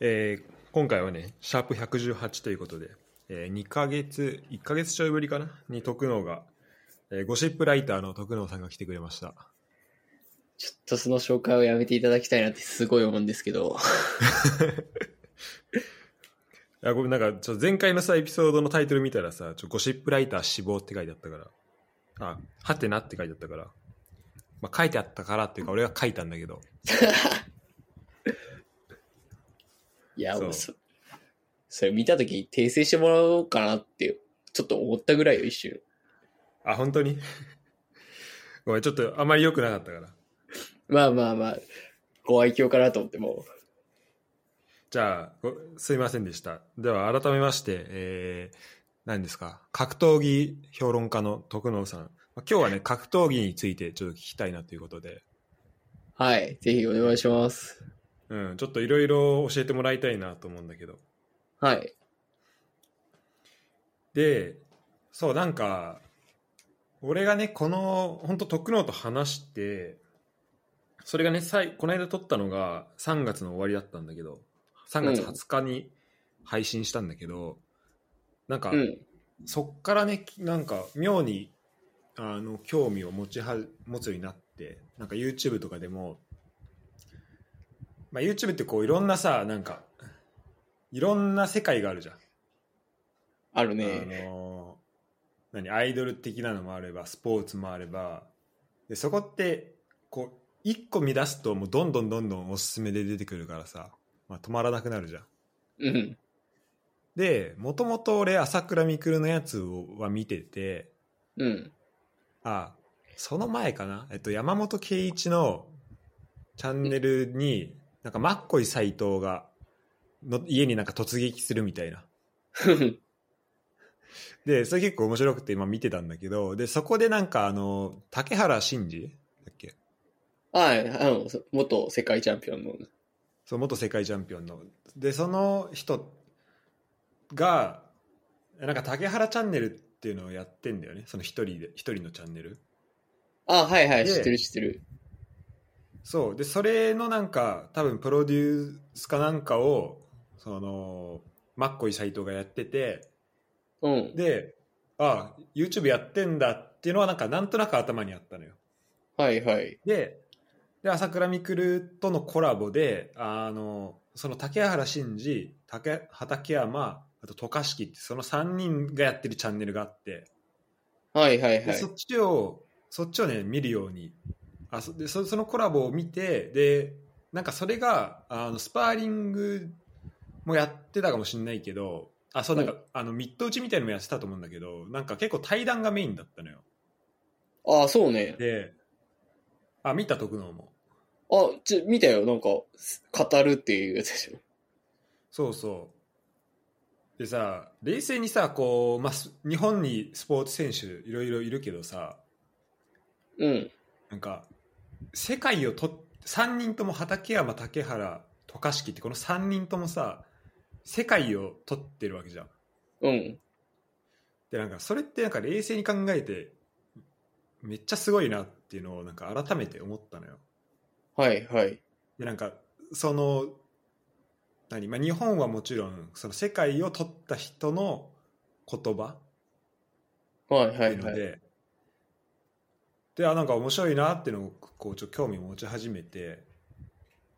えー今回はね、シャープ118ということで、え2ヶ月、1ヶ月ちょいぶりかな？に徳能が、えーゴシップライターの徳能さんが来てくれました。ちょっとその紹介をやめていただきたいなってすごい思うんですけど。いや、ごめん、なんか、ちょっと前回のさ、エピソードのタイトル見たらさ、ちょゴシップライター死亡って書いてあったから、あ、はてなって書いてあったから、まあ、書いてあったからっていうか、俺が書いたんだけど、いや、そうそ、それ見たときに訂正してもらおうかなって、ちょっと思ったぐらいよ、一瞬。あ、本当に？ごめん、ちょっとあまり良くなかったから。まあまあまあ、ご愛嬌かなと思ってもじゃあご、すいませんでした。では、改めまして、えー、何ですか、格闘技評論家の徳能さん。まあ今日はね、格闘技についてちょっと聞きたいなということで、う。はい、ぜひお願いします。うん、ちょっといろいろ教えてもらいたいなと思うんだけど。はい。で、そう、なんか、俺がね、この、本当徳能と話して、それがね、さいこの間撮ったのが3月の終わりだったんだけど、3月20日に配信したんだけど、なんか、うん。そっからねなんか妙にあの興味を持ちは持つようになってなんか YouTube とかでも、まあ、YouTube ってこういろんなさなんかいろんな世界があるじゃん、あるあね。の何アイドル的なのもあればスポーツもあればでそこってこう一個見出すともうどんどんどんどんおすすめで出てくるからさ、まあ、止まらなくなるじゃんうん。でもともと俺朝倉未来のやつをは見ててうん。あその前かな、えっと、山本圭一のチャンネルになんかマッコイ斎藤がの家になんか突撃するみたいな。でそれ結構面白くて今見てたんだけどでそこでなんかあの竹原慎二？だっけ？はい、あの、そ元世界チャンピオンの。そう元世界チャンピオンの。でその人がなんか竹原チャンネルっていうのをやってんだよね。その一人で一人のチャンネル。あ、はいはい、で知ってる知ってる。そうでそれのなんか多分プロデュースかなんかをそのマッコイ斎藤がやっててうん。であ YouTube やってんだっていうのはなんかなんとなく頭にあったのよはいはい。でで朝倉未来とのコラボであのその竹原慎二竹畠山あと渡嘉敷ってその3人がやってるチャンネルがあってはいはいはいでそ。っちをそっちをね見るようにあそでそそのコラボを見てでなんかそれがあのスパーリングもやってたかもしれないけどあそうなんか、あのミット打ちみたいのもやってたと思うんだけどなんか結構対談がメインだったのよああ、そうね。であ見た徳能もあ、ちょ、見たよ。なんか、語るっていうやつでしょ。そうそうでさ冷静にさこう、まあ、す日本にスポーツ選手いろいろいるけどさうん。なんか世界をと3人とも畠山竹原渡嘉敷ってこの3人ともさ世界を取ってるわけじゃんうん。でなんかそれってなんか冷静に考えてめっちゃすごいなっていうのをなんか改めて思ったのよはいはい。でなんかその何、まあ、日本はもちろんその世界を取った人の言葉はいっていいうはい。であなんか面白いなっていうのをこうちょっと興味を持ち始めて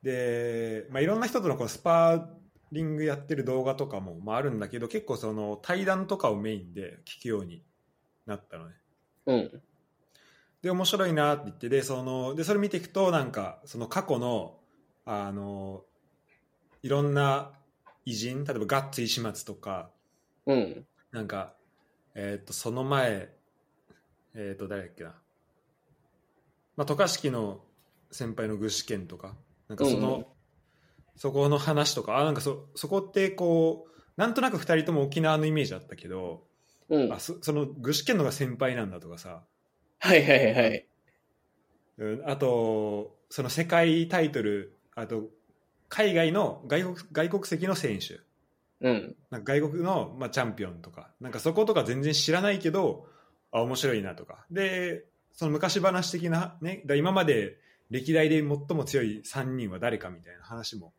で、まあ、いろんな人とのこうスパーリングやってる動画とかも、まあ、あるんだけど結構その対談とかをメインで聞くようになったのねうん。で面白いなって言ってでそのでそれ見ていくとなんかその過去のあのいろんな偉人例えばガッツ石松とかうん。なんか、えっ、と、その前、えっ、と、誰だっけな。まあ、渡嘉敷の先輩の具志堅とか、なんかその、うんうんそこの話とか、あ、なんかそ、そこってこう、なんとなく二人とも沖縄のイメージあったけど、うん。あそその具志堅のが先輩なんだとかさ、はいはいはい。うんあと、その世界タイトル、あと、海外の外国外国籍の選手、うん。なんか外国の、まあ、チャンピオンとかなんかそことか全然知らないけどあ面白いなとかでその昔話的な、ね、だ今まで歴代で最も強い3人は誰かみたいな話も、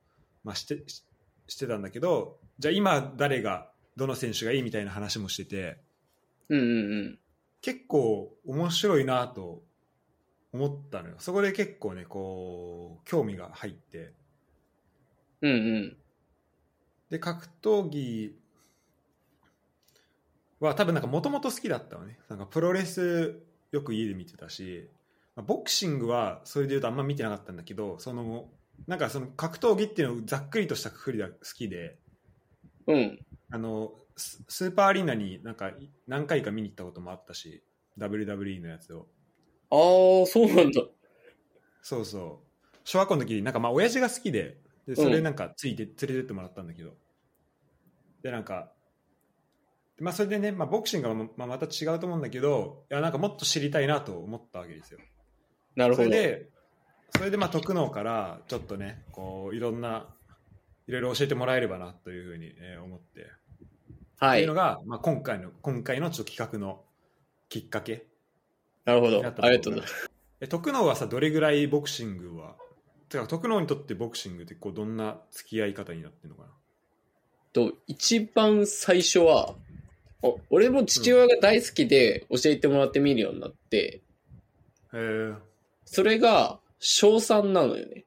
まあ、してししてたんだけどじゃあ今誰がどの選手がいいみたいな話もしててうんうんうん。結構面白いなと思ったのよそこで結構ねこう興味が入ってうんうん。で格闘技は多分なんかもともと好きだったのねなんかプロレスよく家で見てたしまあボクシングはそれでいうとあんま見てなかったんだけどそのなんかその格闘技っていうのをざっくりとしたくくりが好きでうん。あのススーパーアリーナになんか何回か見に行ったこともあったし WWE のやつをああ、そうなんだ。そうそう小学校の時になんかまあ親父が好きででそれなんかついて連れてってもらったんだけど、でなんかまあそれでね、まあ、ボクシングはままあまた違うと思うんだけどいやなんかもっと知りたいなと思ったわけですよなるほど。それでそれでまあ徳能からちょっとねこういろんないろいろ教えてもらえればなというふうに、えー思って、はいっていうの。が、まあ、今回の今回のちょっと企画のきっかけなるほど。ありがとうございます。え徳能はさどれぐらいボクシングはてか徳能にとってボクシングってこうどんな付き合い方になってるのかな？と、一番最初は、お俺も父親が大好きで教えてもらって見るようになって、へえそれが小3なのよね。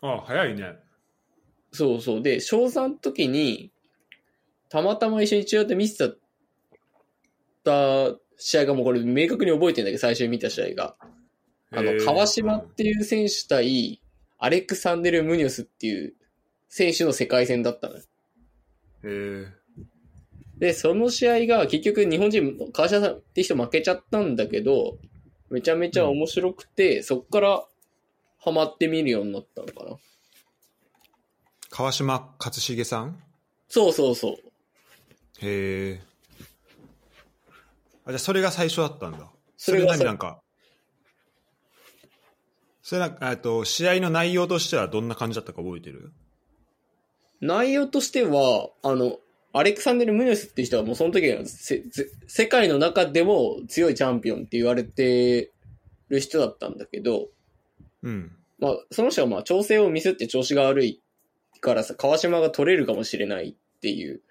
あ早いねそうそう。で、小3の時に、たまたま一緒に父親と見せた試合がもうこれ明確に覚えてるんだけど、最初に見た試合が。あの、川島っていう選手対、アレクサンデル・ムニョスっていう選手の世界戦だったのよ。へえで、その試合が結局日本人、川島さんって人負けちゃったんだけど、めちゃめちゃ面白くて、そっからハマって見るようになったのかな。川島勝重さん？そうそうそう。へえあじゃあそれが最初だったんだ。それが何なんかそれなんかえっと試合の内容としてはどんな感じだったか覚えてる？内容としては、あの、アレクサンデル・ムニョスっていう人はもうその時は世界の中でも強いチャンピオンって言われてる人だったんだけど、うん。まあ、その人はまあ調整をミスって調子が悪いからさ、川島が取れるかもしれないっていう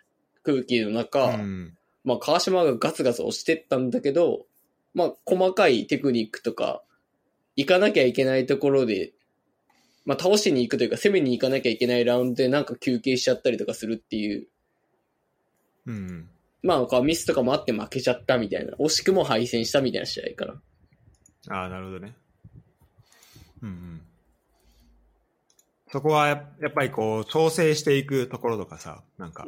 空気の中、うん。まあ、川島がガツガツ押してったんだけど、まあ、細かいテクニックとか、行かなきゃいけないところで、まあ、倒しに行くというか、攻めに行かなきゃいけないラウンドでなんか休憩しちゃったりとかするっていう、うん。まあ、こうミスとかもあって負けちゃったみたいな、惜しくも敗戦したみたいな試合かな。ああなるほどね。うんうん。そこはややっぱりこう調整していくところとかさなんか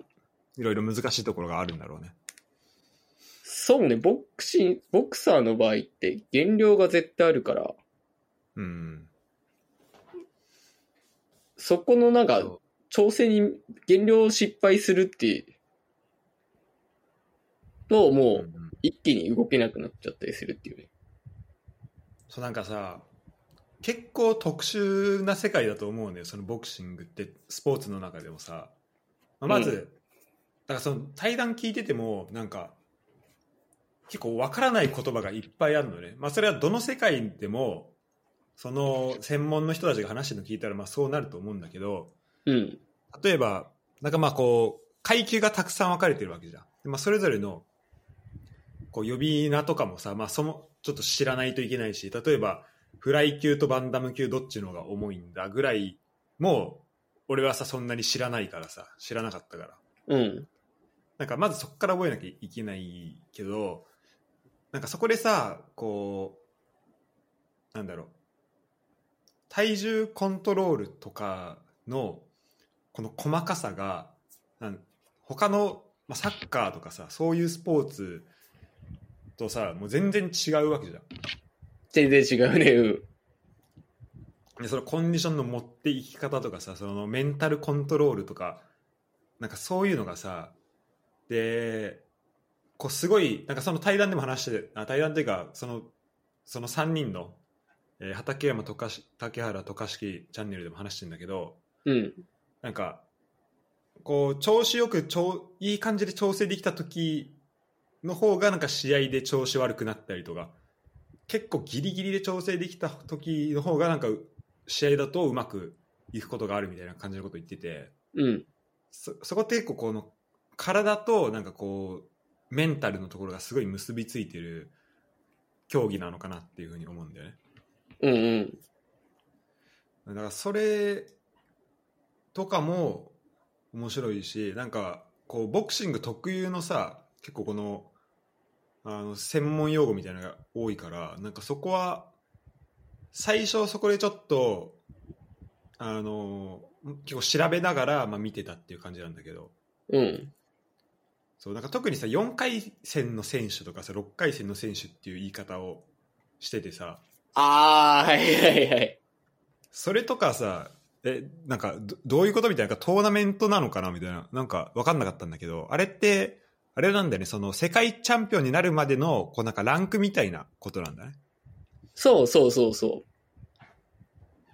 いろいろ難しいところがあるんだろうね。そうね、ボクシン、ボクサーの場合って減量が絶対あるから、うんそこのなんか調整に減量を失敗するって、と、もう一気に動けなくなっちゃったりするっていうね。そうなんかさ結構特殊な世界だと思うのよそのボクシングってスポーツの中でもさ。まあまず、うん。だからその対談聞いててもなんか結構わからない言葉がいっぱいあるのね、まあ、それはどの世界でもその専門の人たちが話してるの聞いたらまあそうなると思うんだけどうん。例えばなんかまあこう階級がたくさん分かれてるわけじゃん、でまあ、それぞれのこう呼び名とかもさ、まあ、そのちょっと知らないといけないし例えばフライ級とバンダム級どっちの方が重いんだぐらいも俺はさそんなに知らないからさ知らなかったからうん。なんかまずそこから覚えなきゃいけないけどなんかそこでさこうなんだろう体重コントロールとかのこの細かさがなん他の、まあ、サッカーとかさそういうスポーツとさもう全然違うわけじゃん全然違うね。うん。でそのコンディションの持っていき方とかさそのメンタルコントロールとかなんかそういうのがさでこうすごいなんかその対談でも話してあ対談というかそのその3人の、えー畠山とかし竹原渡嘉敷チャンネルでも話してるんだけどうん。なんかこう調子よく調いい感じで調整できた時の方がなんか試合で調子悪くなったりとか結構ギリギリで調整できた時の方がなんか試合だとうまくいくことがあるみたいな感じのこと言っててうん。そそこって結構この体となんかこうメンタルのところがすごい結びついてる競技なのかなっていうふうに思うんだよねうんうん。だからそれとかも面白いしなんかこうボクシング特有のさ結構このあの専門用語みたいなのが多いからなんかそこは最初そこでちょっとあの結構調べながら、まあ、見てたっていう感じなんだけどうん。そうなんか特にさ4回戦の選手とかさ6回戦の選手っていう言い方をしててさあー、はいはいはい。それとかさえなんかどどういうことみたいななんかトーナメントなのかなみたいななんか分かんなかったんだけどあれってあれなんだよね。その世界チャンピオンになるまでのこうなんかランクみたいなことなんだね。そうそうそうそう。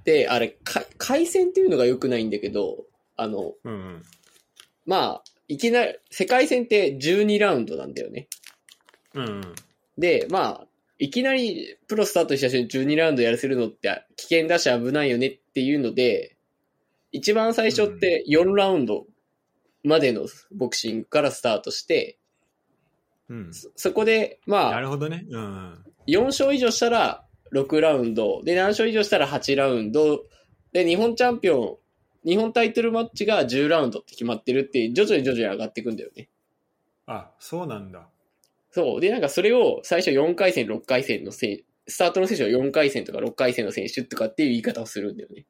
で、あれ、か回戦っていうのが良くないんだけど、あの、うんうん。まあ、いきなり、世界戦って12ラウンドなんだよね。うんうん。で、まあ、いきなりプロスタートした人に12ラウンドやらせるのって危険だし危ないよねっていうので、一番最初って4ラウンドまでのボクシングからスタートして、うん。そそこで、まあ、なるほどね。うん。うん4勝以上したら6ラウンド、で、7勝以上したら8ラウンド、で、日本チャンピオン、日本タイトルマッチが10ラウンドって決まってるって、徐々に徐々に上がっていくんだよね。あそうなんだ。そう。で、なんかそれを最初4回戦、6回戦の選スタートの選手は4回戦とか6回戦の選手とかっていう言い方をするんだよね。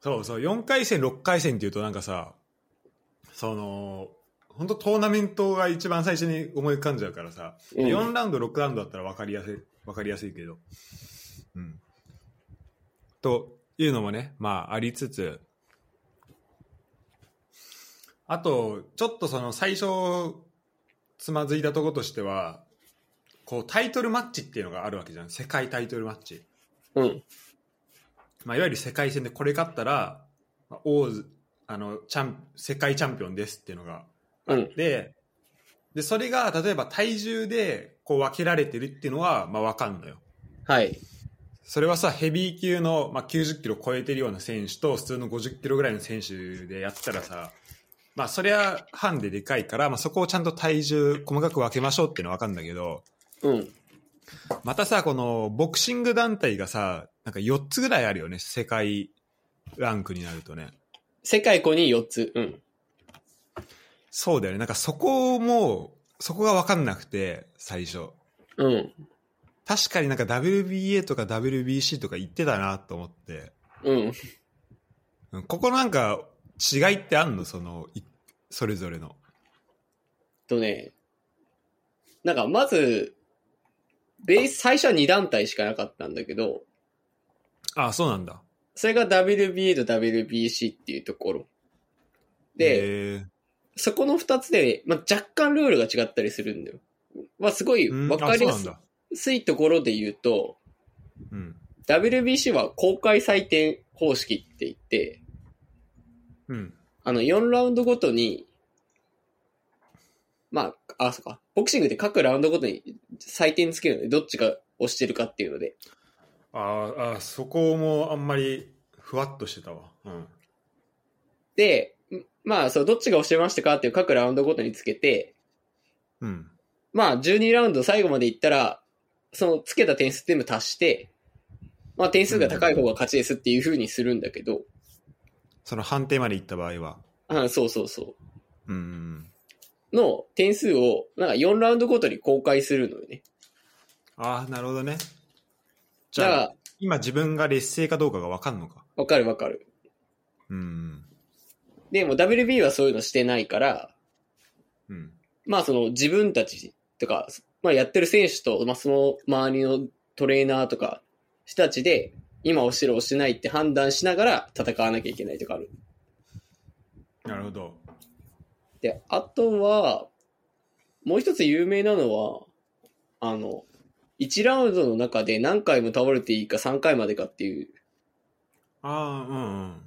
そうそう。4回戦6回戦っていうとなんかさその本当トーナメントが一番最初に思い浮かんじゃうからさ、うん。4ラウンド6ラウンドだったら分かりやすい分かりやすいけど。うん。というのもねまあありつつ。あとちょっとその最初つまずいたところとしてはこうタイトルマッチっていうのがあるわけじゃん。世界タイトルマッチ。うん。まあ、いわゆる世界戦でこれ勝ったら、まあ、王ズあのチャン世界チャンピオンですっていうのがあって、でそれが例えば体重でこう分けられてるっていうのは、まあ、分かんのよはい。それはさヘビー級の、まあ、90キロ超えてるような選手と普通の50キロぐらいの選手でやったらさまあそれはハンデでかいから、まあ、そこをちゃんと体重細かく分けましょうっていうのは分かるんだけどうん。またさこのボクシング団体がさなんか4つぐらいあるよね世界ランクになるとね世界5に4つ。うん。そうだよね。なんかそこも、そこが分かんなくて、最初。うん。確かになんか WBA とか WBC とか言ってたなと思って。うん。うんここなんか違いってあんの？その、いそれぞれの。とね、なんかまず、ベース、最初は2団体しかなかったんだけど、あそうなんだ。それが WBA と WBC っていうところ。で、そこの2つで、まあ、若干ルールが違ったりするんだよ。まあ、すごいうん？分かりやす。いところで言うと、うん。WBC は公開採点方式って言って、うん。あの、4ラウンドごとに、まあ、あ、そうか。ボクシングって各ラウンドごとに採点つけるので、どっちが押してるかっていうので。あーあー、そこもあんまりふわっとしてたわ。うん。で、んまあ、そう、どっちが押してましたかっていう各ラウンドごとにつけて、うん。まあ、12ラウンド最後までいったら、そのつけた点数全部足して、まあ、点数が高い方が勝ちですっていう風にするんだけど、その判定まで行った場合は。あそうそうそうん。う。の点数を、なんか4ラウンドごとに公開するのよね。ああ、なるほどね。じゃあ、今自分が劣勢かどうかが分かんのか。ら、わかるわかる。うん。でも WB はそういうのしてないから、うん。まあその自分たちとか、まあやってる選手と、まあその周りのトレーナーとか人たちで、今押してる押してないって判断しながら戦わなきゃいけないとかある。なるほど。で、あとは、もう一つ有名なのは、あの、1ラウンドの中で何回も倒れていいか3回までかっていう。ああ、うんうん。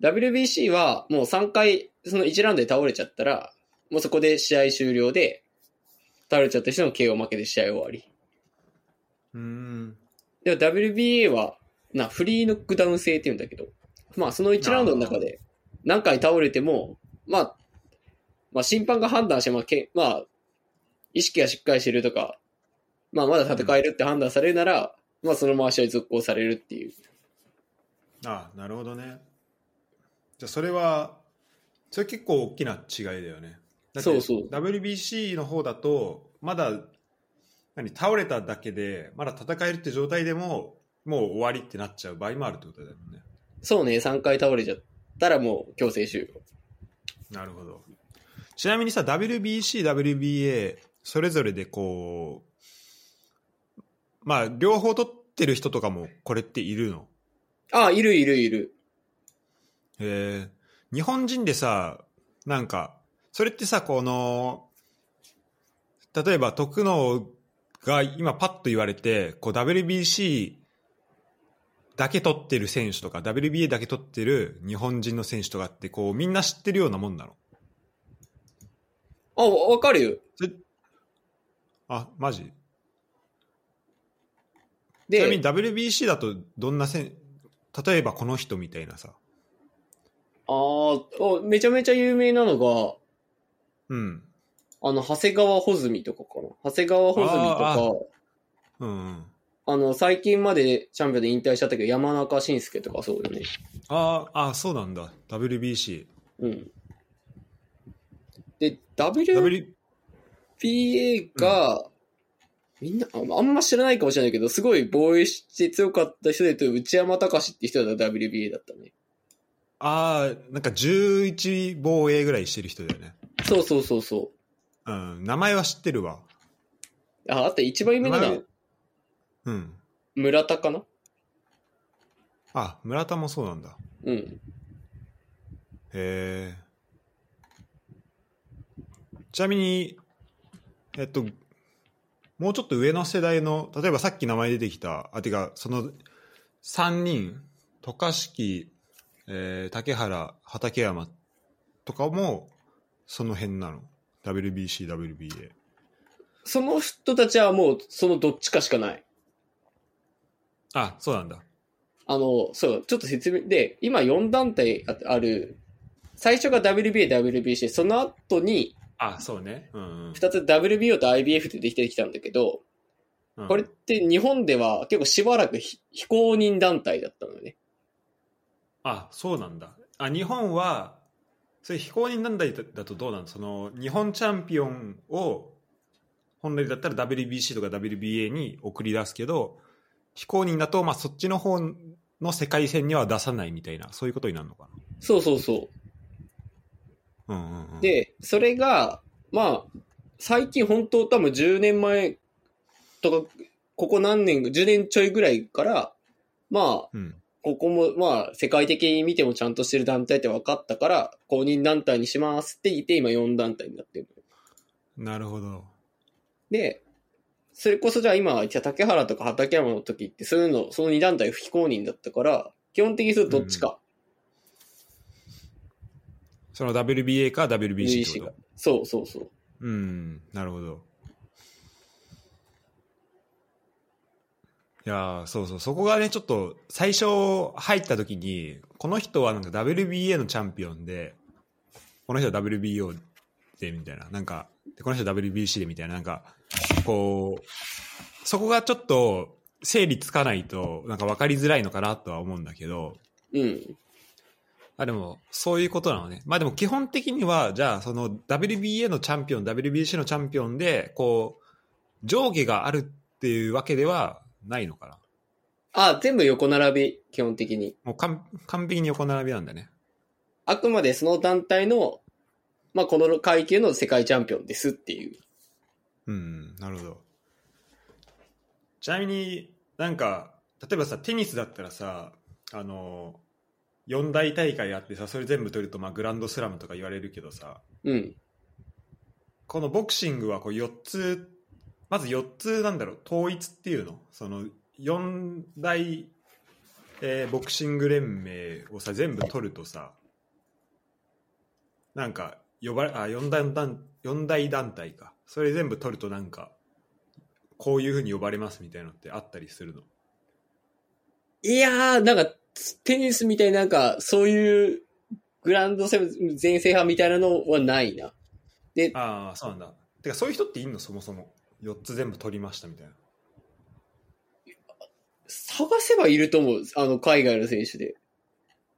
WBC はもう3回、その1ラウンドで倒れちゃったら、もうそこで試合終了で、倒れちゃった人の KO 負けで試合終わり。うーん。でも WBA は、な、フリーノックダウン制って言うんだけど、まあその1ラウンドの中で、何回倒れても、まあ、まあ審判が判断して、まあ、けまあ、意識がしっかりしてるとか、まあまだ戦えるって判断されるなら、まあそのまま試合続行されるっていう。あなるほどね。じゃあそれはそれ結構大きな違いだよね。そうそう。WBC の方だとまだ何倒れただけでまだ戦えるって状態でももう終わりってなっちゃう場合もあるってことだよね。そうね、3回倒れちゃったらもう強制終了。なるほど。ちなみにさ WBC、WBA それぞれでこうまあ両方取ってる人とかもこれっているの？ああ、いるいるいる。へえ日本人でさなんかそれってさこの例えば徳能が今パッと言われてこう WBC だけ取ってる選手とか WBA だけ取ってる日本人の選手とかってこうみんな知ってるようなもんなの？あ、わわかるよ。あマジ？ちなみにで、WBC だとどんな選例えばこの人みたいなさ。あーあ、めちゃめちゃ有名なのが、うん。あの、長谷川穂積とかかな。長谷川穂積とあか、うんうん。あの、最近までチャンピオンで引退しちゃったけど、山中慎介とかそうよね。あーあそうなんだ。WBC うん。で、W WBA が、みんなあ、あんま知らないかもしれないけど、すごい防衛して強かった人で言うと、内山隆って人が WBA だったね。ああなんか11防衛ぐらいしてる人だよねそうそうそうそうん名前は知ってるわう。あ、あと一番有名なのうん村田かな？あ村田もそうなんだうん。へえちなみにえっともうちょっと上の世代の例えばさっき名前出てきたあてかその3人渡嘉敷、えー竹原畠山とかもその辺なの？WBCWBA その人たちはもう、そのどっちかしかない。あそうなんだ。あの、そう、ちょっと説明で、今4団体あある、最初が WBA、WBC、その後に、あそうね。うん、うん。2つ WBO と IBF ってできてきたんだけど、うん。これって日本では結構しばらく非非公認団体だったのよね。あそうなんだ。あ日本はそれ非公認団体だだとどうなのその日本チャンピオンを本来だったら WBC とか WBA に送り出すけど非公認だと、まあ、そっちの方の世界戦には出さないみたいなそういうことになるのかそうそうそな、う。んうんうん、う。で、それが、まあ、最近本当多分10年前とか、ここ何年、10年ちょいぐらいから、まあ、うん、ここも、まあ、世界的に見てもちゃんとしてる団体って分かったから、公認団体にしますって言って、今4団体になってる。なるほどで、それこそじゃあ今、じゃあ竹原とか畠山の時って、そういうの、その2団体非公認だったから、基本的にするとどっちか、その WBA か WBC って WBC がこと。そうそうそう。うんなるほどいやーそうそうそこがねちょっと最初入った時にこの人はなんか WBA のチャンピオンでこの人は WBO でみたいななんかでこの人は WBC でみたいななんかこうそこがちょっと整理つかないとなんか分かりづらいのかなとは思うんだけどうん。あでもそういうことなのねまあでも基本的にはじゃあその WBA のチャンピオン WBC のチャンピオンでこう上下があるっていうわけではないのかなあ、全部横並び、基本的に。もう完完璧に横並びなんだねあくまでその団体の、まあ、この階級の世界チャンピオンですっていう。うんなるほどちなみになんか例えばさテニスだったらさあの四大大会あってさそれ全部取るとまあグランドスラムとか言われるけどさ。うん。このボクシングはこう4つまず4つなんだろう。統一っていうの？その4大、えーボクシング連盟をさ全部取るとさなんか呼ばれあ4大団四大団体か。それ全部取るとなんかこういうふうに呼ばれますみたいなのってあったりするの？いやー、なんか、テニスみたいになんか、そういうグランドセブン全制覇みたいなのはないな。ああ、そうなんだ。てか、そういう人っていんの？そもそも。4つ全部取りましたみたいな。探せばいると思う。あの、海外の選手で。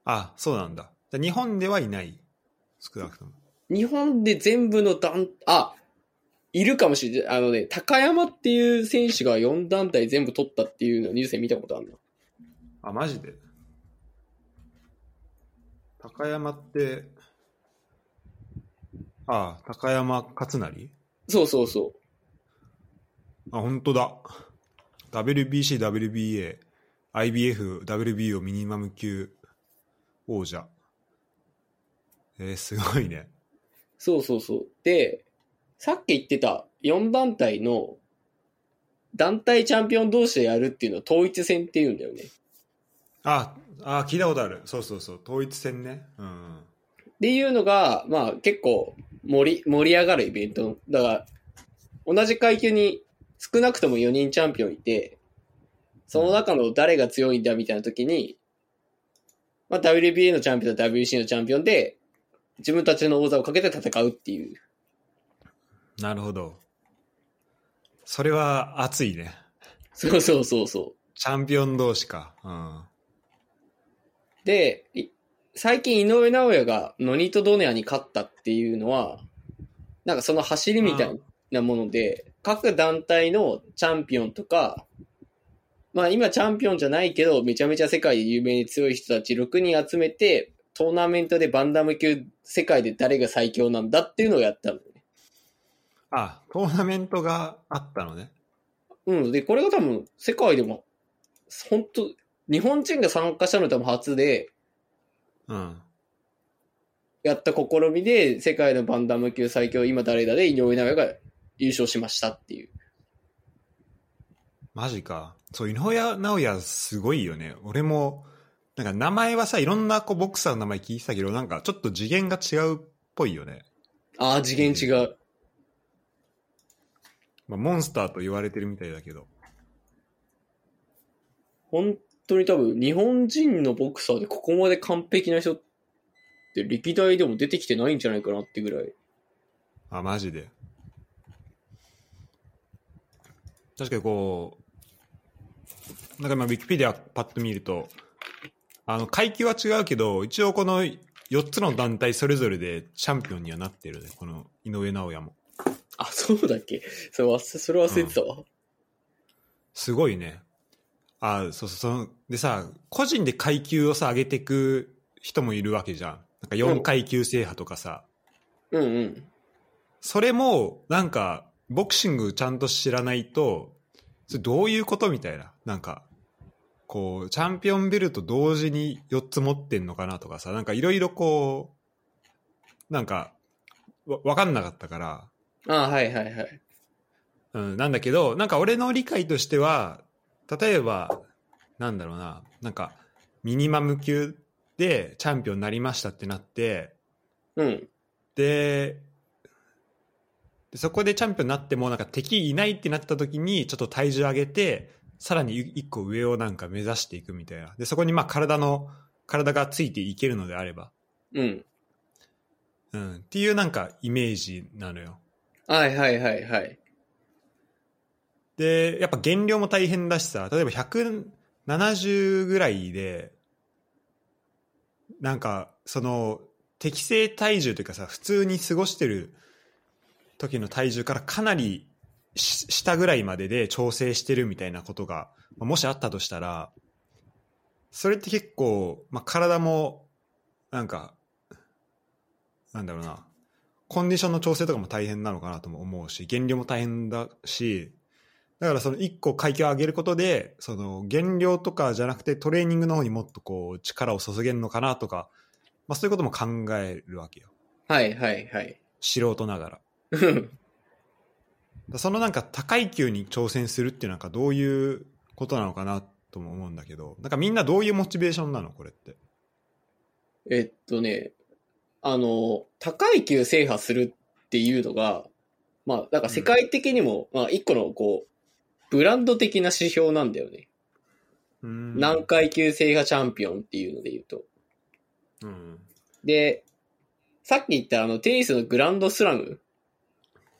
あそうなんだ。じゃあ日本ではいない。少なくとも。日本で全部の団、あ、いるかもしれない。あのね、高山っていう選手が4団体全部取ったっていうのをニュースで見たことあるの。あ、マジで？高山って、ああ、高山勝成？そうそうそあ、本当だ。WBC、WBA、IBF、WBO ミニマム級王者。えー、すごいね。う。そうそうそう。で、さっき言ってた4団体の団体チャンピオン同士でやるっていうのを統一戦っていうんだよね。あ、あ、聞いたことある。そうそうそう。統一戦ね。うん。っていうのが、まあ結構盛り、盛り上がるイベント。だから、同じ階級に少なくとも4人チャンピオンいて、その中の誰が強いんだみたいな時に、まあ WBA のチャンピオンと WBC のチャンピオンで、自分たちの王座をかけて戦うっていう。なるほど。それは熱いね。そうそうそうそう。チャンピオン同士か。うん。で、い最近井上尚弥がノニト・ドネアに勝ったっていうのは、なんかその走りみたいなもので、各団体のチャンピオンとか、まあ今チャンピオンじゃないけど、めちゃめちゃ世界で有名に強い人たち6人集めて、トーナメントでバンダム級世界で誰が最強なんだっていうのをやったのね。あ、トーナメントがあったのね。うん。で、これが多分世界でも、本当日本人が参加したの多分初で、うん。やった試みで、世界のバンダム級最強、今誰だで井上尚弥が優勝しましたっていう。マジか。そう、井上尚弥すごいよね。俺も、なんか名前はさ、いろんなこうボクサーの名前聞いてたけど、なんかちょっと次元が違うっぽいよね。ああ、次元違う。まあ、モンスターと言われてるみたいだけど。本当に多分、日本人のボクサーでここまで完璧な人って歴代でも出てきてないんじゃないかなってぐらい。あ、マジで。確かにこう、なんか今、ウィキペディアパッと見ると、あの、階級は違うけど、一応この4つの団体それぞれでチャンピオンにはなってるね。この井上尚弥も。あ、そうだっけ？それ忘れそれ忘れてたわ。すごいね。あそうそう、その、でさ、個人で階級をさ、上げていく人もいるわけじゃん。なんか4階級制覇とかさ。うんうん。それも、なんか、ボクシングちゃんと知らないと、それどういうことみたいな。なんか、こう、チャンピオンベルト同時に4つ持ってんのかなとかさ、なんかいろいろこう、なんか、わわかんなかったから、ああ、はいはいはい。うん、なんだけど、なんか俺の理解としては、例えば、なんだろうな、なんか、ミニマム級でチャンピオンになりましたってなって、うん。で、でそこでチャンピオンになっても、なんか敵いないってなった時に、ちょっと体重上げて、さらに一個上をなんか目指していくみたいな。で、そこにまあ体の、体がついていけるのであれば。うん。うん。っていうなんかイメージなのよ。はいはいはいはい。で、やっぱ減量も大変だしさ、例えば170ぐらいで、なんか、その、適正体重というかさ、普通に過ごしてる時の体重からかなり下ぐらいまでで調整してるみたいなことが、もしあったとしたら、それって結構、まあ、体も、なんか、なんだろうな、コンディションの調整とかも大変なのかなとも思うし、減量も大変だし、だからその一個階級を上げることで、その減量とかじゃなくてトレーニングの方にもっとこう力を注げるのかなとか、まあそういうことも考えるわけよ。はいはいはい。素人ながら。そのなんか高い級に挑戦するっていうなんかどういうことなのかなとも思うんだけど、なんかみんなどういうモチベーションなのこれって？えっとね、あの、高い級制覇するっていうのが、まあ、なんか世界的にも、まあ、一個のこう、ブランド的な指標なんだよね。うん何階級制覇チャンピオンっていうので言うと。うん。で、さっき言ったあのテニスのグランドスラム、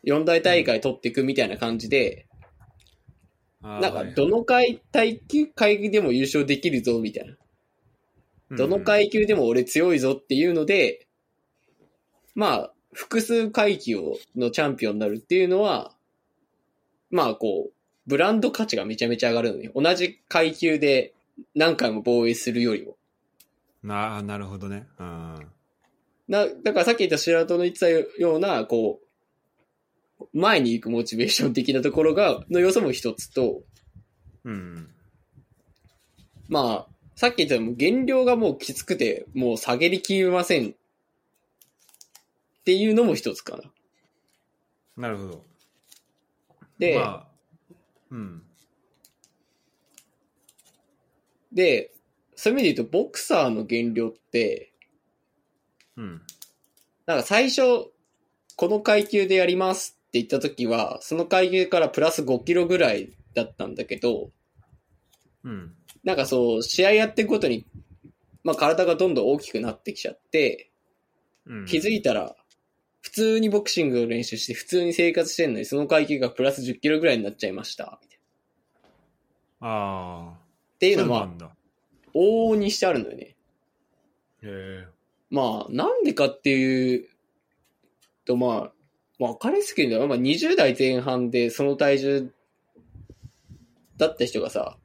四大大会取っていくみたいな感じで、あーなんかはいどの階階級階でも優勝できるぞみたいな。どの階級でも俺強いぞっていうので、まあ、複数階級をのチャンピオンになるっていうのは、まあこう、ブランド価値がめちゃめちゃ上がるのね。同じ階級で何回も防衛するよりも。なあなるほどね。うん。な、だからさっき言った白戸の言ってたような、こう、前に行くモチベーション的なところが、の要素も一つと、うん。まあ、さっき言ったように減量がもうきつくて、もう下げりきれません。っていうのも一つかな。なるほど。で、まあ、うん。で、そういう意味で言うと、ボクサーの減量って、うん。なんか最初、この階級でやりますって言った時は、その階級からプラス5キロぐらいだったんだけど、うん。なんかそう、試合やっていくごとに、まあ体がどんどん大きくなってきちゃって、うん、気づいたら、普通にボクシングを練習して、普通に生活してんのに、その階級がプラス10キロぐらいになっちゃいました。みたいなああ。っていうのは。往々にしてあるのよね。へえ。まあ、なんでかっていうと、まあ、わかりやすく言うんだよ。まあ、20代前半でその体重だった人がさ、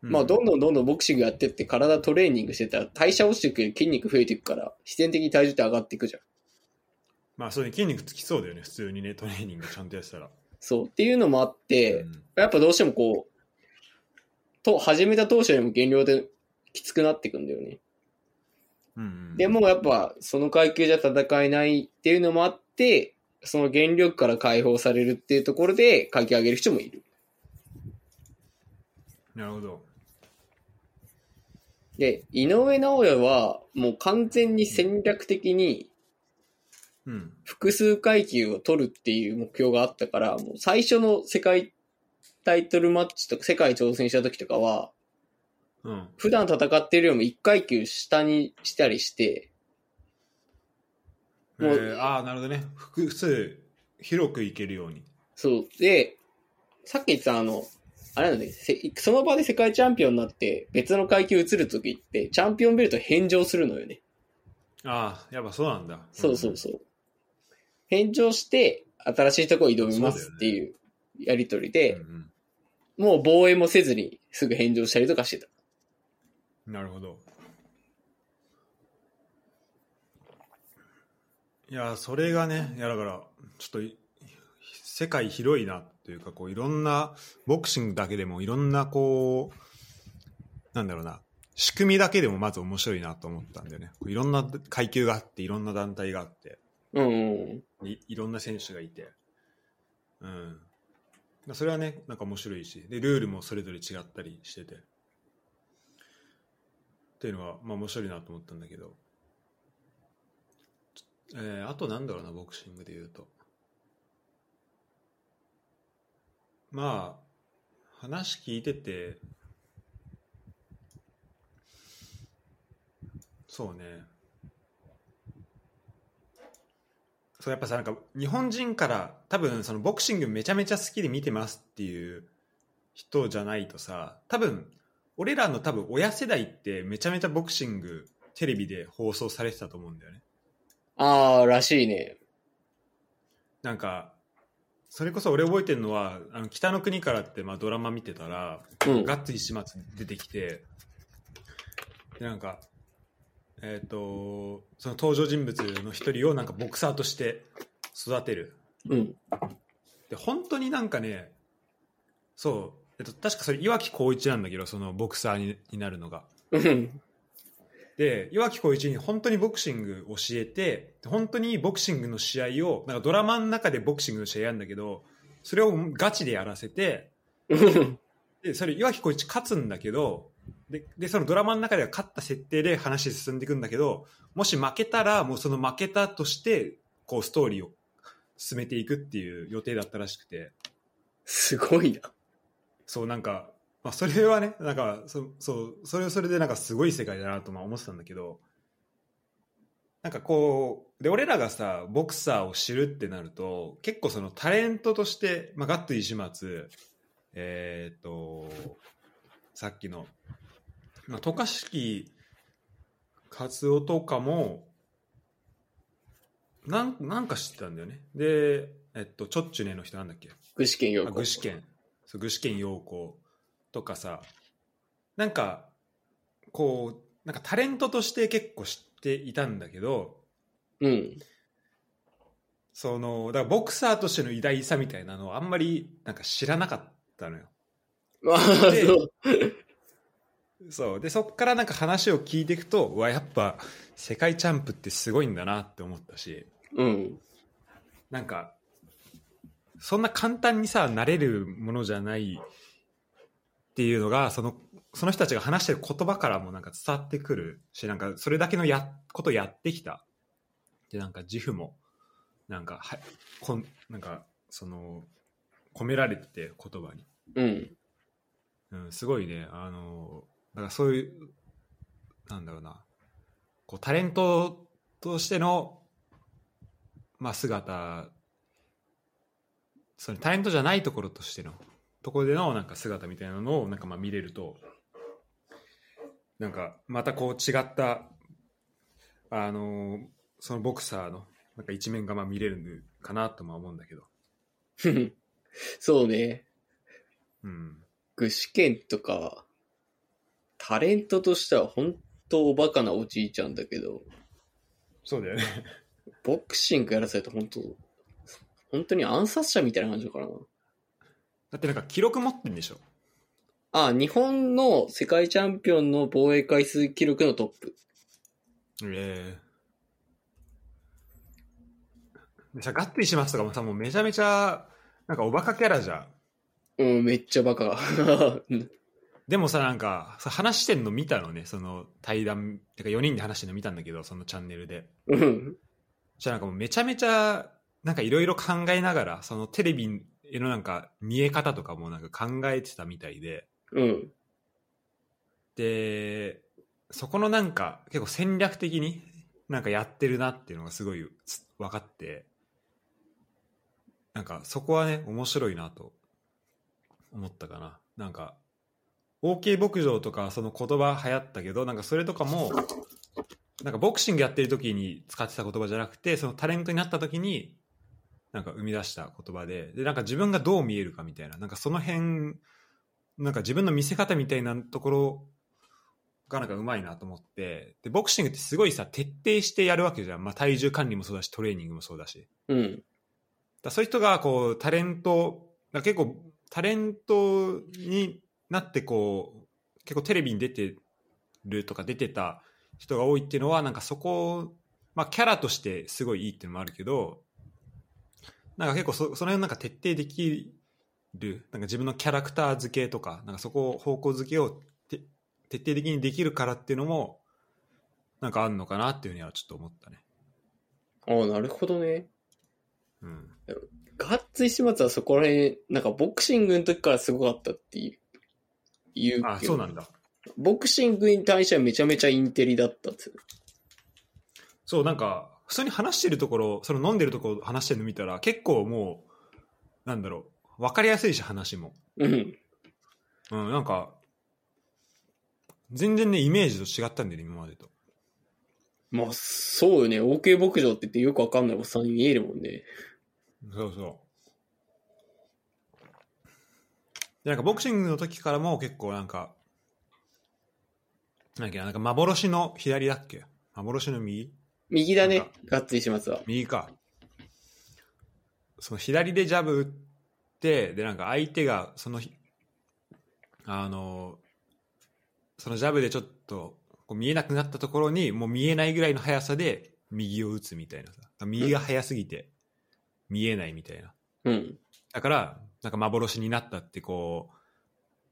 まあ、どんどんどんどんボクシングやってって体トレーニングしてたら代謝落ちてくる筋肉増えていくから、必然的に体重って上がっていくじゃん。まあ、そうね、筋肉つきそうだよね、普通にね、トレーニングちゃんとやってたら。そう。っていうのもあって、うんやっぱどうしてもこう、と、始めた当初よりも減量できつくなっていくんだよね。うんうん、でもやっぱその階級じゃ戦えないっていうのもあって、その原力から解放されるっていうところで階級上げる人もいる。なるほど。で、井上尚弥はもう完全に戦略的にうん。複数階級を取るっていう目標があったから、もう最初の世界タイトルマッチとか世界挑戦した時とかは、うん。普段戦ってるよりも1階級下にしたりして、えもうー、ああ、なるほどね。複数、広くいけるように。そう。で、さっき言ってたあの、あれなんだね、せその場で世界チャンピオンになって別の階級移るときって、チャンピオンベルト返上するのよね。ああ、やっぱそうなんだ。そうそうそう。返上して、新しいところ挑みますっていうやりとりうん。で、うんもう防衛もせずにすぐ返上したりとかしてた。うん、なるほど。いや、それがね、いやだから、ちょっとい、世界広いなというか、こう、いろんな、ボクシングだけでもいろんな、こう、なんだろうな、仕組みだけでもまず面白いなと思ったんだよね。いろんな階級があって、いろんな団体があって。うんうん。いいろんな選手がいて、うん、それはねなんか面白いし。でルールもそれぞれ違ったりしてて。っていうのは、まあ、面白いなと思ったんだけど、えーあとなんだろうなボクシングで言うと。まあ話聞いててそうね。そうやっぱさなんか日本人から多分そのボクシングめちゃめちゃ好きで見てますっていう人じゃないとさ多分俺らの多分親世代ってめちゃめちゃボクシングテレビで放送されてたと思うんだよねああ、らしいね。なんかそれこそ俺覚えてるのはあの北の国からってまあドラマ見てたら、うん。ガッツ石松出てきてでなんかえっ、とその登場人物の一人をなんかボクサーとして育てるうん。で本当になんかねそう、えっと、確かそれ岩城浩一なんだけどそのボクサーにになるのがうん。で岩城浩一に本当にボクシング教えてで本当にボクシングの試合をなんかドラマの中でボクシングの試合やるんだけどそれをガチでやらせてうん。でそれ岩城浩一勝つんだけどででそのドラマの中では勝った設定で話進んでいくんだけどもし負けたらもうその負けたとしてこうストーリーを進めていくっていう予定だったらしくてすごいな。そうなんか、まあ、それはねなんかそそうそれはそれでなんかすごい世界だなとまあ思ってたんだけどなんかこうで俺らがさボクサーを知るってなると結構そのタレントとして、まあ、ガット石松えっ、とさっきの、まあ、渡嘉敷勝夫とかもなんなんか知ってたんだよねでえっとちょっちゅねの人なんだっけ？具志堅用。具志堅そう具志堅用子とかさなんかこうなんかタレントとして結構知っていたんだけどうん。そのだからボクサーとしての偉大さみたいなのをあんまりなんか知らなかったのよまあ、でそう。そう。でそっからなんか話を聞いていくとうわやっぱ世界チャンプってすごいんだなって思ったし。うん。なんかそんな簡単にさなれるものじゃないっていうのがそのその人たちが話してる言葉からもなんか伝わってくるしなんかそれだけのやことやってきた。でなんか自負もなんかはこんなんかその込められてて言葉に、うん。うん、すごいね。あのだからそういうなんだろうな。こうタレントとしての、まあ、姿。そのタレントじゃないところとしてのところでのなんか姿みたいなのをなんかまあ見れるとなんかまたこう違ったあのそのボクサーのなんか一面がまあ見れるかなとも思うんだけど、そうね。うん、具志堅とか、タレントとしては本当おバカなおじいちゃんだけど、そうだよねボクシングやらされたら本当、本当に暗殺者みたいな感じだからな。だってなんか記録持ってんでしょ？あ、日本の世界チャンピオンの防衛回数記録のトップ。ええでさ、ガッツリしますとかもさ、もうめちゃめちゃ、なんかおバカキャラじゃん。うん、めっちゃバカ。でもさ、なんか、さ話してんの見たのね、その対談、てか4人で話してんの見たんだけど、そのチャンネルで。うん。じゃなんかもうめちゃめちゃ、なんかいろいろ考えながら、そのテレビへのなんか見え方とかもなんか考えてたみたいで、うん。で、そこのなんか結構戦略的になんかやってるなっていうのがすごいつ分かって、なんかそこはね、面白いなと思ったかな。なんか、OK 牧場とかその言葉流行ったけど、なんかそれとかも、なんかボクシングやってる時に使ってた言葉じゃなくて、そのタレントになった時に、なんか生み出した言葉で、で、なんか自分がどう見えるかみたいな、なんかその辺、なんか自分の見せ方みたいなところがなんかうまいなと思って、で、ボクシングってすごいさ、徹底してやるわけじゃん。まあ体重管理もそうだし、トレーニングもそうだし。うん。だそういう人がこうタレントだ結構タレントになってこう結構テレビに出てるとか出てた人が多いっていうのはなんかそこまあキャラとしてすごいいいっていうのもあるけどなんか結構そその辺なんか徹底できるなんか自分のキャラクター付けとかなんかそこを方向付けを徹底的にできるからっていうのもなんかあるのかなっていうふうにはちょっと思ったね。ああ、なるほどね。うんガッツ石松はそこら辺、なんかボクシングの時からすごかったっていう。言うけどあそうなんだ。ボクシングに対してはめちゃめちゃインテリだったっつう。そう、なんか、普通に話してるところ、その飲んでるところ話してるの見たら、結構もう、なんだろう、分かりやすいし、話も。うん。うん、なんか、全然ね、イメージと違ったんだよね、今までと。まあ、そうよね。OK 牧場って言ってよくわかんないおっさんに見えるもんね。そうそう。で、なんか、ボクシングの時からも結構なんか、なんだっけな、なんか幻の左だっけ？幻の右？右だね。なんか、ガッツ石松は。右か。その左でジャブ打ってでなんか相手がその日あのそのジャブでちょっとこう見えなくなったところにもう見えないぐらいの速さで右を打つみたいなさ。右が速すぎて見えないみたいな。うん。だからなんか幻になったってこう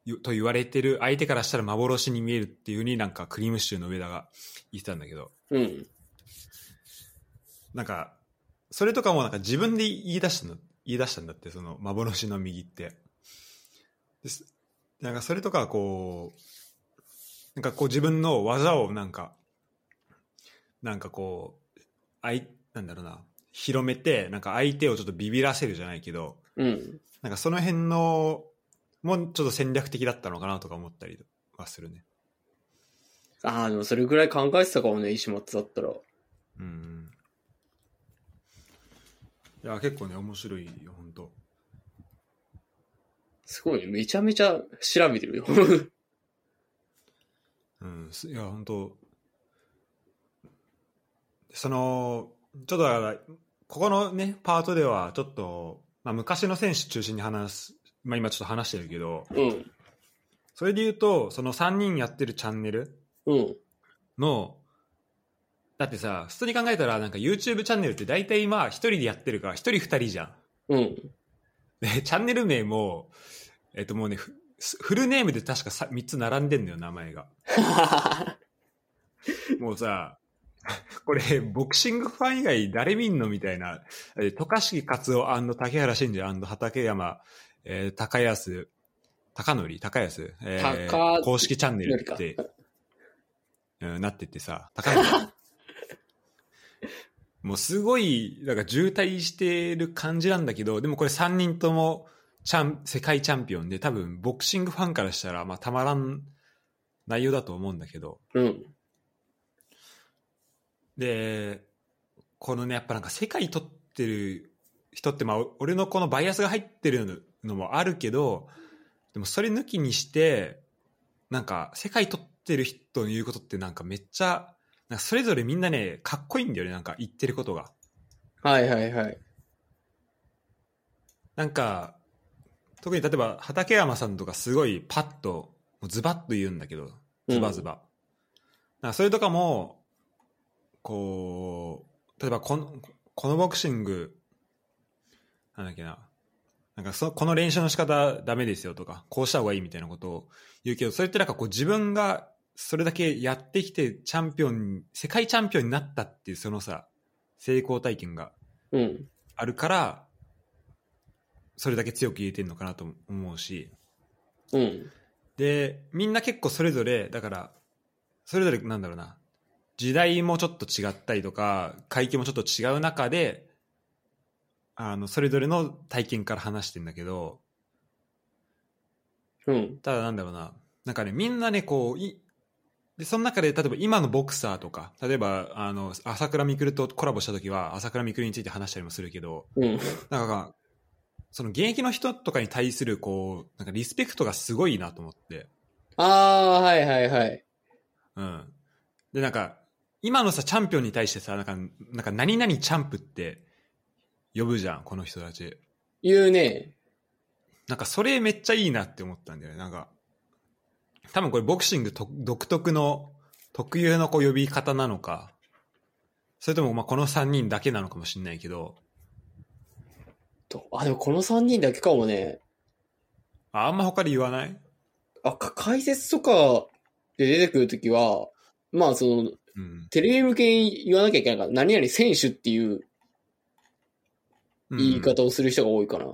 ゆと言われてる相手からしたら幻に見えるっていうふうになんかクリームシチューの上田が言ってたんだけどうん。なんか、それとかもなんか自分で言い出したの、言い出したんだって、その幻の右って。ですなんかそれとかこう、なんかこう自分の技をなんか、なんかこう、あいなんだろうな広めてなんか相手をちょっとビビらせるじゃないけどうん。なんかその辺のもうちょっと戦略的だったのかなとか思ったりはするねああ、でもそれぐらい考えてたかもね、石松だったら。うんいや結構ね面白いよ本当すごいね。めちゃめちゃ調べてるよ。うんすいや本当そのちょっとだからここのねパートではちょっと、まあ、昔の選手中心に話す、まあ、今ちょっと話してるけどうん。それで言うとその3人やってるチャンネルうん。のだってさ普通に考えたらなんか YouTube チャンネルって大体まあ1人でやってるから1人2人じゃんうん。でチャンネル名もえっともうねフフルネームで確かさ3つ並んでんのよ名前が もうさ、これ、ボクシングファン以外誰見んのみたいな、えー渡嘉敷勝夫竹原慎二畠山、えー高安、高則高安、えー高公式チャンネルって、うん、なっててさ、高安。もうすごい、なんか渋滞してる感じなんだけど、でもこれ3人ともチャン世界チャンピオンで、多分ボクシングファンからしたら、まあ、たまらん内容だと思うんだけど、うん。で、このね、やっぱなんか世界取ってる人って、まあ、お俺のこのバイアスが入ってるのもあるけど、でもそれ抜きにして、なんか世界取ってる人の言うことってなんかめっちゃ、なんかそれぞれみんなね、かっこいいんだよね、なんか言ってることが。はいはいはい。なんか、特に例えば畠山さんとかすごいパッと、ズバッと言うんだけど、ズバズバ。なんかそれとかも、こう、例えばこの、このボクシング、なんだっけな、なんかそこの練習の仕方ダメですよとか、こうした方がいいみたいなことを言うけど、それってなんかこう自分がそれだけやってきてチャンピオン、世界チャンピオンになったっていうそのさ、成功体験がうん。あるから、それだけ強く言えてるのかなと思うし、うん。で、みんな結構それぞれ、だから、それぞれなんだろうな、時代もちょっと違ったりとか、階級もちょっと違う中で、あの、それぞれの体験から話してんだけど、うん。ただなんだろうな、なんかね、みんなね、こう、いで、その中で、例えば今のボクサーとか、例えば、あの、朝倉未来とコラボした時は、朝倉未来について話したりもするけど、うん。なんか、その現役の人とかに対する、こう、なんかリスペクトがすごいなと思って。ああ、はいはいはい。うん。で、なんか、今のさ、チャンピオンに対してさ、なんか、なんか何々チャンプって呼ぶじゃん、この人たち。言うね。なんか、それめっちゃいいなって思ったんだよね。なんか、多分これボクシングと独特の、特有のこう呼び方なのか、それともまあこの3人だけなのかもしれないけど、とあ、でもこの3人だけかもね。ああんま他で言わない？あ、か解説とかで出てくるときは、まあその、うん。テレビ向けに言わなきゃいけないから、何々選手っていううん言い方をする人が多いかな。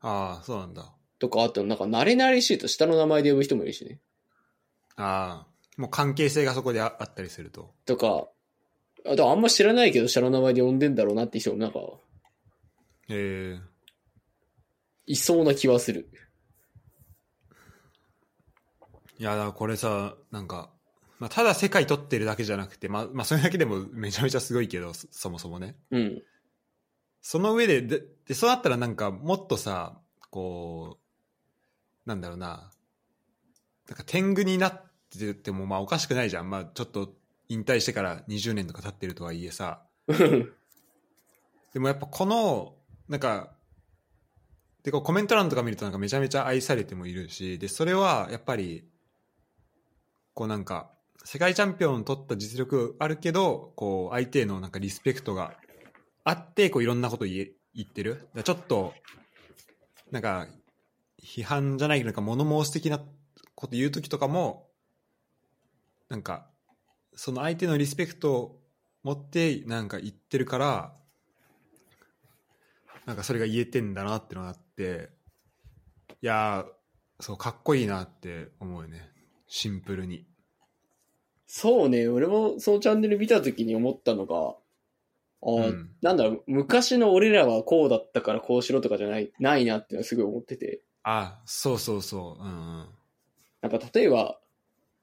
ああ、そうなんだ。とか、あとなんか慣れ慣れしいと下の名前で呼ぶ人もいるしね。ああ、もう関係性がそこでああったりすると。とか、あとあんま知らないけど下の名前で呼んでんだろうなって人もなんか、ええいそうな気はする。いや、だこれさ、なんか、まあ、ただ世界取ってるだけじゃなくて、まあ、まあ、それだけでもめちゃめちゃすごいけど、そそもそもね。うん。その上で、で、でそうなったらなんか、もっとさ、こう、なんだろうな、なんか天狗になってても、まあ、おかしくないじゃん。まあ、ちょっと引退してから20年とか経ってるとはいえさ、でもやっぱこの、なんか、でこうコメント欄とか見るとなんかめちゃめちゃ愛されてもいるし、で、それはやっぱり、こうなんか、世界チャンピオン取った実力あるけど、こう相手へのなんかリスペクトがあって、こういろんなこと言え言ってる。だちょっと、なんか、批判じゃないけど、なんか物申す的なこと言うときとかも、なんか、その相手のリスペクトを持ってなんか言ってるから、なんかそれが言えてんだなってのがあって、いやー、そう、かっこいいなって思うよね。シンプルに。そうね、俺もそのチャンネル見たときに思ったのが、ああ、うんなんだろう、昔の俺らはこうだったからこうしろとかじゃない、ないなっていうのはすごい思ってて。あ、そうそうそう。うんうん。なんか例えば、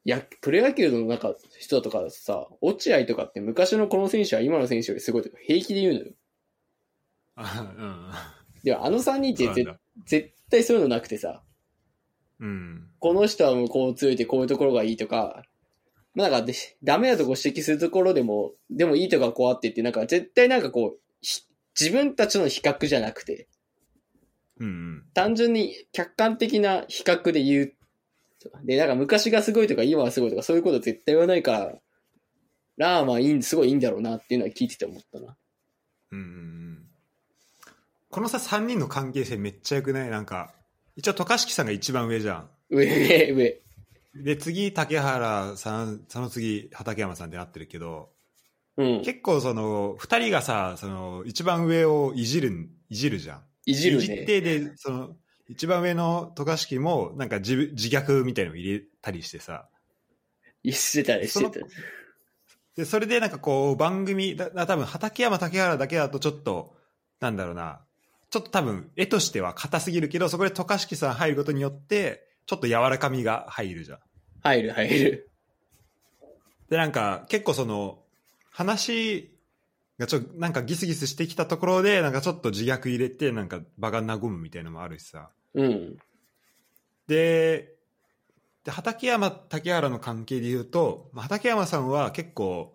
や、プロ野球の中、人とかさ、落合とかって昔のこの選手は今の選手よりすごいとか平気で言うのよ。あでもあの3人ってぜ絶対そういうのなくてさ、うん。この人はもうこう強いてこういうところがいいとか、まあなんかで、ダメなとこ指摘するところでも、でもいいとこがこうあってって、なんか絶対なんかこう、ひ自分たちの比較じゃなくて、うんうん。単純に客観的な比較で言う。で、なんか昔がすごいとか今はすごいとかそういうこと絶対言わないから、ラーマンいいん、すごいいいんだろうなっていうのは聞いてて思ったな。うんこのさ3人の関係性めっちゃよくない？なんか一応渡嘉敷さんが一番上じゃん上、上、上。で次竹原さんその次畠山さんってなってるけどうん。結構その2人がさその一番上をいじるんいじるじゃんいじるいじっね。てでその一番上の渡嘉敷もなんか自自虐みたいのを入れたりしてさしてたね、してたね。でそれでなんかこう番組だだ多分畠山竹原だけだとちょっとなんだろうなちょっと多分絵としては硬すぎるけどそこで渡嘉敷さん入ることによってちょっと柔らかみが入るじゃん入る、入る。でなんか結構その話がちょっとなんかギスギスしてきたところでなんかちょっと自虐入れてなんか場が和むみたいなのもあるしさうん。でで畠山竹原の関係で言うと、まあ、畠山さんは結構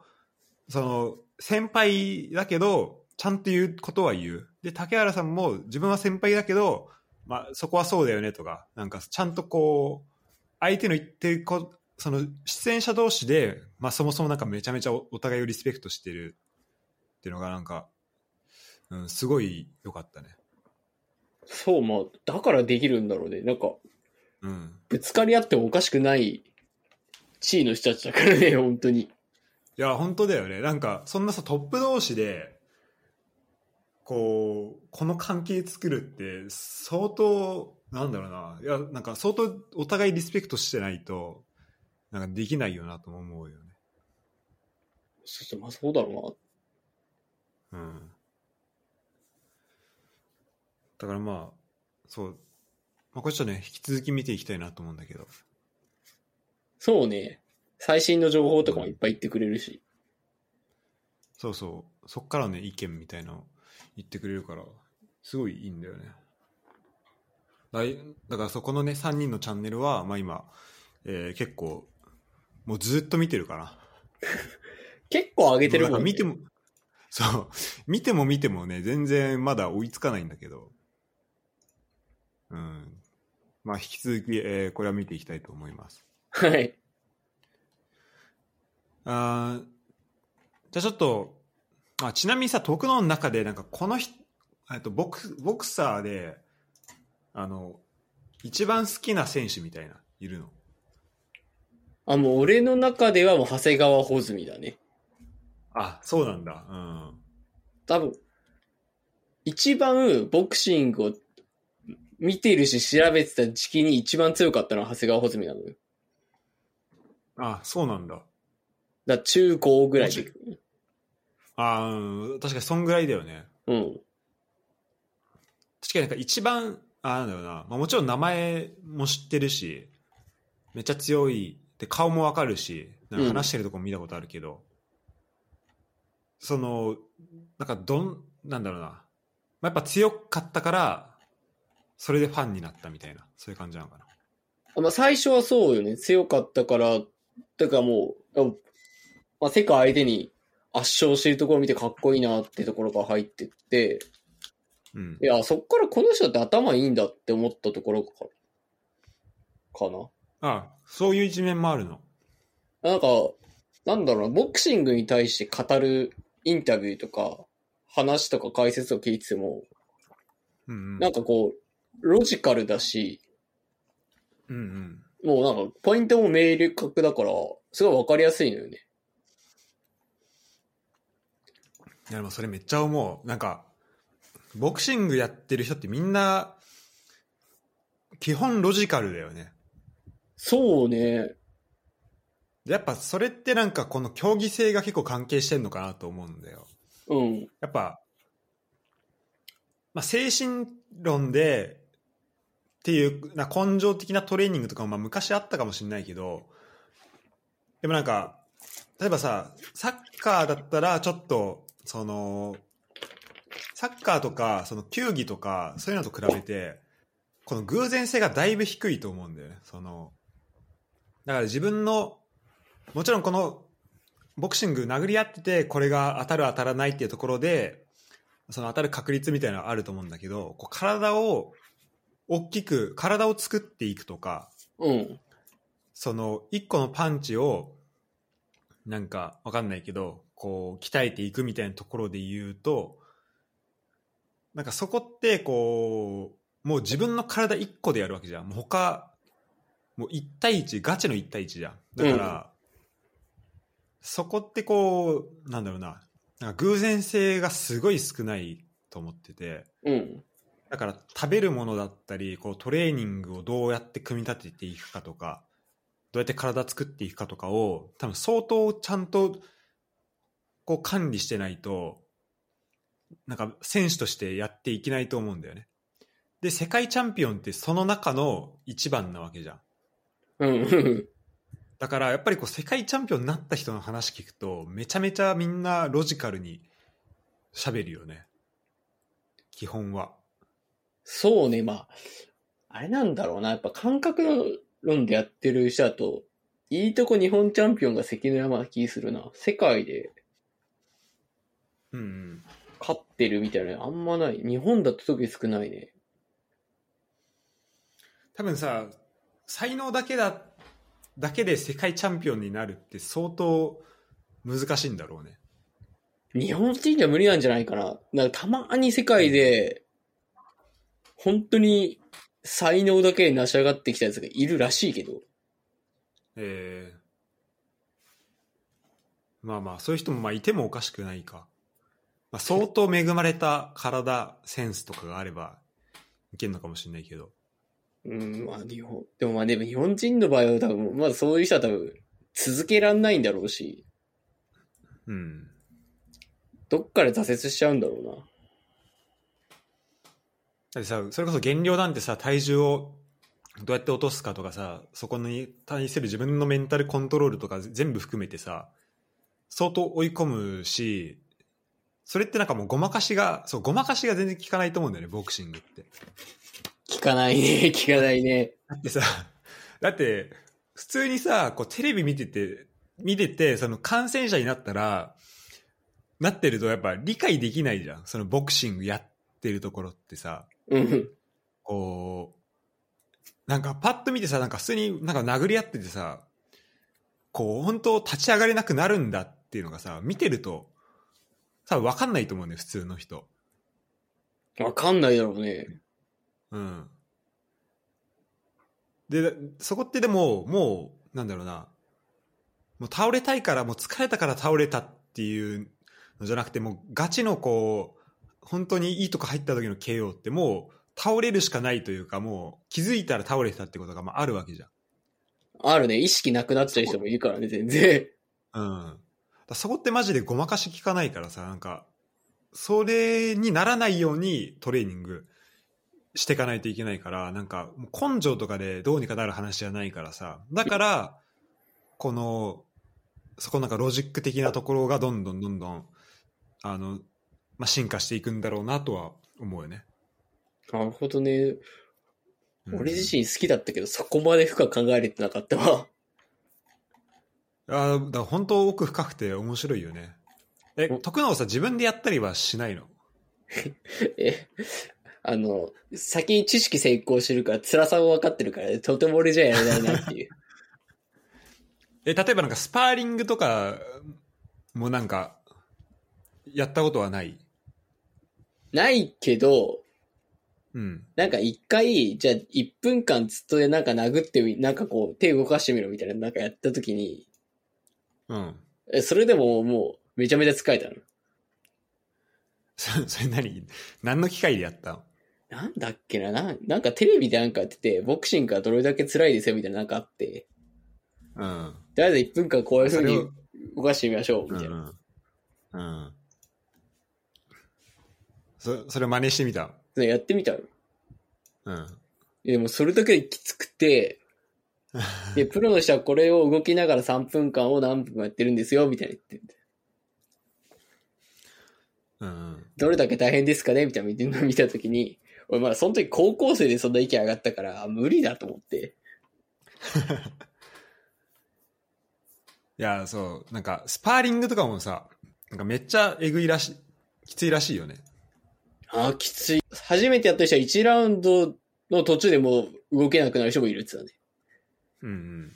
その先輩だけどちゃんと言うことは言うで竹原さんも自分は先輩だけど、まあ、そこはそうだよねとかなんかちゃんとこう相手の言ってるこその出演者同士で、まあ、そもそもなんかめちゃめちゃおお互いをリスペクトしてるっていうのがなんか、うん、すごい良かったね。そう、まあ、だからできるんだろうね。なんか、うんぶつかり合ってもおかしくない地位の人たちだからね、本当に。いや、本当だよね。なんか、そんなさ、トップ同士で、こう、この関係作るって、相当、なんだろうな。いや、なんか、相当お互いリスペクトしてないと、なんかできないよなとも思うよね。そうそう、まあそうだろうん。だからまあ、そう。まあ、これちょっとね、引き続き見ていきたいなと思うんだけど。うな。そうね。最新の情報とかもいっぱい言ってくれるし。そうそう。そっからのね、意見みたいなの言ってくれるから、すごいいいんだよね。だいだからそこのね、3人のチャンネルは、まあ今、えー結構、もうずっと見てるかな。結構上げてるもん、ね。か見ても、そう、見ても見てもね、全然まだ追いつかないんだけど、うん。まあ引き続き、えーこれは見ていきたいと思います。はい。あーじゃあちょっと、まあ、ちなみにさ、徳野の中で、なんかこの人、えっとボクボクサーで、あの、一番好きな選手みたいな、いるの？あ、もう俺の中ではもう長谷川穂積だね。あ、そうなんだ。うん。多分、一番ボクシングを見てるし調べてた時期に一番強かったのは長谷川穂積なのよ。あ、そうなんだ。だ中高ぐらいで。あーうん確かにそんぐらいだよね。うん。確かになんか一番、あなんだろうな、まあ、もちろん名前も知ってるし、めっちゃ強い、で顔もわかるし、なんか話してるとこも見たことあるけど、その、なんかどん、なんだろうな、まあ、やっぱ強かったから、それでファンになったみたいな、そういう感じなのかな。まあ最初はそうよね。強かったから、だからもう、まあ世界相手に圧勝してるところを見てかっこいいなってところから入ってって、うんい。や、そっからこの人って頭いいんだって思ったところかな。あそういう一面もあるの。なんか、なんだろうな、ボクシングに対して語るインタビューとか、話とか解説を聞いてても、うんうん。なんかこう、ロジカルだし、うんうん。もうなんか、ポイントも明確だから、すごいわかりやすいのよね。いやでもそれめっちゃ思う。なんか、ボクシングやってる人ってみんな、基本ロジカルだよね。そうね。やっぱそれってなんかこの競技性が結構関係してんのかなと思うんだよ。うん。やっぱ、まあ、精神論でっていうな根性的なトレーニングとかもまあ昔あったかもしれないけどでもなんか例えばさサッカーだったらちょっとそのサッカーとかその球技とかそういうのと比べてこの偶然性がだいぶ低いと思うんだよねそのだから自分のもちろんこのボクシング殴り合っててこれが当たる当たらないっていうところでその当たる確率みたいなのはあると思うんだけどこう体を大きく体を作っていくとかうん。その一個のパンチをなんかわかんないけどこう鍛えていくみたいなところで言うとなんかそこってこうもう自分の体一個でやるわけじゃん。もう他もう1対1ガチの1対1じゃん。だから、そこってこうなんだろうな。なんか偶然性がすごい少ないと思ってて。うん。だから食べるものだったりこうトレーニングをどうやって組み立てていくかとかどうやって体作っていくかとかを多分相当ちゃんとこう管理してないとなんか選手としてやっていけないと思うんだよね。で世界チャンピオンってその中の一番なわけじゃん。うん。だからやっぱりこう世界チャンピオンになった人の話聞くとめちゃめちゃみんなロジカルに喋るよね。基本は。そうね、まあ、あれなんだろうな。やっぱ感覚の論でやってる人だと、いいとこ日本チャンピオンが関の山な気するな。世界でうんうん。勝ってるみたいなのあんまない。日本だと特に少ないね。多分さ才能だけだだけで世界チャンピオンになるって相当難しいんだろうね日本人じゃ無理なんじゃないかな。なんかたまに世界で、本当に才能だけで成し上がってきたやつがいるらしいけど。えーまあまあそういう人もまあいてもおかしくないか、まあ、相当恵まれた体センスとかがあればいけるのかもしれないけど。うん、まあ日本、でもまあでも日本人の場合は多分、まずそういう人は多分続けらんないんだろうし、うん。どっかで挫折しちゃうんだろうな。だってさそれこそ減量なんてさ体重をどうやって落とすかとかさそこに対する自分のメンタルコントロールとか全部含めてさ相当追い込むしそれってなんかもうごまかしがそうごまかしが全然効かないと思うんだよねボクシングって聞かないね、聞かないね。だってさだって普通にさこうテレビ見てて見ててその感染者になったらなってるとやっぱ理解できないじゃんそのボクシングやってるところってさうん。こう、なんかパッと見てさ、なんか普通になんか殴り合っててさ、こう本当立ち上がれなくなるんだっていうのがさ、見てると、多分分かんないと思うね、普通の人。わかんないだろうね。うん。で、そこってでも、もう、なんだろうな、もう倒れたいから、もう疲れたから倒れたっていうのじゃなくて、もうガチのこう、本当にいいとこ入った時の KO ってもう倒れるしかないというか、もう気づいたら倒れてたってことがまああるわけじゃん。あるね、意識なくなっちゃう人もいるからね、全然。うん。そこってマジでごまかし効かないからさ、なんか、それにならないようにトレーニングしていかないといけないから、なんか、根性とかでどうにかなる話じゃないからさ、だから、この、そこなんかロジック的なところがどんどんどんどん、あの、まあ、進化していくんだろうなとは思うよね。なるほどね。うん俺自身好きだったけど、そこまで深く考えれてなかったわ。あーだから本当奥深くて面白いよね。え、お徳永さん自分でやったりはしないの？え、あの、先に知識成功してるから、辛さも分かってるから、とても俺じゃやれないなっていう。え、例えばなんかスパーリングとかもなんか、やったことはない？ないけど、うん。なんか一回、じゃあ1分間ずっとでなんか殴ってみ、なんかこう手動かしてみろみたいななんかやった時に、うん。えそれでももうめちゃめちゃ疲れたの？そ それ何？何の機会でやったのなんだっけな？な、なんかテレビでなんかやってて、ボクシングがどれだけ辛いですよみたいななんかあって、うん。とりあえず1分間こういう風にそれを動かしてみましょう、うんみたいな。うん。うん。そそれ真似してみた。やってみたの。うん。でもそれだけできつくて、で、プロの人はこれを動きながら3分間を何分もやってるんですよ、みたいな言ってうんうん。どれだけ大変ですかね？みたいな見て 見たときに、俺まだその時高校生でそんな意見上がったから、あ無理だと思って。いや、そう、なんか、スパーリングとかもさ、なんかめっちゃえぐいらしい、きついらしいよね。ああ、きつい。初めてやった人は1ラウンドの途中でもう動けなくなる人もいるって言ってうんうん。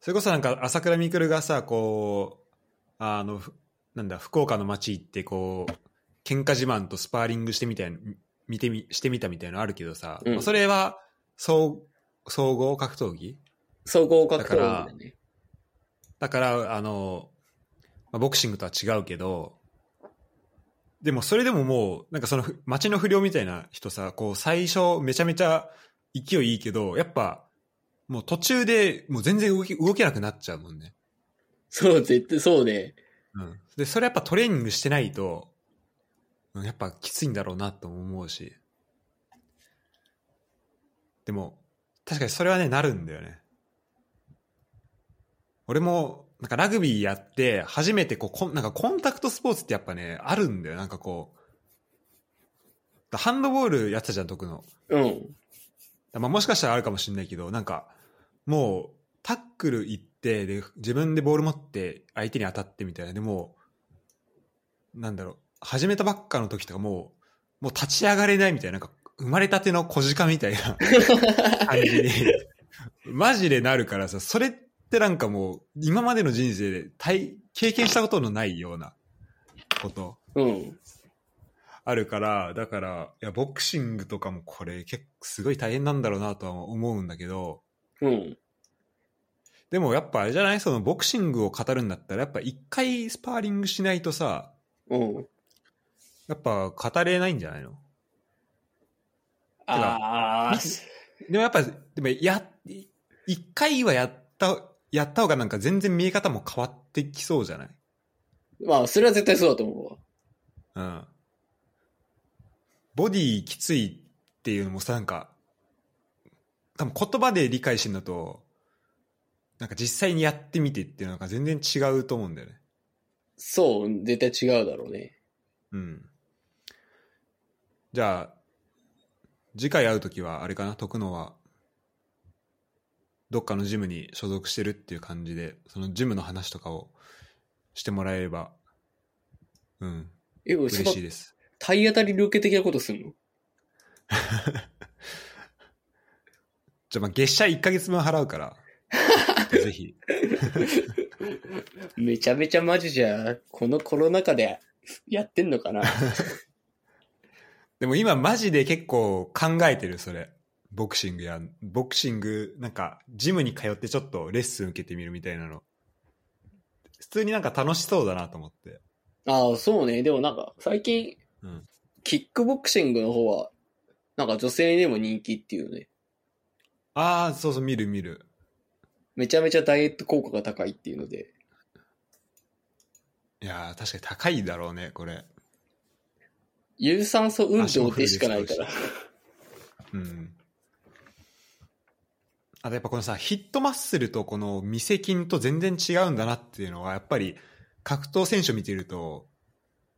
それこそなんか、朝倉未来がさ、こう、あの、ふなんだ、福岡の街行って、こう、喧嘩自慢とスパーリングしてみたいな、見てみ、してみたみたいなのあるけどさ、うんまあそれは、総、総合格闘技？た。総合格闘技だだね。だから、あの、まあボクシングとは違うけど、でもそれでももう、なんかそのふ街の不良みたいな人さ、こう最初めちゃめちゃ勢いいいけど、やっぱ、もう途中でもう全然動き動けなくなっちゃうもんね。そう、絶対そうね。うん。で、それやっぱトレーニングしてないと、うんやっぱきついんだろうなと思うし。でも、確かにそれはね、なるんだよね。俺も、なんかラグビーやって、初めてこうこん、なんかコンタクトスポーツってやっぱね、あるんだよ。なんかこう、ハンドボールやってたじゃん、徳の。うん。まあ、もしかしたらあるかもしれないけど、なんか、もう、タックル行って、で、自分でボール持って、相手に当たってみたいな。でもう、なんだろう、始めたばっかの時とかもう、もう立ち上がれないみたいな、なんか、生まれたての小鹿みたいな 感じに、マジでなるからさ、それってなんかもう、今までの人生で体、経験したことのないようなこと。うん。あるから、だから、いや、ボクシングとかもこれ結構すごい大変なんだろうなとは思うんだけど、うん。でもやっぱあれじゃない？そのボクシングを語るんだったら、やっぱ一回スパーリングしないとさ、うん。やっぱ語れないんじゃないの？ああ、でもやっぱ、でもや、い一回はやった、やった方がなんか全然見え方も変わってきそうじゃない？まあ、それは絶対そうだと思うわ。うん。ボディきついっていうのもさ、なんか、多分言葉で理解してるのと、なんか実際にやってみてっていうのが全然違うと思うんだよね。そう、絶対違うだろうね。うん。じゃあ、次回会うときは、あれかな、徳野は、どっかのジムに所属してるっていう感じで、そのジムの話とかをしてもらえれば、うん、嬉のしいです。体当たりルケ的なことすんの？じゃあ、まあ、月謝1ヶ月分払うから、ぜひ。めちゃめちゃマジじゃ、このコロナ禍でやってんのかな？でも今マジで結構考えてる、それ。ボクシングや、ボクシング、なんか、ジムに通ってちょっとレッスン受けてみるみたいなの。普通になんか楽しそうだなと思って。ああ、そうね。でもなんか、最近、うん。キックボクシングの方は、なんか女性にも人気っていうね。ああ、そうそう、見る見る。めちゃめちゃダイエット効果が高いっていうので。いやー、確かに高いだろうね、これ。有酸素運動でしかないから。うん。あとやっぱこのさ、ヒットマッスルとこの未セ筋と全然違うんだなっていうのは、やっぱり格闘選手を見てると、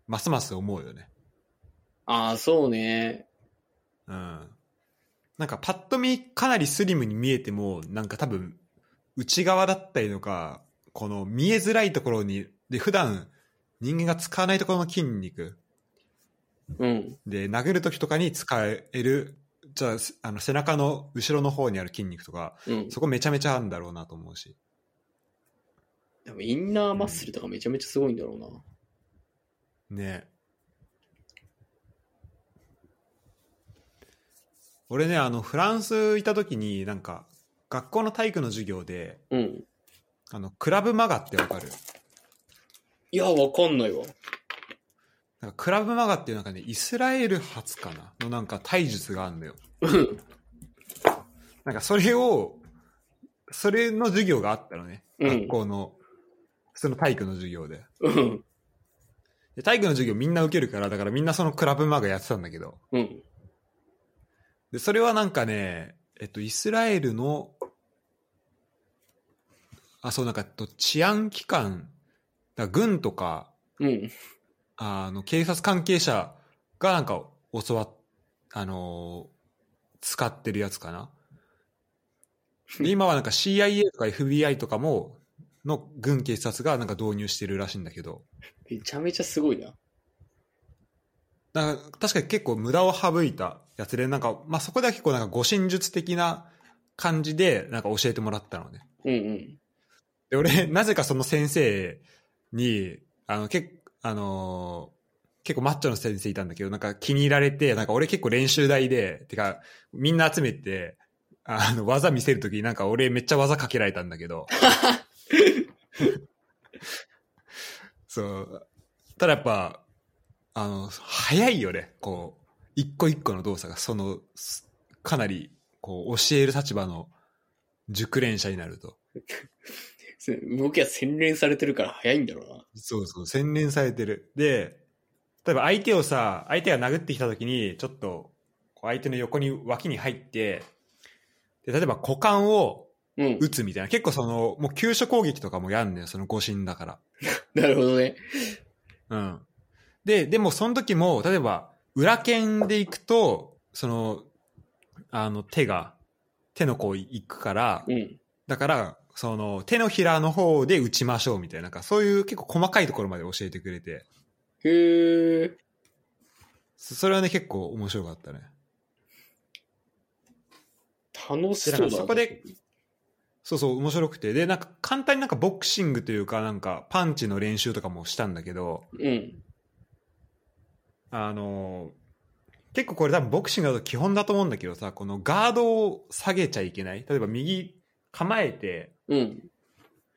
ますます思うよね。ああ、そうね。うん。なんかパッと見かなりスリムに見えても、なんか多分内側だったりとか、この見えづらいところに、で普段人間が使わないところの筋肉うん。で殴る時とかに使える、じゃあすあの背中の後ろの方にある筋肉とか、うん。そこめちゃめちゃあるんだろうなと思うし。でもインナーマッスルとかめちゃめちゃすごいんだろうな。ね俺ね、あの、フランスいた時に、なんか、学校の体育の授業で、うん。あの、クラブマガってわかる？いや、わかんないわ。なんかクラブマガっていうなんかね、イスラエル発かな？のなんか体術があるんだよ。うん。なんかそれを、それの授業があったのね。うん学校の、その体育の授業で。うん。で体育の授業みんな受けるから、だからみんなそのクラブマガやってたんだけど、うん。で、それはなんかね、えっと、イスラエルの、あ、そう、なんか、えっと治安機関、だ軍とか、うん。あの、警察関係者がなんか教わっ、あのー使ってるやつかな。で、今はなんか CIA とか FBI とかも、の軍警察がなんか導入してるらしいんだけど、めちゃめちゃすごいな。だから確かに結構無駄を省いたやつで、なんか、まあ、そこでは結構なんか護身術的な感じでなんか教えてもらったのね。うんうん。で、俺、なぜかその先生に、あの、けあのー結構マッチョの先生いたんだけど、なんか気に入られて、なんか俺結構練習台で、てか、みんな集めて、あの、技見せるときになんか俺めっちゃ技かけられたんだけど。そう。ただやっぱ、あの、早いよね。こう、一個一個の動作が、その、すかなり、こう、教える立場の熟練者になると。動きは洗練されてるから早いんだろうな。そうそう、洗練されてる。で、例えば相手をさ、相手が殴ってきたときに、ちょっと、こう相手の横に、脇に入って、で、例えば股間をうん。打つみたいな。結構その、もう急所攻撃とかもやんねん、その誤審だから。なるほどね。うん。で、でもその時も、例えば、裏剣で行くと、その、あの、手が、手のこう行くから、うん。だから、その、手のひらの方で打ちましょうみたいな、なんかそういう結構細かいところまで教えてくれて、へえ。そそれはね、結構面白かったね。楽しそうだそこでそうそう、面白くて。で、なんか簡単になんかボクシングというか、なんかパンチの練習とかもしたんだけど、うん。あの結構これ多分ボクシングだと基本だと思うんだけどさ、このガードを下げちゃいけない。例えば右構えて、うん。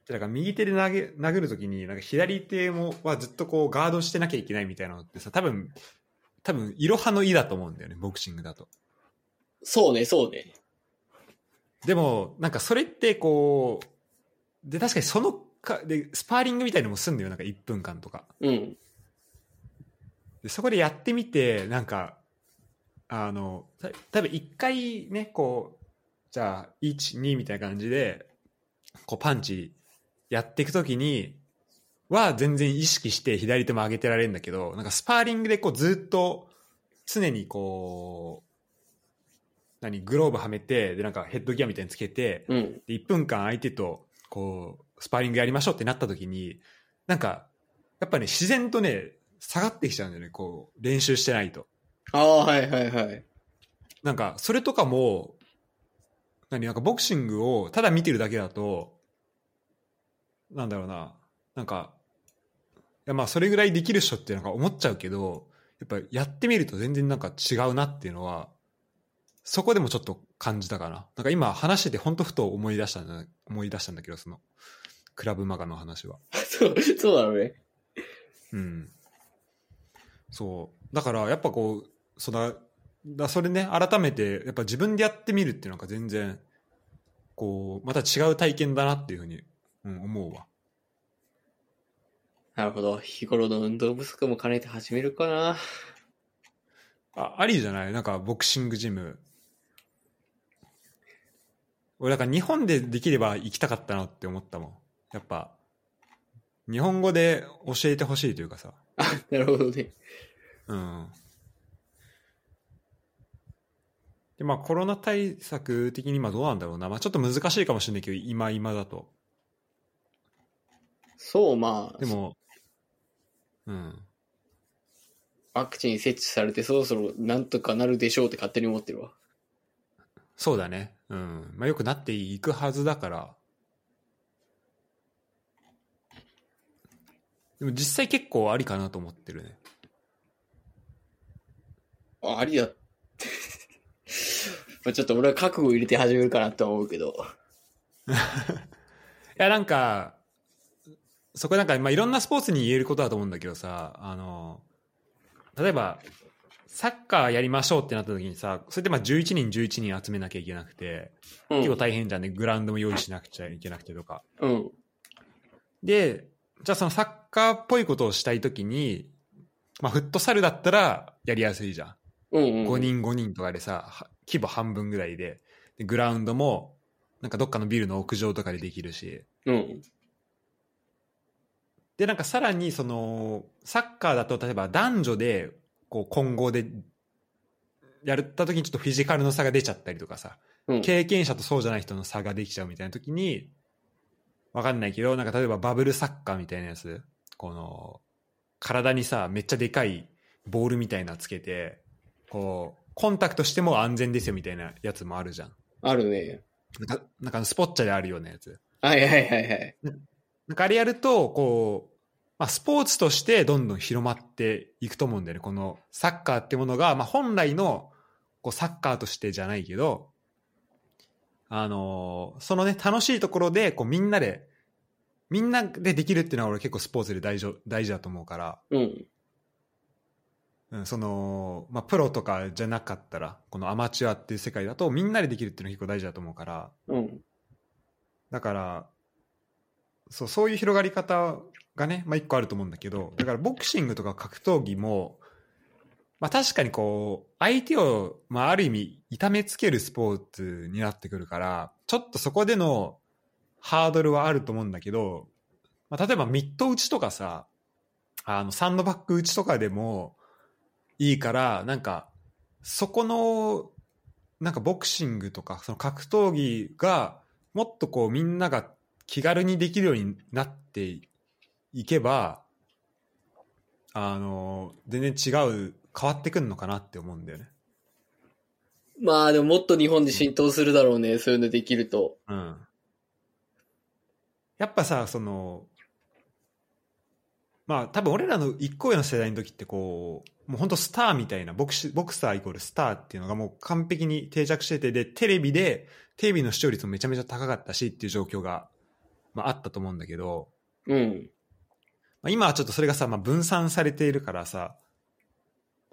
だから右手で投げ殴るときに、なんか左手もはずっとこうガードしてなきゃいけないみたいなのってさ、多分、多分、いろはの意だと思うんだよね、ボクシングだと。そうね、そうね。でも、なんかそれってこう、で、確かにそのか、で、スパーリングみたいのもすんだよ、なんか1分間とか。うん。で、そこでやってみて、なんか、あの、た多分一回ね、こう、じゃあ、1、2みたいな感じで、こうパンチやっていくときに、は全然意識して左手も上げてられるんだけど、なんかスパーリングでこうずっと常にこう、何、グローブはめて、でなんかヘッドギアみたいにつけて、うん。で1分間相手とこうスパーリングやりましょうってなった時になんかやっぱね自然とね下がってきちゃうんだよねこう練習してないとああ、はいはいはい。なんかそれとかも何なんかボクシングをただ見てるだけだとなんだろうななんかいやまあそれぐらいできるっしょってなんか思っちゃうけどやっぱやってみると全然なんか違うなっていうのはそこでもちょっと感じたかな。なんか今話してて本当ふと思い出したんだ、思い出したんだけど、その、クラブマガの話は。そう、そうだね。うん。そう。だからやっぱこう、そだ、だそれね、改めて、やっぱ自分でやってみるっていうのが全然、こう、また違う体験だなっていうふうに、うん、思うわ。なるほど。日頃の運動不足も兼ねて始めるかな。あ、ありじゃない？なんかボクシングジム。俺だから日本でできれば行きたかったなって思ったもん。やっぱ、日本語で教えてほしいというかさ。あ、なるほどね。うん。で、まあコロナ対策的に今どうなんだろうな。まあちょっと難しいかもしれないけど、今今だと。そう、まあ、でも、うん。ワクチン設置されてそろそろなんとかなるでしょうって勝手に思ってるわ。そうだね。うん。まあよくなっていくはずだから。でも実際結構ありかなと思ってるね。あありだ。まあちょっと俺は覚悟入れて始めるかなとは思うけど。いや、なんか、そこなんか、まあ、いろんなスポーツに言えることだと思うんだけどさ、あの、例えば、サッカーやりましょうってなった時にさ、それでまあ11人11人集めなきゃいけなくて、う結構ん。大変じゃんね。グラウンドも用意しなくちゃいけなくてとか。うん。で、じゃあそのサッカーっぽいことをしたい時に、まあ、フットサルだったらやりやすいじゃん。うんうん。5人5人とかでさ、は規模半分ぐらいで、でグラウンドも、なんかどっかのビルの屋上とかでできるし、うん。で、なんかさらにその、サッカーだと例えば男女で、こう混合で、やった時にちょっとフィジカルの差が出ちゃったりとかさ、うん。経験者とそうじゃない人の差ができちゃうみたいな時に、わかんないけど、なんか例えばバブルサッカーみたいなやつ、この、体にさ、めっちゃでかいボールみたいなのつけて、こう、コンタクトしても安全ですよみたいなやつもあるじゃん。あるね。なんか、なんかスポッチャであるようなやつ。はいはいはいはい。なんかあれやると、こう、まあ、スポーツとしてどんどん広まっていくと思うんだよね。このサッカーってものが、まあ、本来のこうサッカーとしてじゃないけど、あのーそのね、楽しいところで、こうみんなで、みんなでできるっていうのは俺結構スポーツで大事大事だと思うから、うん。うん、その、まあ、プロとかじゃなかったら、このアマチュアっていう世界だとみんなでできるっていうのは結構大事だと思うから、うん。だから、そう、そういう広がり方がね、まあ一個あると思うんだけど、だからボクシングとか格闘技も、まあ確かにこう、相手を、まあある意味、痛めつけるスポーツになってくるから、ちょっとそこでのハードルはあると思うんだけど、まあ例えばミット打ちとかさ、あの、サンドバッグ打ちとかでもいいから、なんか、そこの、なんかボクシングとか、その格闘技が、もっとこうみんなが気軽にできるようになっていけば、あの、全然違う、変わってくるのかなって思うんだよね。まあでももっと日本で浸透するだろうね。そういうのできると。うん。やっぱさ、その、まあ多分俺らの一個上の世代の時ってこう、もう本当スターみたいな、ボクシボクサーイコールスターっていうのがもう完璧に定着してて、で、テレビで、テレビの視聴率もめちゃめちゃ高かったしっていう状況が、まああったと思うんだけど、うん。まあ、今はちょっとそれがさ、まあ、分散されているからさ、まあ、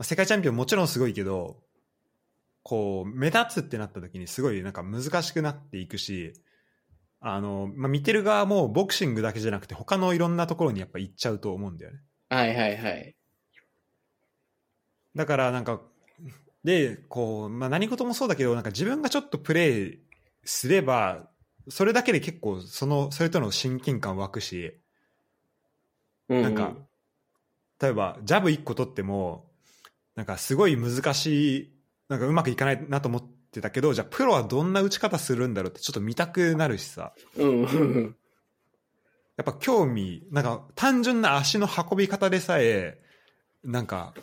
世界チャンピオンもちろんすごいけど、こう、目立つってなった時にすごいなんか難しくなっていくし、あの、まあ、見てる側もボクシングだけじゃなくて他のいろんなところにやっぱ行っちゃうと思うんだよね。はいはいはい。だからなんか、で、こう、まあ、何事もそうだけど、なんか自分がちょっとプレイすれば、それだけで結構その、それとの親近感湧くし、うん。なんか、例えば、ジャブ1個取っても、なんかすごい難しい、なんかうまくいかないなと思ってたけど、じゃあプロはどんな打ち方するんだろうってちょっと見たくなるしさ、うん。うん。やっぱ興味、なんか単純な足の運び方でさえ、なんか、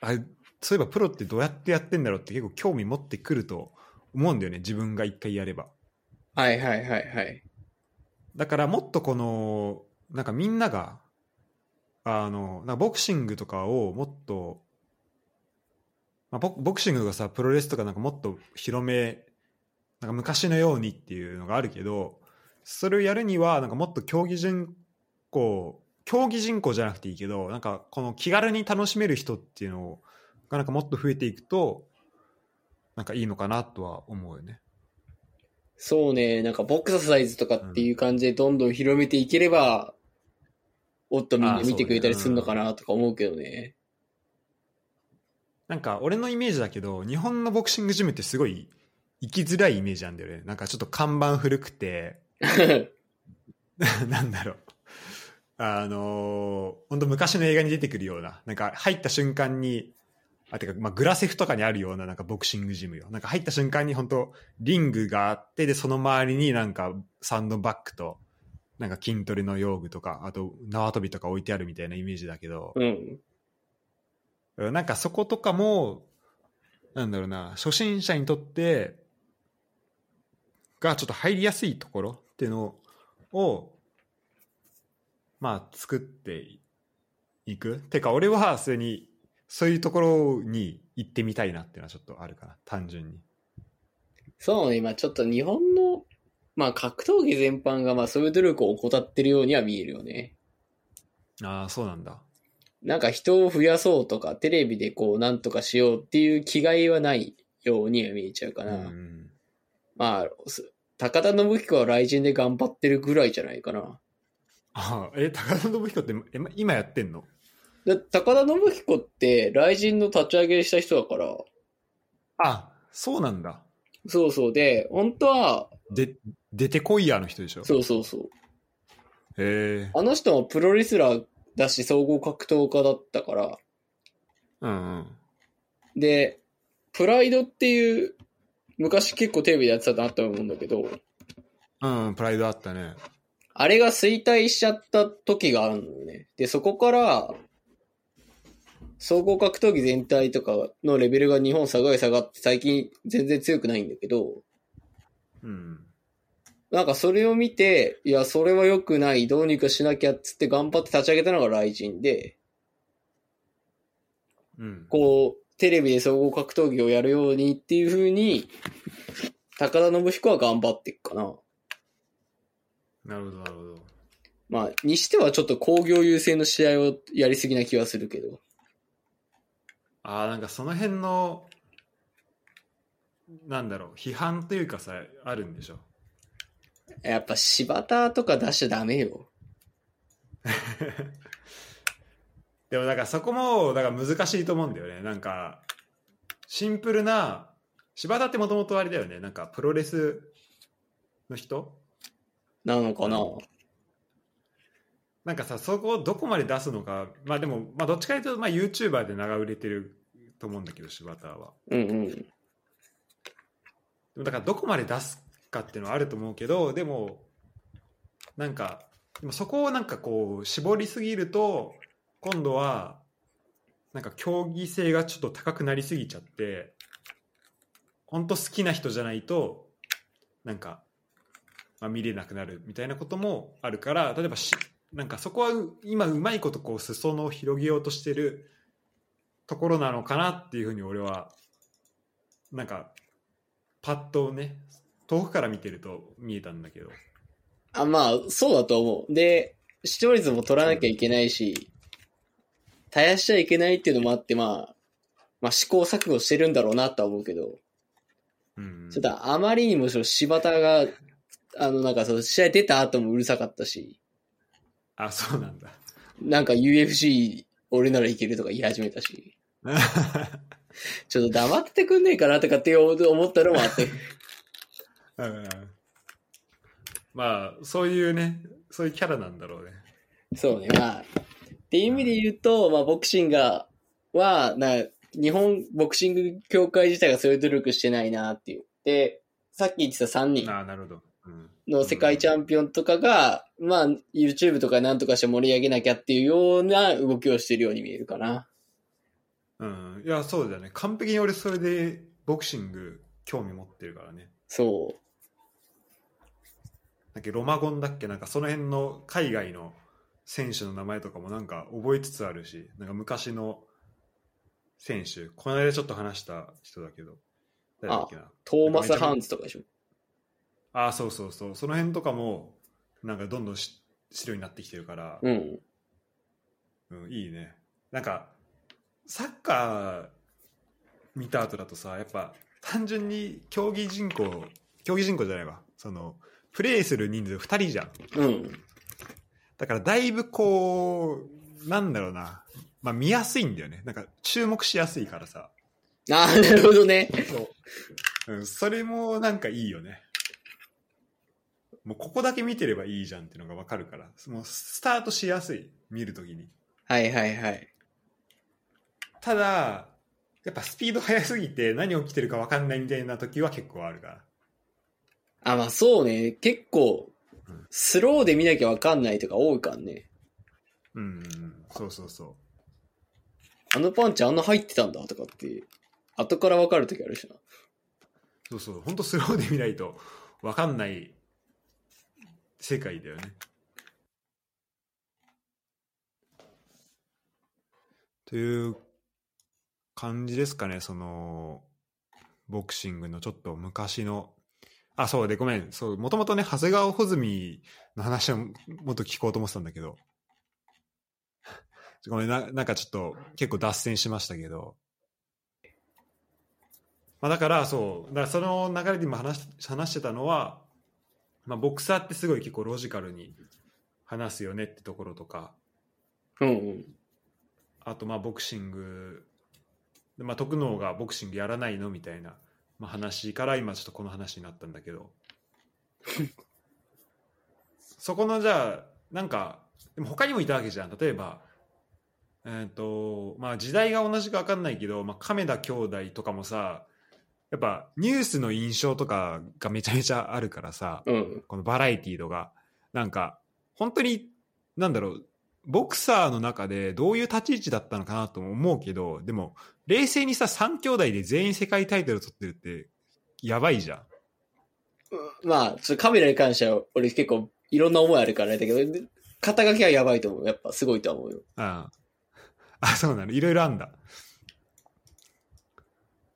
あそういえばプロってどうやってやってんだろうって結構興味持ってくると思うんだよね、自分が一回やれば。はいはいはいはい。だからもっとこの、なんかみんなが、あの、なボクシングとかをもっと、まあ、ボボクシングとかさ、プロレスとかなんかもっと広め、なんか昔のようにっていうのがあるけど、それをやるには、なんかもっと競技人口、競技人口じゃなくていいけど、なんかこの気軽に楽しめる人っていうのがなんかもっと増えていくと、なんかいいのかなとは思うよね。そうね、なんかボクササイズとかっていう感じでどんどん広めていければ、おっとみんな見てくれたりするのかなとか思うけどね。なんか俺のイメージだけど日本のボクシングジムってすごい行きづらいイメージなんだよね。なんかちょっと看板古くて。なんだろう。あのー、本当昔の映画に出てくるようななんか入った瞬間にあてか、まあ、グラセフとかにあるようななんかボクシングジムよ。なんか入った瞬間に本当リングがあってでその周りになんかサンドバッグとなんか筋トレの用具とかあと縄跳びとか置いてあるみたいなイメージだけど、うん。なんかそことかも、なんだろうな、初心者にとって、がちょっと入りやすいところっていうのを、まあ作っていく。てか俺はそれに、そういうところに行ってみたいなっていうのはちょっとあるかな、単純に。そうね、今ちょっと日本の、まあ格闘技全般がまあそういう努力を怠ってるようには見えるよね。ああ、そうなんだ。なんか人を増やそうとか、テレビでこうなんとかしようっていう気概はないようには見えちゃうかな。うん。まあ、す高田信彦は雷神で頑張ってるぐらいじゃないかな。ああ、え、高田信彦って今やってんの？で高田信彦って、雷神の立ち上げした人だから、あ、そうなんだ。そうそう。で、本当は、で、出てこいやの人でしょ？そうそうそう。へえ。あの人もプロレスラーだし、総合格闘家だったから、うんうん。で、プライドっていう、昔結構テレビでやってたなと思うんだけど、うん、うん、プライドあったね。あれが衰退しちゃった時があるのよね。で、そこから、総合格闘技全体とかのレベルが日本下がり下がって最近全然強くないんだけど、うん。なんかそれを見て、いや、それは良くない、どうにかしなきゃっつって頑張って立ち上げたのがライジンで、うん。こう、テレビで総合格闘技をやるようにっていう風に、高田信彦は頑張っていくかな。なるほど、なるほど。まあ、にしてはちょっと工業優先の試合をやりすぎな気はするけど。ああ、なんかその辺の、なんだろう、批判というかさ、あるんでしょ？やっぱ柴田とか出しちゃダメよ。でもだからそこもだから難しいと思うんだよね。なんかシンプルな柴田ってもともとあれだよね。なんかプロレスの人？なのかな？なんかさそこをどこまで出すのか。まあでも、まあ、どっちかというと、まあ、YouTuber で長売れてると思うんだけど柴田は。うんうん。だからどこまで出すかっていうのはあると思うけどでもなんかでもそこをなんかこう絞りすぎると今度はなんか競技性がちょっと高くなりすぎちゃって本当好きな人じゃないとなんか、まあ、見れなくなるみたいなこともあるから例えばしなんかそこは今うまいことこう裾野を広げようとしてるところなのかなっていうふうに俺はなんかパッとね遠くから見てると見えたんだけど。あ、まあ、そうだと思う。で、視聴率も取らなきゃいけないし、絶やしちゃいけないっていうのもあって、まあ、まあ試行錯誤してるんだろうなとは思うけど、うん。ちょっとあまりにもその柴田が、あの、なんかその試合出た後もうるさかったし、あそうなんだ。なんか UFC 俺ならいけるとか言い始めたし、ちょっと黙っててくんねえかなとかって思ったのもあって。うん。まあそういうねそういうキャラなんだろうね。そうね、まあ、っていう意味で言うと、まあ、ボクシンガーは、な、日本ボクシング協会自体がそういう努力してないなっていう。で、さっき言ってた3人ああなるほど、うん、の世界チャンピオンとかが、まあ、YouTube とかなんとかして盛り上げなきゃっていうような動きをしてるように見えるかな。うん、いやそうだよね。完璧に俺それでボクシング興味持ってるからね。そだっけロマゴンだっけ？なんかその辺の海外の選手の名前とかもなんか覚えつつあるしなんか昔の選手この間ちょっと話した人だけど誰だっけな？う。トーマス・ハンズとかでしょ？ああそうそうそうその辺とかもなんかどんどんし知るようになってきてるから、うん。うん、いいねなんかサッカー見た後だとさやっぱ単純に競技人口競技人口じゃないわそのプレーする人数2人じゃん。うん。だからだいぶこうなんだろうな、まあ、見やすいんだよね。なんか注目しやすいからさ。ああ、なるほどね。そう、うん、それもなんかいいよね。もうここだけ見てればいいじゃんっていうのが分かるから。もうスタートしやすい。見るときに。はいはいはい。ただやっぱスピード速すぎて何起きてるか分かんないみたいな時は結構あるからあ、まあそうね。結構うん、スローで見なきゃわかんないとか多いからね。うんうんうんそうそうそうあのパンチあんな入ってたんだとかって、後からわかるときあるしな。そうそう本当スローで見ないと分かんない世界だよねという感じですかねそのボクシングのちょっと昔のあそうでごめん。そうもともとね長谷川穂積の話をもっと聞こうと思ってたんだけど。ごめんななんかちょっと結構脱線しましたけど。まあ、だからそう。だからその流れで今話し話してたのは、まあ、ボクサーってすごい結構ロジカルに話すよねってところとか。うんうん。あとまあボクシング。で、まあ、徳能がボクシングやらないのみたいな、まあ、話から今ちょっとこの話になったんだけど。そこのじゃあなんかでも他にもいたわけじゃん。例えばえっ、とまあ時代が同じか分かんないけど、まあ、亀田兄弟とかもさやっぱニュースの印象とかがめちゃめちゃあるからさ、うん。このバラエティーとか。なんか本当になんだろうボクサーの中でどういう立ち位置だったのかなとも思うけどでも冷静にさ3兄弟で全員世界タイトル取ってるってやばいじゃん。まあ、ちょカメラに関しては、俺結構いろんな思いあるからあれだけど、で肩書きはやばいと思う。やっぱすごいとは思うよ。ああそうなのいろいろあんだ。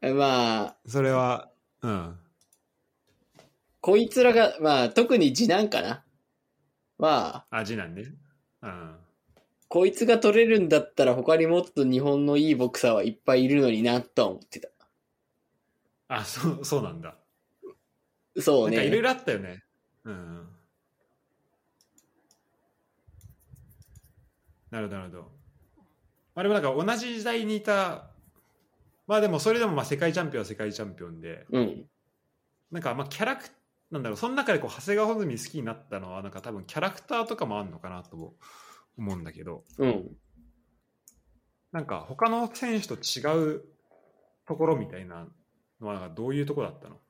えまあ、それはうんこいつらが、まあ、特に次男かな。まあ、あ次男ね。うんこいつが取れるんだったら他にもっと日本のいいボクサーはいっぱいいるのにな、とは思ってた。あそう そうなんだ。そうね。なんかいろいろあったよね。うん。なるほど、なるほど。まあでもなんか同じ時代にいた、まあでもそれでもまあ世界チャンピオンは世界チャンピオンで、うん。なんかまあキャラクなんだろう、その中でこう長谷川穂積好きになったのは、なんか多分キャラクターとかもあるのかなと思うんだけど、うん。なんか他の選手と違うところみたいなのはどういうところだったの？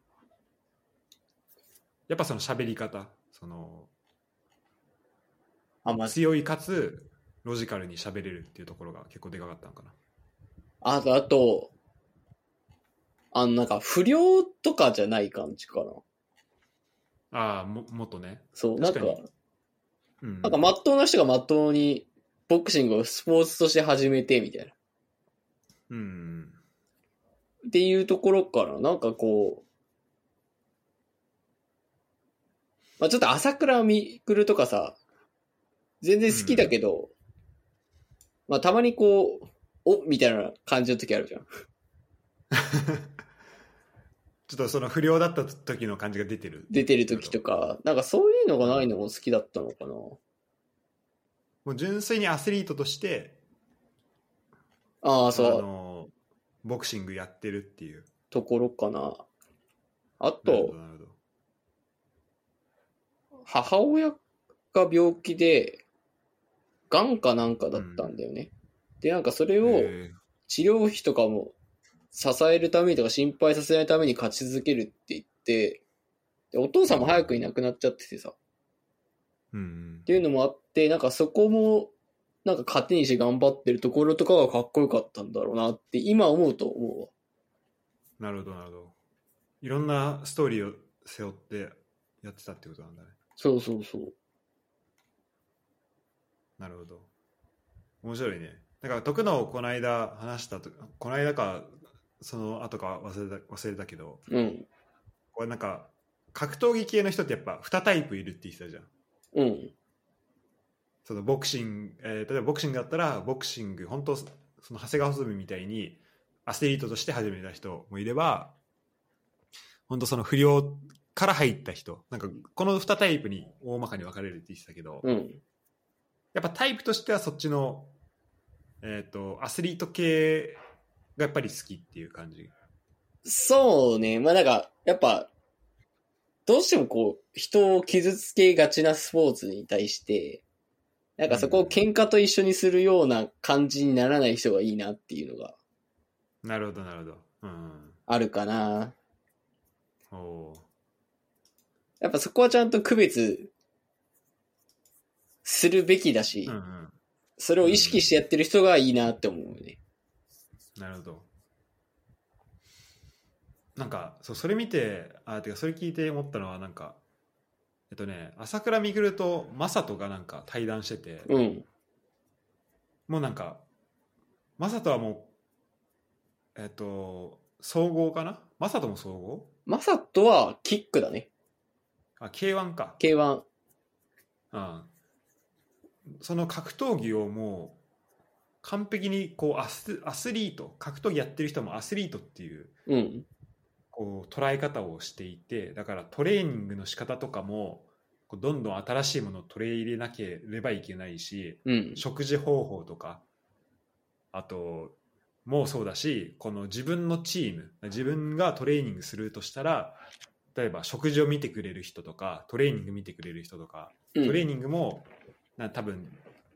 やっぱその喋り方、そのあ、まあ、強いかつロジカルに喋れるっていうところが結構でかかったのかな？あと、あと、あの、なんか、不良とかじゃない感じかな。ああ、ももっとね。そう、なんか、うん、なんか、まっとうな人がまっとうに、ボクシングをスポーツとして始めて、みたいな。うん。っていうところから、なんかこう、まあちょっと朝倉未来とかさ、全然好きだけど、まあたまにこう、おみたいな感じの時あるじゃん。ちょっとその不良だった時の感じが出てる。出てる時とか、なんかそういうのがないのも好きだったのかな。もう純粋にアスリートとして、ああ、あそう、のボクシングやってるっていう。ところかな。あと母親が病気で、癌かなんかだったんだよね。で、なんかそれを、へ治療費とかも支えるためにとか心配させないために勝ち続けるって言って、でお父さんも早くいなくなっちゃっててさ、うんていうのもあって、なんかそこも、なんか糧にして頑張ってるところとかがかっこよかったんだろうなって今思うと思うわ。なるほどなるほど。いろんなストーリーを背負ってやってたってことなんだね。そうそうそう。なるほど。面白いね。だから徳野をこの間話したとこの間かその後か忘れた忘れたけどうん。これなんか格闘技系の人ってやっぱ2タイプいるって言ってたじゃんうん。そのボクシング、えー例えばボクシングだったらボクシング本当その長谷川穂積みたいにアスリートとして始めた人もいれば本当その不良から入った人なんかこの2タイプに大まかに分かれるって言ってたけど、うん。やっぱタイプとしてはそっちの、えー、とアスリート系がやっぱり好きっていう感じ？そうね。まあなんか、やっぱ、どうしてもこう、人を傷つけがちなスポーツに対して、なんかそこを喧嘩と一緒にするような感じにならない人がいいなっていうのがなるほどなるほどうんあるかな。おーやっぱそこはちゃんと区別するべきだし、うんうんそれを意識してやってる人がいいなって思うよね。なるほど。なんかそうそれ見てあてかそれ聞いて思ったのはなんかえっとね朝倉未来と正人がなんか対談してて、うん。もうなんか正人はもうえっと総合かな？正人も総合？マサトはキックだね。あ K1 か、K1。うん、その格闘技をもう完璧にこうアスアスリート格闘技やってる人もアスリートっていううん。こう捉え方をしていてだからトレーニングの仕方とかもこうどんどん新しいものを取り入れなければいけないしうん。食事方法とかあともそうだしこの自分のチーム自分がトレーニングするとしたら例えば食事を見てくれる人とかトレーニング見てくれる人とかうんトレーニングもな多分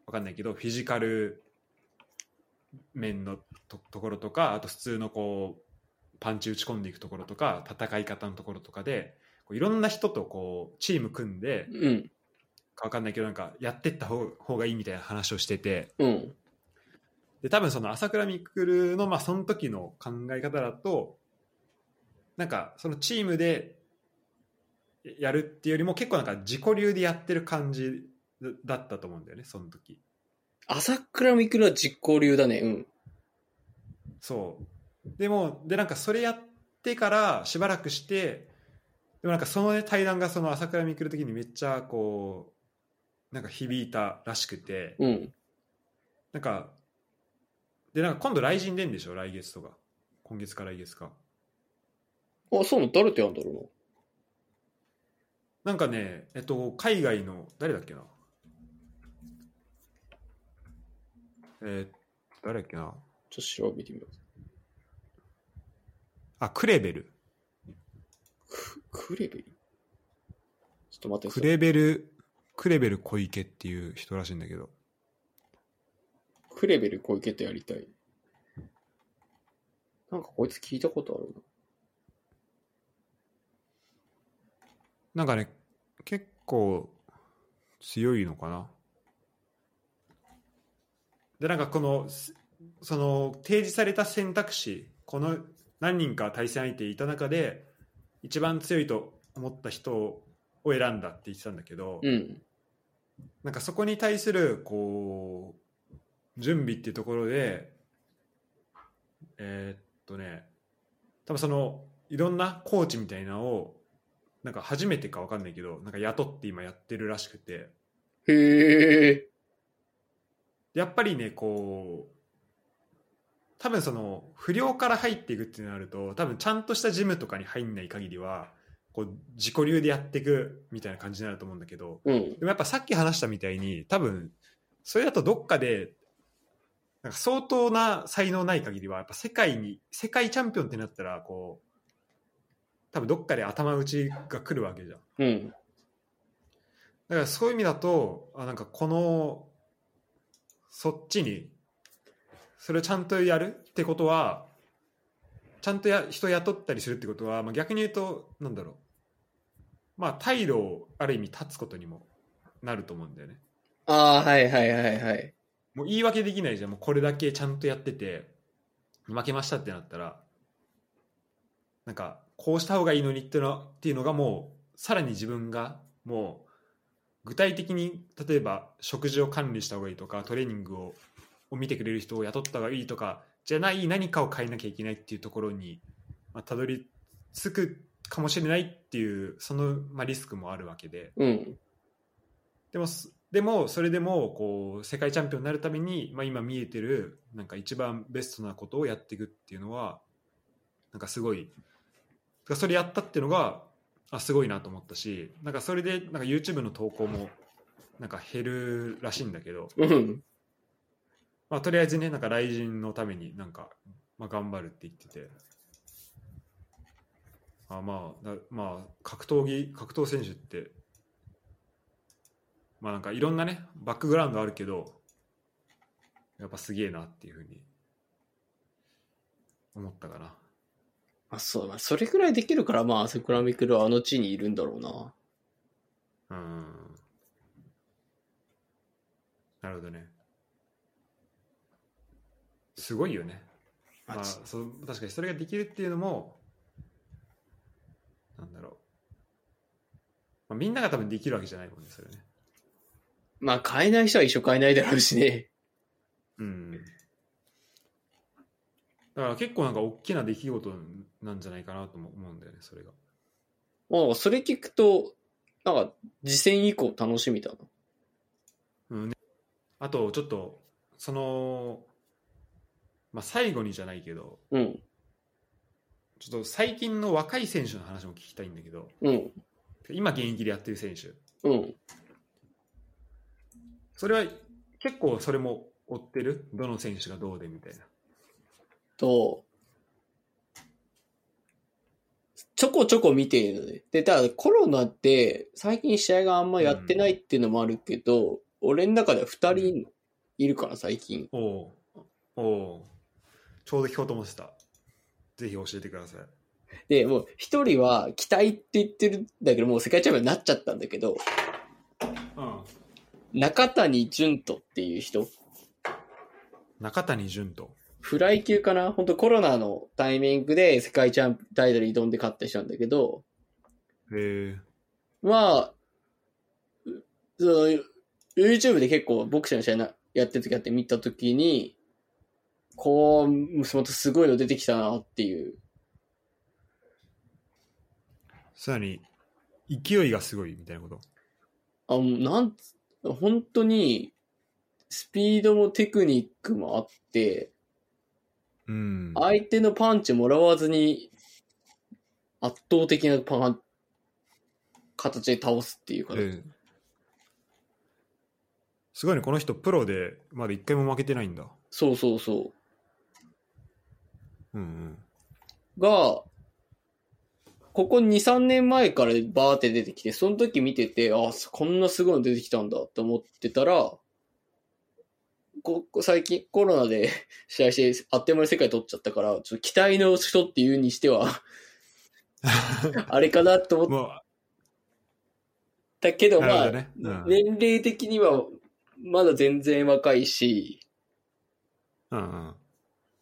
わかんないけどフィジカル面のとところとかあと普通のこうパンチ打ち込んでいくところとか戦い方のところとかでこういろんな人とこうチーム組んでうん。かわかんないけどなんかやってった方方がいいみたいな話をしててうん。で多分その朝倉未来のまあその時の考え方だとなんかそのチームでやるっていうよりも結構なんか自己流でやってる感じだったと思うんだよねその時朝倉未来は実行流だね。うん。そうでもでなんかそれやってからしばらくしてでもなんかその、ね、対談がその朝倉未来の時にめっちゃこうなんか響いたらしくてうん。なんかでなんか今度来人出んでしょ？来月とか今月か来月かあ、そうなの？誰とやんだろうな？なんかねえっと海外の誰だっけな？えー誰だっけな？ちょっと調べてみよう。あクレベル。ククレベル？ちょっと待ってクレベルクレベル小池っていう人らしいんだけど。クレベル小池とやりたい。なんかこいつ聞いたことあるなんかね結構強いのかな？でなんかこのすその提示された選択肢この何人か対戦相手いた中で一番強いと思った人を選んだって言ってたんだけど、な。うん。なんかそこに対するこう準備っていうところでえーっとね多分そのいろんなコーチみたいなのをなんか初めてか分かんないけどなんか雇って今やってるらしくてへえ。やっぱりねこう多分その不良から入っていくってなると多分ちゃんとしたジムとかに入んない限りはこう自己流でやっていくみたいな感じになると思うんだけどうん。でもやっぱさっき話したみたいに多分それだとどっかでなんか相当な才能ない限りはやっぱ世界に世界チャンピオンってなったらこう多分どっかで頭打ちが来るわけじゃんうん。だからそういう意味だとあなんかこのそっちにそれをちゃんとやるってことはちゃんとや人雇ったりするってことは、まあ、逆に言うとなんだろう。まあ退路をある意味立つことにもなると思うんだよね。ああ、はいはいはいはい。もう言い訳できないじゃん。もうこれだけちゃんとやってて負けましたってなったらなんかこうした方がいいのにっていうのっていうのがもうさらに自分がもう具体的に例えば食事を管理した方がいいとかトレーニングをを見てくれる人を雇った方がいいとかじゃない何かを変えなきゃいけないっていうところに、まあ、たどり着くかもしれないっていうその、まあ、リスクもあるわけで。うん。でもすでもそれでもこう世界チャンピオンになるために、まあ、今見えてるなんか一番ベストなことをやっていくっていうのはなんかすごいそれやったっていうのがあすごいなと思ったしなんかそれでなんか YouTube の投稿もなんか減るらしいんだけど、うん。まあ、とりあえずねなんか来人のためになんか、まあ、頑張るって言っててあまあだまあ格闘技格闘選手ってまあなんかいろんなねバックグラウンドあるけどやっぱすげえなっていうふうに思ったかなあ、そう、まあ、それくらいできるから、まあ、朝倉未来はあの地にいるんだろうな。うん。なるほどね。すごいよね。まあ、そう確かにそれができるっていうのもなんだろう、まあ、みんなが多分できるわけじゃないもんねそれね。まあ、変えない人は一生変えないだろうしね。うんだから結構なんか大きな出来事なんじゃないかなとも思うんだよねそれがまあ、それ聞くと、なんか、次戦以降楽しみだな。あとちょっとそのまあ最後にじゃないけどうん。ちょっと最近の若い選手の話も聞きたいんだけどうん。今現役でやってる選手うん。それは結構それも追ってる？どの選手がどうでみたいな。と、ちょこちょこ見ているので。で、ただコロナって最近試合があんまやってないっていうのもあるけど、俺の中では二人いるから最近。おおちょうど聞こうと思ってた。ぜひ教えてください。で、もう一人は期待って言ってるんだけど、もう世界チャンピオンになっちゃったんだけど、うん。中谷潤人っていう人、中谷潤人。フライ級かな？本当コロナのタイミングで世界チャンピタイトル挑んで勝った人なんだけど、へえ。まあ、うその、YouTube で結構ボクシングの試合なやってる時あって見た時に、こう、またすごいの出てきたなっていう。さらに、勢いがすごいみたいなこと？あ、もうなんつ、本当に、スピードもテクニックもあって、うん。相手のパンチもらわずに、圧倒的なパン、形で倒すっていうか、ええすごいね、この人、プロでまだ一回も負けてないんだ。そうそうそうんうん。う。が、ここ2、3年前からバーって出てきて、その時見てて、あ、こんなすごいの出てきたんだって思ってたら、ここ最近コロナで 試合して、あっという間に世界取っちゃったから、ちょっと期待の人っていうにしては、あれかなと思ったけど、まあ、どねうん年齢的にはまだ全然若いし、うんうん。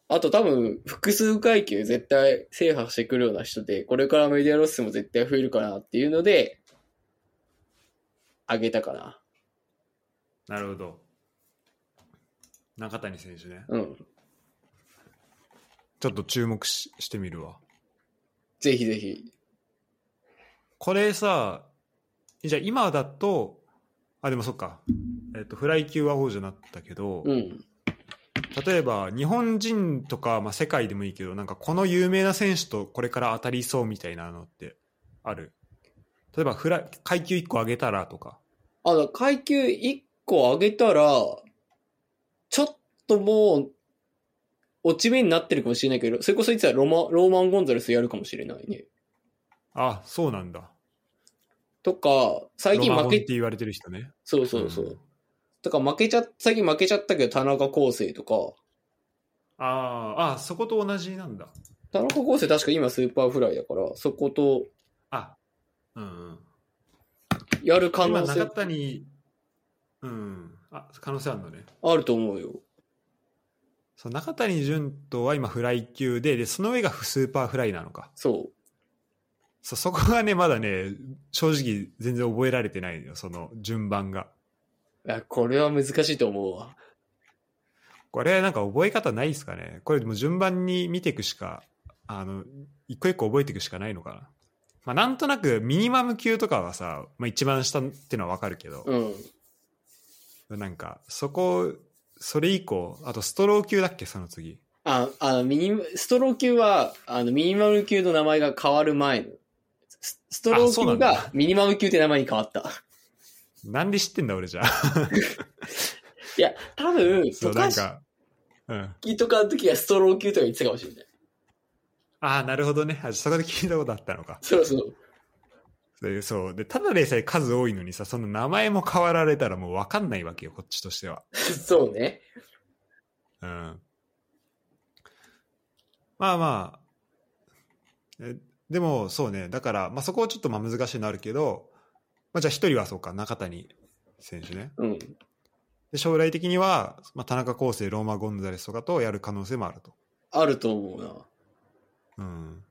あと多分複数階級絶対制覇してくるような人で、これからメディアロスも絶対増えるかなっていうので、あげたかな。なるほど。中谷選手ね。うん。ちょっと注目ししてみるわ。ぜひぜひ。これさ、じゃあ今だと、あ、でもそっか。えっ、と、フライ級は王者になったけど、うん。例えば日本人とか、まあ、世界でもいいけど、なんかこの有名な選手とこれから当たりそうみたいなのってある？例えばフライ階級1個上げたらとか。あの、階級1個上げたら、ちょっともう、落ち目になってるかもしれないけど、それこそいつはロマローマン・ゴンザレスやるかもしれないね。あ、そうなんだ。とか、最近負けて言われてる人ね。そうそうそう。うんとか負けちゃ、最近負けちゃったけど、田中恒成とか、あーあ、そこと同じなんだ。田中恒成確か今スーパーフライだから、そことあ、うんうん。やる可今中能性谷、うん、あ、可能性あるのね。あると思うよ。そう中谷潤人は今フライ級ででその上がスーパーフライなのかそそそこがねまだね正直全然覚えられてないのよその順番がう。いや、これは難しいと思うわ。これなんか覚え方ないですかねこれもう順番に見ていくしかあの一個一個覚えていくしかないのかなまあなんとなくミニマム級とかはさ、まあ、一番下っていうのはわかるけど、うん。なんかそこそれ以降あとストロー級だっけ？その次あ、あの、ミニ、ストロー級は、あの、ミニマム級の名前が変わる前の。スストロー級がミニマム級って名前に変わった。なんで知ってんだ俺じゃあ いや、多分、そなんかうん敷とかの時はストロー級とか言ってたかもしれない。ああ、なるほどね。あそこで聞いたことあったのか。そうそう。でそう。で、ただでさえ数多いのにさ、その名前も変わられたらもう分かんないわけよ、こっちとしては。そうね。うん。まあまあ。えでも、そうね。だから、まあそこはちょっとまあ難しいのあるけど、まあじゃあ一人はそうか、中谷選手ね。うん。で、将来的には、まあ田中康生、ローマ・ゴンザレスとかとやる可能性もあると。あると思うな。うん。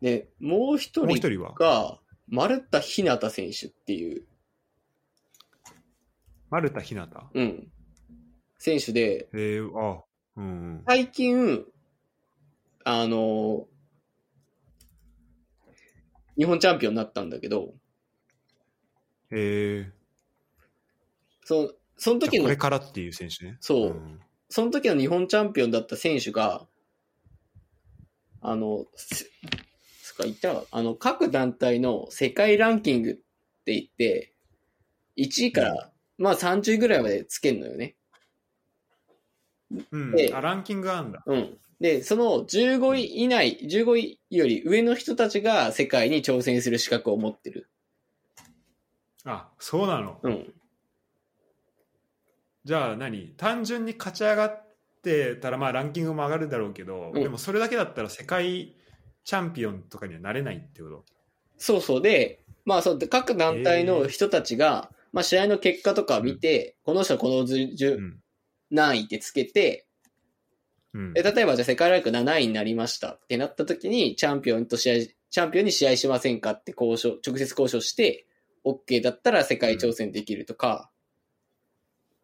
で、もう一人もう一人は？が、丸田ひなた選手っていう、丸田ひなた？うん。選手で、えー、あうんうん。最近、あの、日本チャンピオンになったんだけど、えー、その、その時のじゃあこれ、からっていう選手ね。そううんその時の日本チャンピオンだった選手が、あの、か言ったらあの、各団体の世界ランキングって言って、1位からまあ30位ぐらいまでつけんのよね。うんであランキングがあるんだうん。で、その15位以内、15位より上の人たちが世界に挑戦する資格を持ってる。あそうなの？うん。じゃあ何？単純に勝ち上がってたらまあランキングも上がるだろうけど、うんでもそれだけだったら世界チャンピオンとかにはなれないってこと？そうそう。で、まあそう、で各団体の人たちが、まあ試合の結果とか見て、この人はこのずじゅうん、何位ってつけて、うん。で、例えばじゃあ世界ランク7位になりましたってなった時に、チャンピオンと試合、チャンピオンに試合しませんかって交渉、直接交渉して、OK だったら世界挑戦できるとか、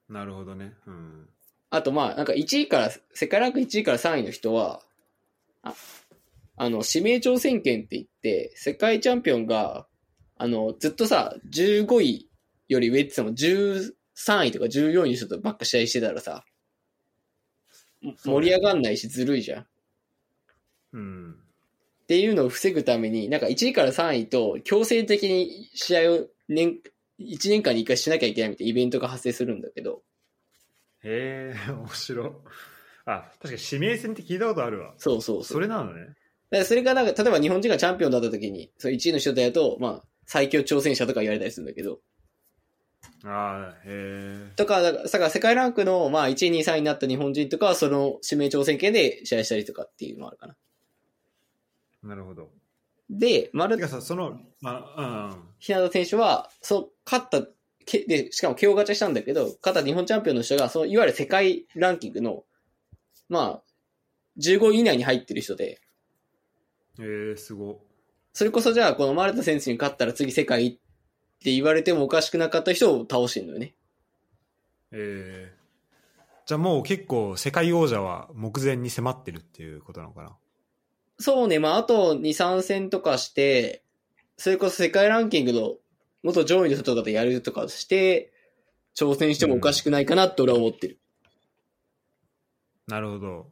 なるほどね、うん、あとまあ、なんか1位から、世界ランク1位から3位の人は、ああの、指名挑戦権って言って、世界チャンピオンが、あの、ずっとさ、15位より上って言っても13位とか14位の人とばっか試合してたらさ、盛り上がんないしずるいじゃん。っうん、ていうのを防ぐために、なんか1位から3位と強制的に試合を年、1年間に1回しなきゃいけないみたいなイベントが発生するんだけど、へえ面白い。あ確かに指名戦って聞いたことあるわ。そうそうそう。それなのねだからそれがなんか、例えば日本人がチャンピオンだった時に、その1位の人とやると、まあ、最強挑戦者とか言われたりするんだけど、ああへえとか、だから世界ランクの、まあ、1位、2位、3位になった日本人とかは、その指名挑戦権で試合したりとかっていうのもあるかな。なるほど。で、丸てかさそのまあひなた選手は、そう、勝った、けで、しかも KO ガチャしたんだけど、勝った日本チャンピオンの人が、その、いわゆる世界ランキングの、まあ、15位以内に入ってる人で、えすご。それこそじゃあ、この丸田選手に勝ったら次世界って言われてもおかしくなかった人を倒してるのよね。えー、じゃあもう結構世界王者は目前に迫ってるっていうことなのかな。そうね、まあ、あと2、3戦とかして、それこそ世界ランキングの元上位の人とかでやるとかして、挑戦してもおかしくないかなって俺は思ってる。なるほど。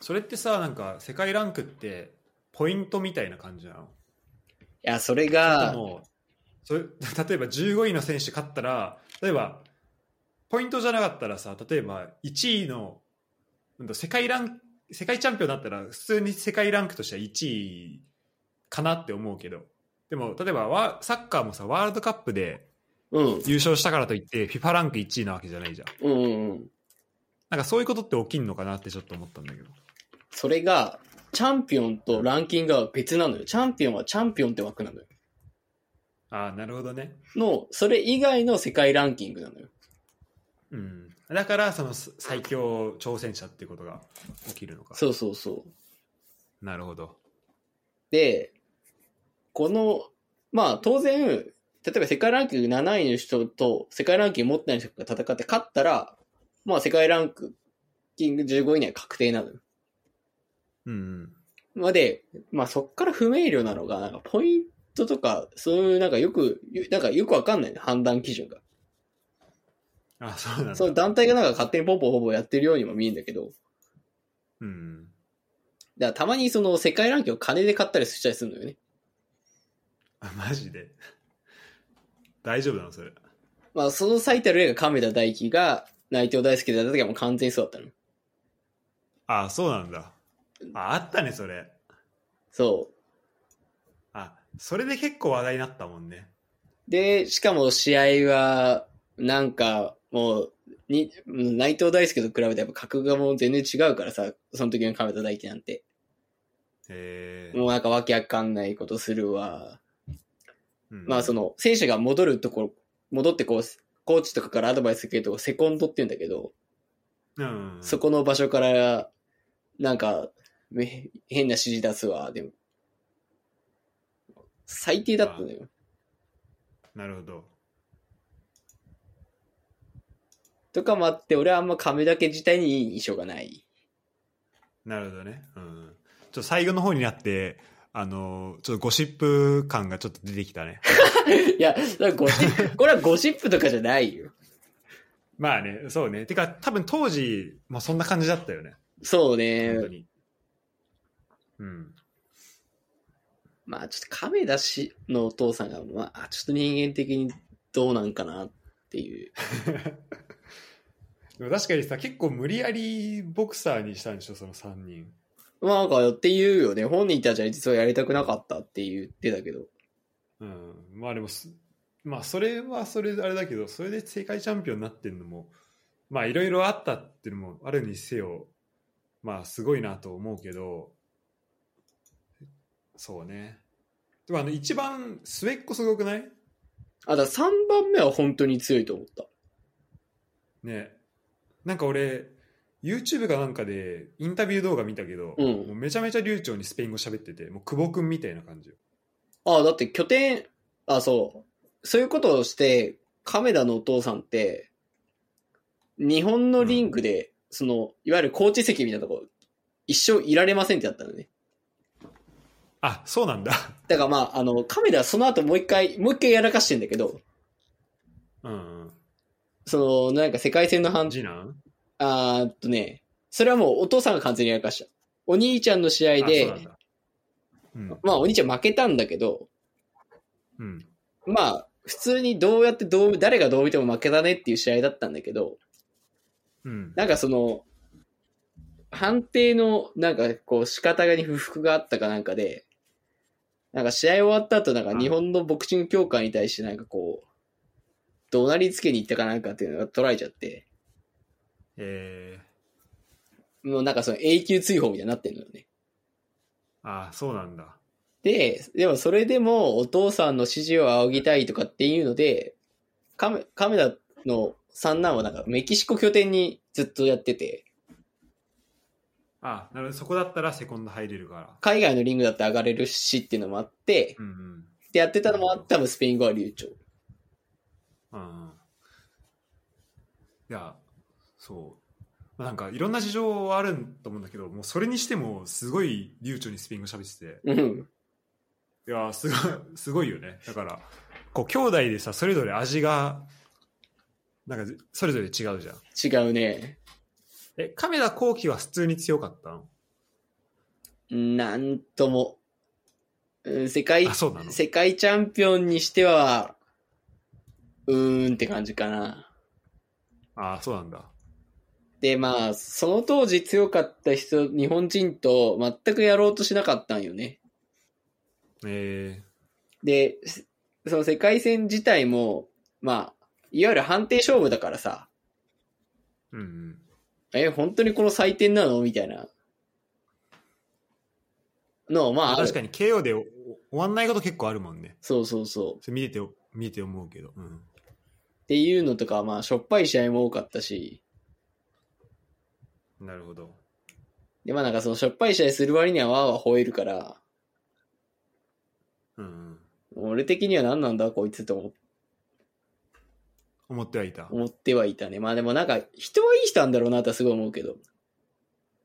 それってさなんか世界ランクってポイントみたいな感じなの？いや、それでが、もそれ 例えば15位の選手勝ったら例えばポイントじゃなかったらさ例えば1位の世界ラン世界チャンピオンだったら普通に世界ランクとしては1位かなって思うけど。でも例えばワサッカーもさワールドカップでうん、優勝したからといって FIFA ランク1位なわけじゃないじゃん。うんうんうん。なんかそういうことって起きんのかなってちょっと思ったんだけど。それが、チャンピオンとランキングは別なのよ。チャンピオンはチャンピオンって枠なのよ。ああなるほどねの、それ以外の世界ランキングなのよ。うんだからその最強挑戦者っていうことが起きるのかそうそうそう。なるほどで、この、まあ当然、例えば世界ランキング7位の人と世界ランキング持ってない人が戦って勝ったら、まあ世界ランキング15位以内は確定なのよ。うんまあで、まあそっから不明瞭なのが、なんかポイントとか、そういうなんかよく、なんかよくわかんないね、判断基準が。あそうなんだその団体がなんか勝手にポンポンポンポンやってるようにも見えるんだけど、うんだからたまにその世界ランキングを金で買ったりしたりするのよね。あマジで？大丈夫なのそれ？まあその最たる例が亀田大輝が内藤大輔でやった時はもう完全にそうだったの。あそうなんだああったねそれそう。あそれで結構話題になったもんねで、しかも試合は、なんか、もう、に、内藤大輔と比べてやっぱ格がもう全然違うからさ、その時の亀田大輝なんて。へえもうなんかわけわかんないことするわ。うんまあその、選手が戻るところ、戻ってこう、コーチとかからアドバイス受けるとこセコンドって言うんだけど、うんそこの場所から、なんか、め変な指示出すわ、でも。最低だったのよ。なるほどとかもあって、俺はあんま亀だけ自体にいい印象がない。なるほどねうんちょっと最後の方になってあのちょっとゴシップ感がちょっと出てきたね いや、ゴシップ、これはゴシップとかじゃないよ。まあねそうねてか多分当時もそんな感じだったよねそう本当ね。にうんまあちょっと亀田氏のお父さんが、まあちょっと人間的にどうなんかなっっていう。でも確かにさ結構無理やりボクサーにしたんでしょその3人まあなんかって言うよね。本人たちは実はやりたくなかったって言ってたけど。うんまあでもすまあそれはそれであれだけどそれで世界チャンピオンになってんのもまあいろいろあったっていうのもあるにせよまあすごいなと思うけどそうねでもあの一番末っ子すごくない？あ、だ3番目は本当に強いと思った。ねなんか俺 YouTube かなんかでインタビュー動画見たけど、うんもうめちゃめちゃ流暢にスペイン語喋っててもう久保君みたいな感じよあ、だって拠点、あ、そう。そういうことをして、亀田のお父さんって、日本のリングで、その、いわゆるコーチ席みたいなとこ、一生いられませんってやったのね。あそうなんだ。だからまあ、あの、亀田はその後もう一回、もう一回やらかしてんだけど、うんうん。その、なんか世界戦の判次男？あーっとね、それはもうお父さんが完全にやらかした。お兄ちゃんの試合でなん、だ。うん。まあお兄ちゃん負けたんだけど、うん。まあ、普通にどうやってどう、誰がどう見ても負けたねっていう試合だったんだけど、うん。なんかその、判定の、なんかこう仕方に不服があったかなんかで、なんか試合終わった後なんか日本のボクシング協会に対してなんかこう、怒鳴りつけに行ったかなんかっていうのが取られちゃって、えもうなんかその永久追放みたいになってるのよね。ー、あそうなんだ。で、でもそれでもお父さんの指示を仰ぎたいとかっていうので、カメカメラの三男はなんかメキシコ拠点にずっとやってて、あなるほど。そこだったらセコンド入れるから。海外のリングだって上がれるしっていうのもあって、うんうん。でやってたのもあって多分スペイン語は流暢。うんうん。いやそう。まあなんかいろんな事情はあると思うんだけどもうそれにしてもすごい流暢にスペイン語喋ってて。うん。いやすごいすごいよね。だからこう兄弟でさそれぞれ味がなんかそれぞれ違うじゃん。違うね。え亀田光輝は普通に強かったの？なんとも。うん世界世界チャンピオンにしては、うーんって感じかな。あそうなんだで、まあ、その当時強かった人、日本人と全くやろうとしなかったんよね。えで、その世界戦自体も、まあ、いわゆる判定勝負だからさ、ー、うんうんえ、本当にこの採点なの？みたいな。の、まあ、確かに KO で終わんないこと結構あるもんねそうそうそう。そ見てて見て思うけど、うん、っていうのとか、まあ、しょっぱい試合も多かったし、なるほどで、まあなんかそのしょっぱい試合する割にはわーわー吠えるから、うん俺的には何なんだこいつと思って思ってはいた思ってはいたね。まあでもなんか、人はいい人なんだろうなとはすごい思うけど。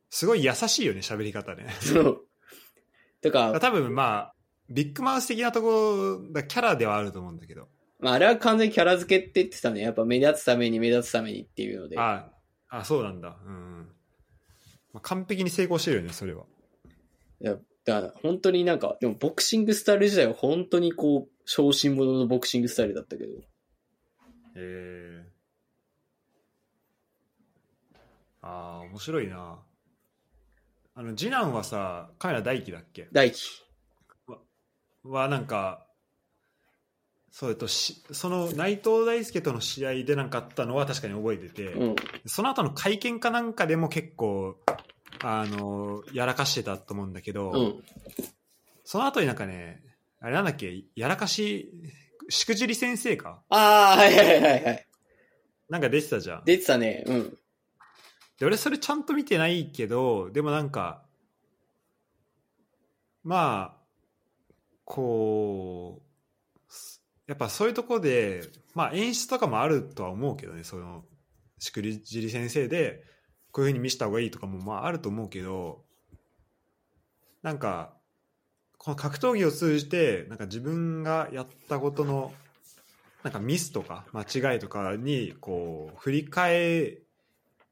すごい優しいよね喋り方ねそう。とか、多分まあビッグマウス的なところだキャラではあると思うんだけどまああれは完全にキャラ付けって言ってたね。やっぱ目立つために目立つためにっていうので。ああそうなんだうん、うんまあ、完璧に成功してるよねそれはいやだから本当になんか、でもボクシングスタイル自体は本当にこう、小心者のボクシングスタイルだったけど。へえああ面白いなあの次男はさカメラ大輝だっけ？大輝。はなんかそうえっとしその内藤大輔との試合でなんかあったのは確かに覚えてて、うん。その後の会見かなんかでも結構あのやらかしてたと思うんだけど、うん。その後になんかねあれなんだっけやらかししくじり先生か？ああ、はいはいはいはい。なんか出てたじゃん出てたね。うん。で俺それちゃんと見てないけどでもなんかまあこうすやっぱそういうとこでまあ演出とかもあるとは思うけどねそのしくじり先生でこういうふうに見せた方がいいとかもまああると思うけどなんかこの格闘技を通じてなんか自分がやったことのなんかミスとか間違いとかにこう振り返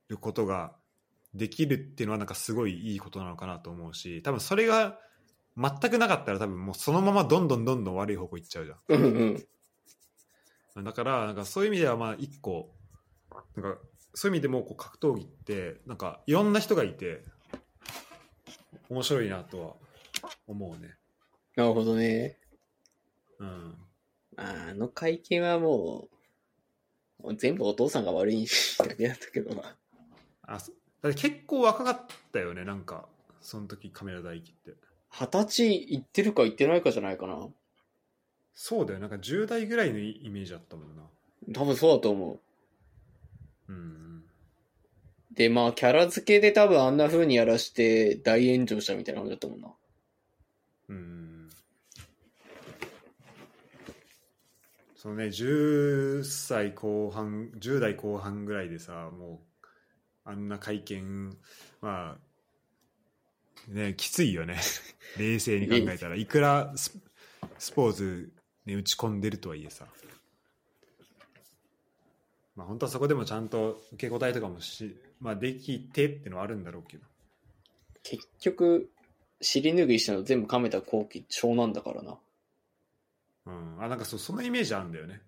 ることができるっていうのはなんかすごいいいことなのかなと思うし多分それが全くなかったら多分もうそのままどんどんどんどん悪い方向行っちゃうじゃん。うんうん。だからなんかそういう意味ではまあ一個なんかそういう意味でもこう格闘技ってなんかいろんな人がいて面白いなとは思うね。なるほどね。うん。あの会見はもう、全部お父さんが悪いだけだったけどな。あそだって結構若かったよねなんかその時カメラ大輝って。二十歳行ってるか行ってないかじゃないかな。そうだよなんか10代ぐらいのイメージあったもんな。多分そうだと思う。うん。で、まあ、キャラ付けで多分あんな風にやらして大炎上したみたいな感じだったもんな。うん。そのね10歳後半10代後半ぐらいでさもうあんな会見まあねきついよね。冷静に考えたら。いくらススポーツに打ち込んでるとはいえさ。まあ本当はそこでもちゃんと受け答えとかもし、まあ、できてってのはあるんだろうけど。結局、尻拭いしたの全部亀田光輝長男だからな。うん、あなんかそうそのイメージあるんだよね。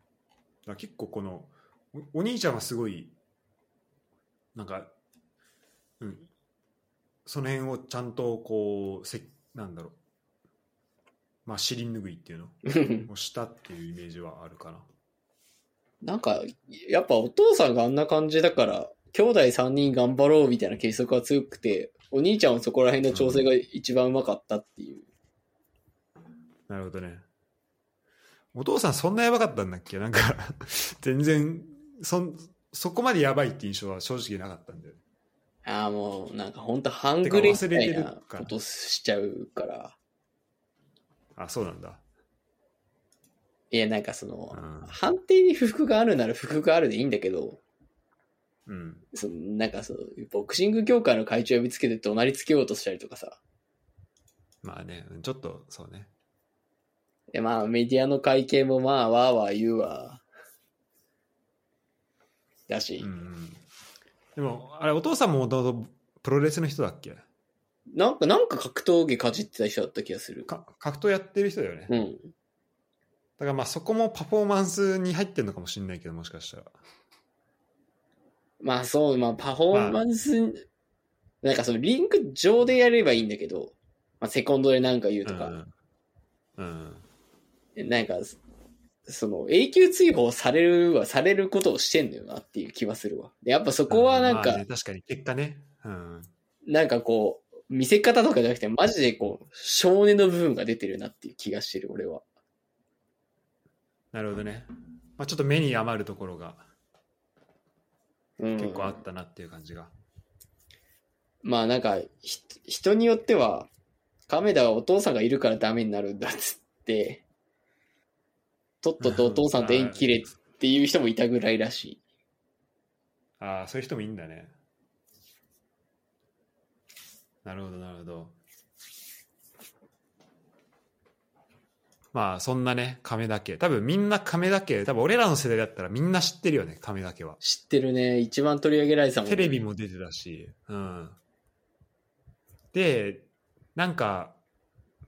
だ結構このおお兄ちゃんはすごいなんか、うん、その辺をちゃんとこうせなんだろう。まあ尻拭いっていうの？をしたっていうイメージはあるかな。なんか、やっぱお父さんがあんな感じだから、兄弟3人頑張ろうみたいな結束が強くて、お兄ちゃんはそこら辺の調整が一番うまかったっていう。なるほどね。お父さんそんなやばかったんだっけ？なんか 全然そんそこまでやばいって印象は正直なかったんだよね。ああ、もうなんかほんと半グレみたいなことしちゃうから。あそうなんだ。いや、なんかその、うん。判定に不服があるなら不服があるでいいんだけど、うんそのなんかその、ボクシング協会の会長呼びつけて怒鳴りつけようとしたりとかさ。まあねちょっとそうねで、まあメディアの会見もまあ、わーわー言うわ。だし、うんうん、でもあれお父さんももともとプロレスの人だっけ？なんか、なんか格闘技かじってた人だった気がする。か格闘やってる人だよね、だうん。からまあそこもパフォーマンスに入ってるのかもしれないけどもしかしたらまあそう、まあパフォーマンス、なんかそのリンク上でやればいいんだけど、まあセコンドでなんか言うとか、うん、うん、なんか、その永久追放されるはされることをしてんのよなっていう気はするわ。でやっぱそこはなんか、まあね確かに結果ね、うん、なんかこう、見せ方とかじゃなくて、マジでこう、少年の部分が出てるなっていう気がしてる、俺は。なるほどね、まあ、ちょっと目に余るところが。うん。結構あったなっていう感じが、まあなんか、ひ人によっては、亀田はお父さんがいるからダメになるんだっつって、とっととお父さんと縁切れっていう人もいたぐらいらし。い。ああそういう人もいいんだね。なるほどなるほどまあそんなね亀田家多分みんな亀田家多分俺らの世代だったらみんな知ってるよね亀田家は知ってるね。一番取り上げられてたもんねテレビも出てたし、うん。で、なんか、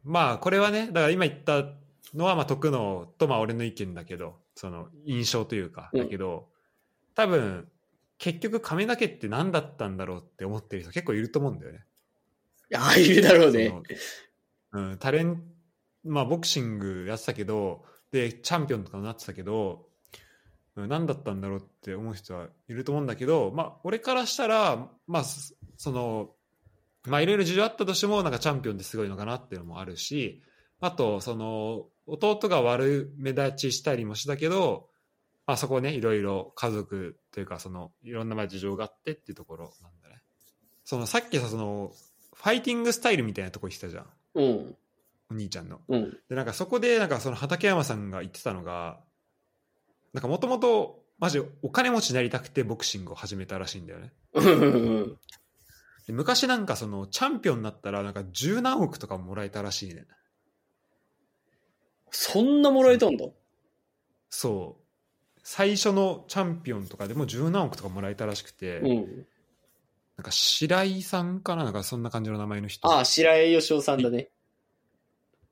まあ、これはね、だから今言ったのは、まあ、徳野と、まあ、俺の意見だけど、その、印象というか、うんだけど、多分、結局、亀田家って何だったんだろうって思ってる人結構いると思うんだよね。ああ、いるだろうね。うん、タレンまあ、ボクシングやってたけど、で、チャンピオンとかになってたけど、何だったんだろうって思う人はいると思うんだけど、まあ、俺からしたら、まあ、その、まあ、いろいろ事情あったとしても、なんかチャンピオンってすごいのかなっていうのもあるし、あと、その、弟が悪目立ちしたりもしたけど、まあ、そこね、いろいろ家族というか、その、いろんな事情があってっていうところなんだね。その、さっきさ、その、ファイティングスタイルみたいなとこ言ってたじゃん。うん。お兄ちゃんの。うん。で、なんかそこで、なんかその畠山さんが言ってたのが、なんかもともと、マジお金持ちになりたくてボクシングを始めたらしいんだよね。昔なんかそのチャンピオンになったらなんか十何億とかもらえたらしいね。そんなもらえたんだ？そう。最初のチャンピオンとかでも十何億とかもらえたらしくて、うん。なんか白井さんかな？なんかそんな感じの名前の人。ああ、白江義雄さんだね。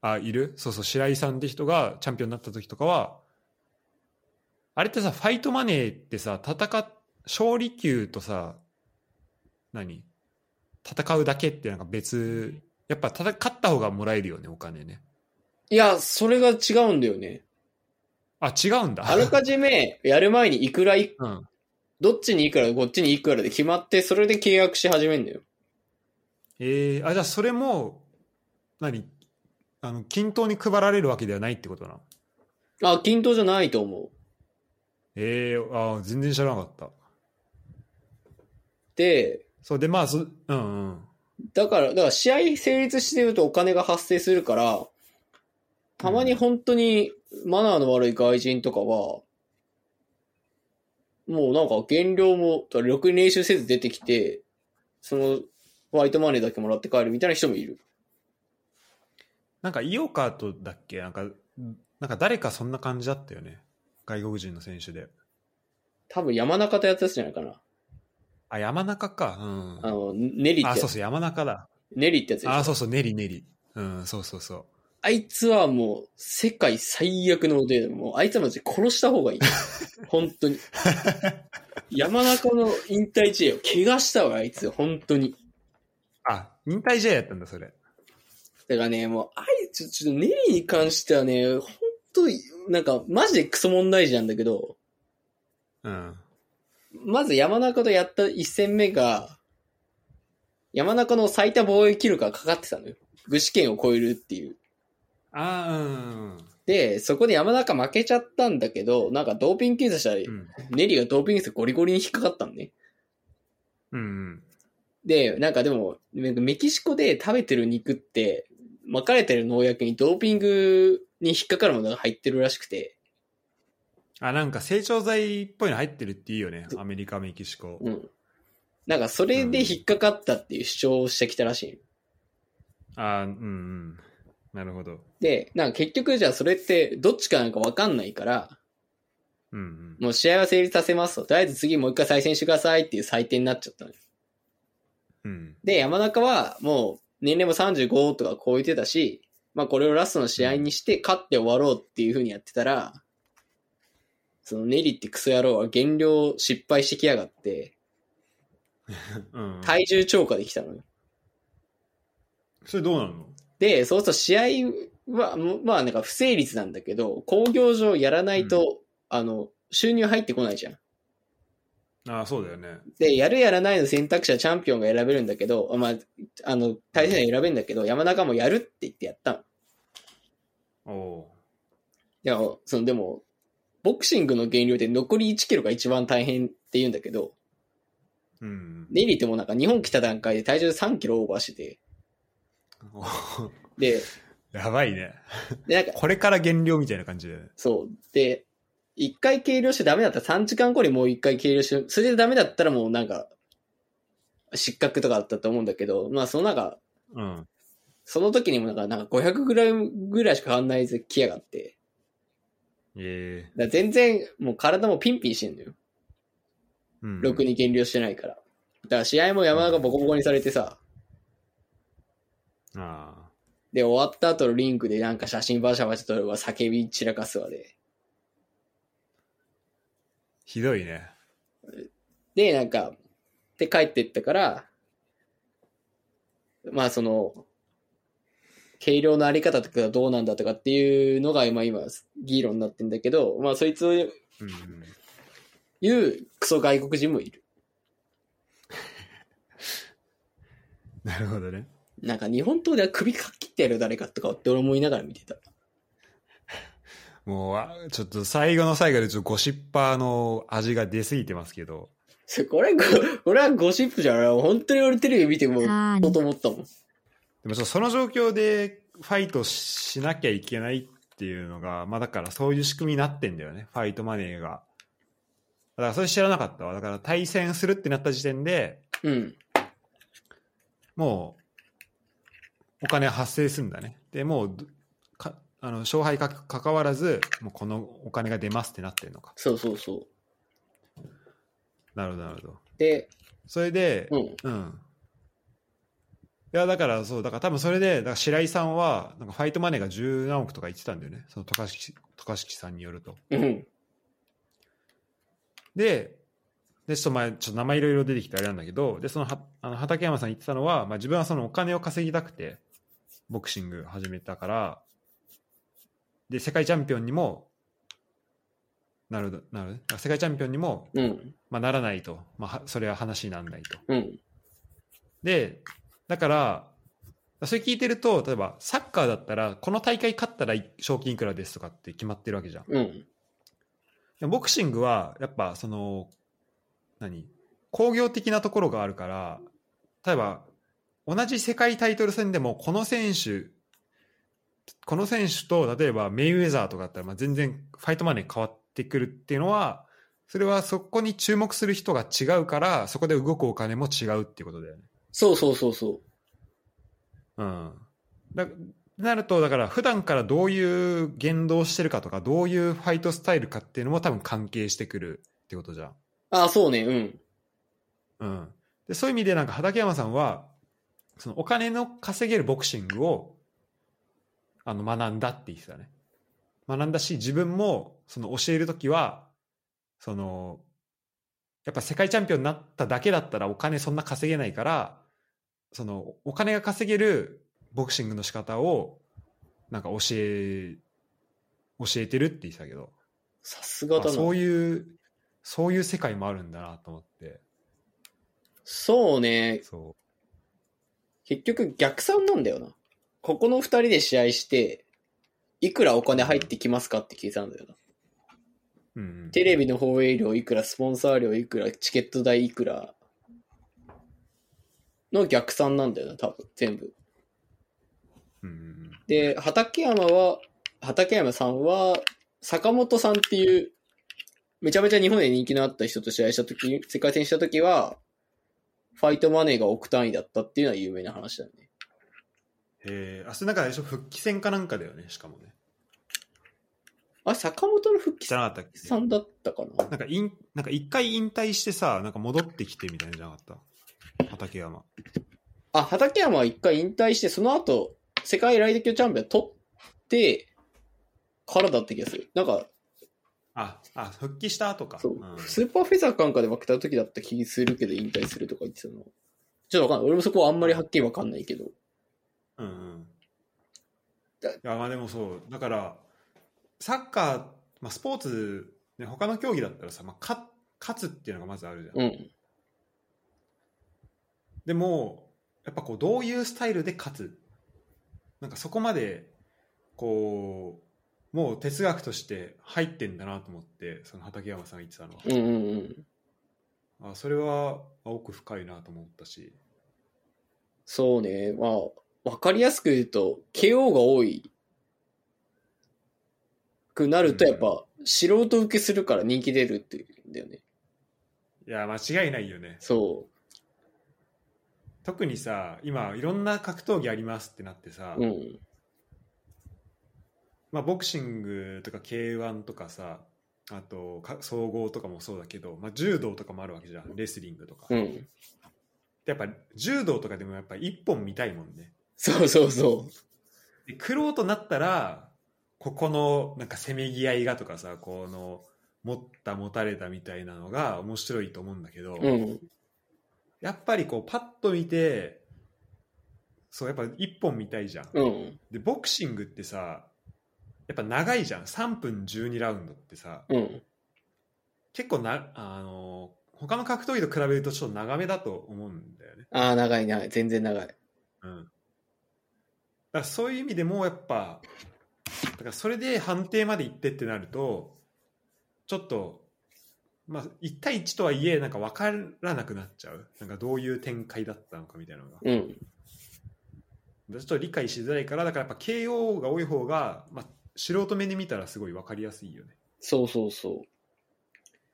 あ、いる？そうそう、白井さんって人がチャンピオンになった時とかは、あれってさ、ファイトマネーってさ、戦っ、勝利級とさ、何？戦うだけってなんか別、やっぱ戦勝った方がもらえるよね、お金ね。いや、それが違うんだよね。あ、違うんだ。あらかじめ、やる前にいくらい、うん。どっちにいくら、こっちにいくらで決まって、それで契約し始めんだよ。えー、あ、じゃあそれも、何？あの、均等に配られるわけではないってことなの？あ、均等じゃないと思う。えー、あー全然知らなかった。で、そう、で、まあ、そうんうん。だから、だから試合成立してるとお金が発生するから、たまに本当にマナーの悪い外人とかは、もうなんか減量も、ろくに練習せず出てきて、その、ホワイトマネーだけもらって帰るみたいな人もいる。なんか、イオカートだっけ？なんか、なんか誰かそんな感じだったよね。外国人の選手で。多分山中とやったやつじゃないかな。あ、山中か。うん。あの、ネリってあ。そうそう、山中だ。ネリってやつあ、そうそう、ネリネリ。うん、そうそうそう。あいつはもう、世界最悪の腕で、もう、あいつはマジで殺した方がいい。本当に。山中の引退試合を怪我したわ、あいつ、本当に。あ、引退試合やったんだ、それ。だからね、もう、あいつ、ちょっとネリに関してはね、本当に、なんか、マジでクソ問題児なんだけど、うん。まず山中とやった一戦目が、山中の最多防衛記録がかかってたのよ。具志堅を超えるっていう。あーうん。で、そこで山中負けちゃったんだけど、なんかドーピング検査したら、うん。ネリがドーピングしてゴリゴリに引っかかったのね。うんうん。で、なんかでも、メキシコで食べてる肉って、巻かれてる農薬にドーピングに引っかかるものが入ってるらしくて、あ、なんか成長剤っぽいの入ってるっていいよね。アメリカ、メキシコ。うん。なんかそれで引っかかったっていう主張をしてきたらしい。あーうんうん。なるほど。で、なんか結局じゃあそれってどっちかなんかわかんないから、うんうん。もう試合は成立させますと。とりあえず次もう一回再戦してくださいっていう採点になっちゃったのよ。うん。で、山中はもう年齢も35とか超えてたし、まあこれをラストの試合にして勝って終わろうっていう風にやってたら、そのネリってクソ野郎は減量失敗してきやがって、うん。体重超過できたのよ。それどうなるの？で、そうすると試合は、もまあなんか不成立なんだけど、工業上やらないと、あの、収入入ってこないじゃん。ああ、そうだよね。で、やるやらないの選択肢はチャンピオンが選べるんだけど、まあ、あの、対戦は選べるんだけど、山中もやるって言ってやったの。おおいや、その、でも、ボクシングの減量で残り1キロが一番大変って言うんだけど、ー。うん。ネリってもうなんか日本来た段階で体重3キロオーバーしてて、で、やばいね。で、なんか、これから減量みたいな感じだよね。そう。で、一回計量してダメだったら3時間後にもう一回計量して、それでダメだったらもうなんか、失格とかあったと思うんだけど、まあそのなんか、うん。その時にもなんか、なんか500グラムぐらいしか変わんないで来やがって、ええだから全然もう体もピンピンしてんのよ。うん。ろくに減量してないから。だから試合も山田がボコボコにされてさ、ああ。で、終わった後のリンクでなんか写真バシャバシャ撮るわ、叫び散らかすわで。ひどいね。で、なんか、で帰ってったから、まあその、計量のあり方とかどうなんだとかっていうのが今今議論になってんだけど、まあそいつをうんうん。言うクソ外国人もいる。なるほどね。なんか日本刀では首かっ切ってやる誰かとかって俺思いながら見てた。もうあ、ちょっと最後の最後でちょっとゴシッパーの味が出すぎてますけど。それこれ、ここれはゴシップじゃない。本当に俺テレビ見ても、うと思ったもん。でもその状況でファイトしなきゃいけないっていうのが、まあだからそういう仕組みになってんだよね。ファイトマネーが。だからそれ知らなかったわ。だから対戦するってなった時点でうん。もうお金発生するんだね。で、もうあの勝敗かかかわらず、もうこのお金が出ますってなってるのか。そうそうそう。なるほど、なるほど。で、それで、うん。うん。いや、だからそう、だから多分それで、だから白井さんは、なんかファイトマネーが十何億とか言ってたんだよね。その渡嘉敷、渡嘉敷さんによると。うん。で、で、ちょっと前、ちょっと名前いろいろ出てきてあれなんだけど、で、そのは、あの畠山さん言ってたのは、まあ自分はそのお金を稼ぎたくて、ボクシング始めたから、で、世界チャンピオンにも、なるほど、なるほど。世界チャンピオンにも、うん。まあ、ならないと。まあは、それは話にならないと。うん。で、だから、それ聞いてると、例えばサッカーだったら、この大会勝ったら賞金いくらですとかって決まってるわけじゃん。うん。ボクシングは、やっぱその、何？工業的なところがあるから、例えば、同じ世界タイトル戦でも、この選手、この選手と、例えばメイウェザーとかだったら、まあ、全然ファイトマネー変わってくるっていうのは、それはそこに注目する人が違うから、そこで動くお金も違うっていうことだよね。そうそうそうそうん。だなると、だから普段からどういう言動してるかとか、どういうファイトスタイルかっていうのも多分関係してくるってことじゃん。う。ああ、そうね、うん。うん。でそういう意味でなんか畠山さんは、そのお金の稼げるボクシングをあの学んだって言ってたね。学んだし、自分もその教えるときは、その、やっぱ世界チャンピオンになっただけだったらお金そんな稼げないから、そのお金が稼げるボクシングの仕方をなんか教え、教えてるって言ってたけど、さすがだな。あそういう、そういう世界もあるんだなと思って、そうね。そ結局逆算なんだよな。ここの二人で試合して、いくらお金入ってきますかって聞いたんだよな。う。うんうん、テレビの放映料いくら、スポンサー料いくら、チケット代いくらの逆算なんだよな、多分、全部。うんうんで、畠山は、畠山さんは、坂本さんっていう、めちゃめちゃ日本で人気のあった人と試合したとき、世界戦したときは、ファイトマネーが億単位だったっていうのは有名な話だよね。へえ、あ、それなんかあれでしょ？復帰戦かなんかだよね、しかもね。あ、坂本の復帰じゃなかったっけ？さんだったかな？なんかいん、なんか一回引退してさ、なんか戻ってきてみたいなのじゃなかった？畠山。あ、畠山は一回引退して、その後、世界ライト級チャンピオン取って、からだった気がする。なんか、あ、あ、復帰した後か。そう、んスーパーフェザーかなんかで負けた時だった気するけど、引退するとか言ってたの。ちょっとわかんない。俺もそこはあんまりはっきりわかんないけど。うんうん。いだや、まあでもそう、だから、サッカー、まあスポーツ、ね、他の競技だったらさ、まあ、勝勝つっていうのがまずあるじゃん。うん。でも、やっぱこう、どういうスタイルで勝つなんかそこまで、こう、もう哲学として入ってんだなと思って、その畠山さんが言ってたのは。うんうんうん。あそれはあ奥深いなと思ったし。そうね。まあ、わかりやすく言うと、KO が多いくなると、やっぱ、素人受けするから人気出るっていうんだよね。いや、間違いないよね。そ特にさ、今、いろんな格闘技ありますってなってさ、う。うん。まあ、ボクシングとか K1 とかさ、あとか総合とかもそうだけど、まあ、柔道とかもあるわけじゃん。レスリングとか。でうん。やっぱ柔道とかでもやっぱ一本見たいもんね。そうそうそで、クローとなったら、ここのなんかせめぎ合いがとかさ、この持った持たれたみたいなのが面白いと思うんだけど、う。うん。やっぱりこうパッと見て、そうやっぱ一本見たいじゃん。うん。で、ボクシングってさ、やっぱ長いじゃん。3分12ラウンドってさ、うん。結構な、あの、他の格闘技と比べるとちょっと長めだと思うんだよね。ああ、長い長い。全然長い。うん。だからそういう意味でもやっぱ、だからそれで判定まで行ってってなると、ちょっと、まあ、1対1とはいえ、なんか分からなくなっちゃう。なんかどういう展開だったのかみたいなのが。うん。ちょっと理解しづらいから、だからやっぱ KO が多い方が、まあ、素人目に見たらすごい分かりやすいよね。そうそうそ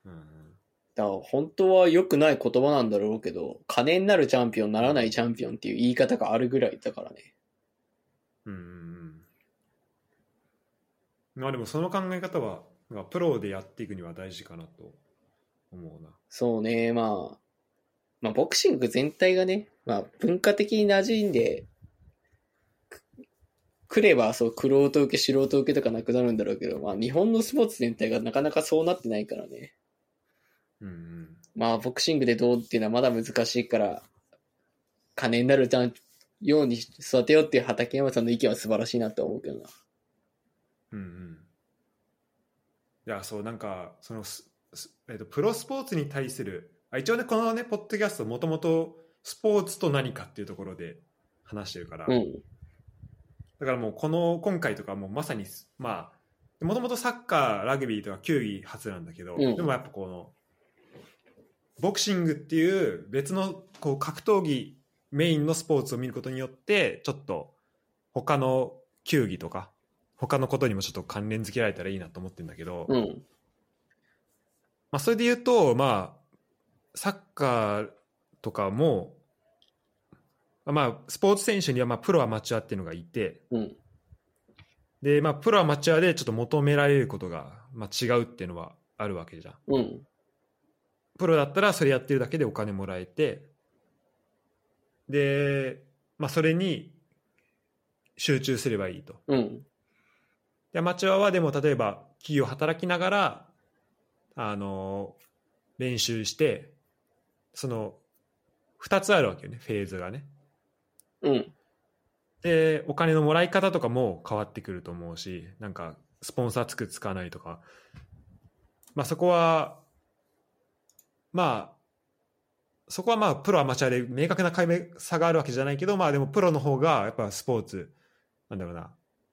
う。うん。だから本当は良くない言葉なんだろうけど、金になるチャンピオン、ならないチャンピオンっていう言い方があるぐらいだからね。うんうんうん。まあでもその考え方は、まあプロでやっていくには大事かなと思うな。そうね、まあ、まあボクシング全体がね、まあ文化的に馴染んで、くくればそう、クロート受け、素人受けとかなくなるんだろうけど、まあ日本のスポーツ全体がなかなかそうなってないからね。うんうん。まあ、ボクシングでどうっていうのはまだ難しいから、金になるじゃんように育てようっていう畠山さんの意見は素晴らしいなって思うけどな。うんうん。いや、そう、なんか、その、すすえっと、プロスポーツに対する、あ一応ね、このね、ポッドキャスト、もともとスポーツと何かっていうところで話してるから、うん。だからもう、この、今回とかもうまさに、まあ、もともとサッカー、ラグビーとか球技初なんだけど、うんでもやっぱこの、ボクシングっていう別のこう格闘技メインのスポーツを見ることによって、ちょっと他の球技とか、他のことにもちょっと関連付けられたらいいなと思ってるんだけど、うん。まあ、それで言うと、まあ、サッカーとかも、まあ、スポーツ選手には、まあ、プロアマチュアっていうのがいて、うん。で、まあ、プロアマチュアでちょっと求められることが、まあ、違うっていうのはあるわけじゃん。うん。プロだったらそれやってるだけでお金もらえて、で、まあ、それに集中すればいいと。うん。でアマチュアはでも例えば企業働きながらあの練習してその2つあるわけよねフェーズがねうん。でお金のもらい方とかも変わってくると思うしなんかスポンサーつくつかないとかまあそこはまあそこはまあプロアマチュアで明確な解明差があるわけじゃないけどまあでもプロの方がやっぱスポーツなんだろうな、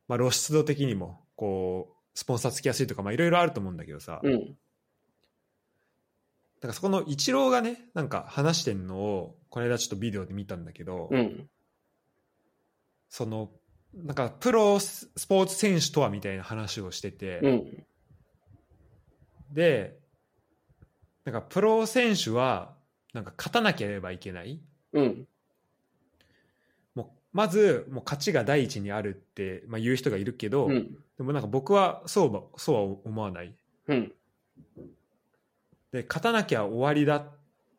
まあ、露出度的にもこうスポンサーつきやすいとかまあいろいろあると思うんだけどさ、うん。なんかそこのイチローがねなんか話してんのをこの間ちょっとビデオで見たんだけど、うん。そのなんかプロススポーツ選手とはみたいな話をしてて、うん。でなんかプロ選手はなんか勝たなければいけないうん。もうまずもう勝ちが第一にあるって、まあ、言う人がいるけど、うん。でもなんか僕はそうはそうは思わないうん。で勝たなきゃ終わりだっ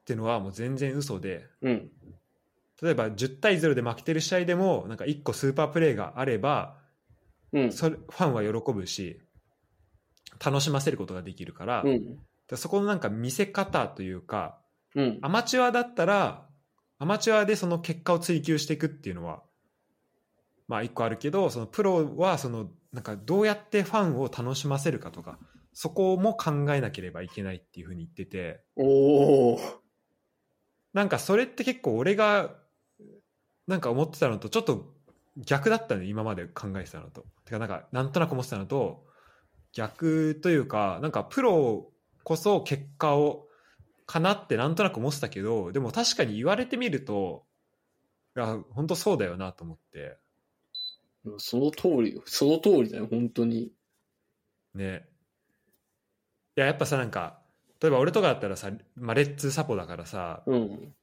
ていうのはもう全然嘘でうん。例えば10対0で負けてる試合でもなんか1個スーパープレーがあればうん。それファンは喜ぶし楽しませることができるから、うん。でそこのなんか見せ方というかうん。アマチュアだったらアマチュアでその結果を追求していくっていうのはまあ一個あるけどそのプロはそのなんかどうやってファンを楽しませるかとかそこも考えなければいけないっていうふうに言ってておー。なんかそれって結構俺がなんか思ってたのとちょっと逆だったね今まで考えてたのと。てかなんかなんとなく思ってたのと逆というかなんかプロこそ結果をかなってなんとなく思ってたけどでも確かに言われてみるといや本当そうだよなと思ってその通りよ。その通りだよ、本当に。ねいややっぱさなんか例えば俺とかだったらさ、まあ、レッツサポだからさうん。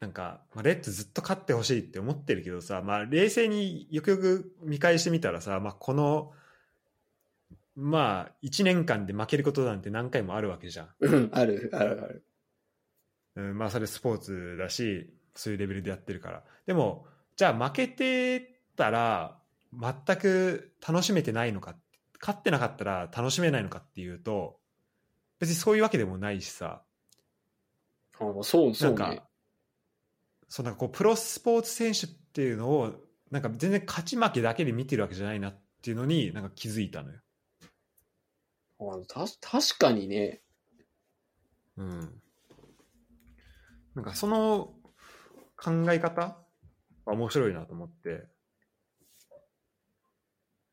なんか、まあ、レッツずっと勝ってほしいって思ってるけどさ、まあ、冷静によくよく見返してみたらさ、まあ、この、まあ、1年間で負けることなんて何回もあるわけじゃん。うん。ある、ある、ある。うん、まあ、それスポーツだし、そういうレベルでやってるから。でも、じゃあ負けてたら、全く楽しめてないのか、勝ってなかったら楽しめないのかっていうと、別にそういうわけでもないしさ、あそう、そうねなんか。、そうなんかこうプロスポーツ選手っていうのをなんか全然勝ち負けだけで見てるわけじゃないなっていうのになんか気づいたのよ。あた確かにね。うん。なんかその考え方は面白いなと思って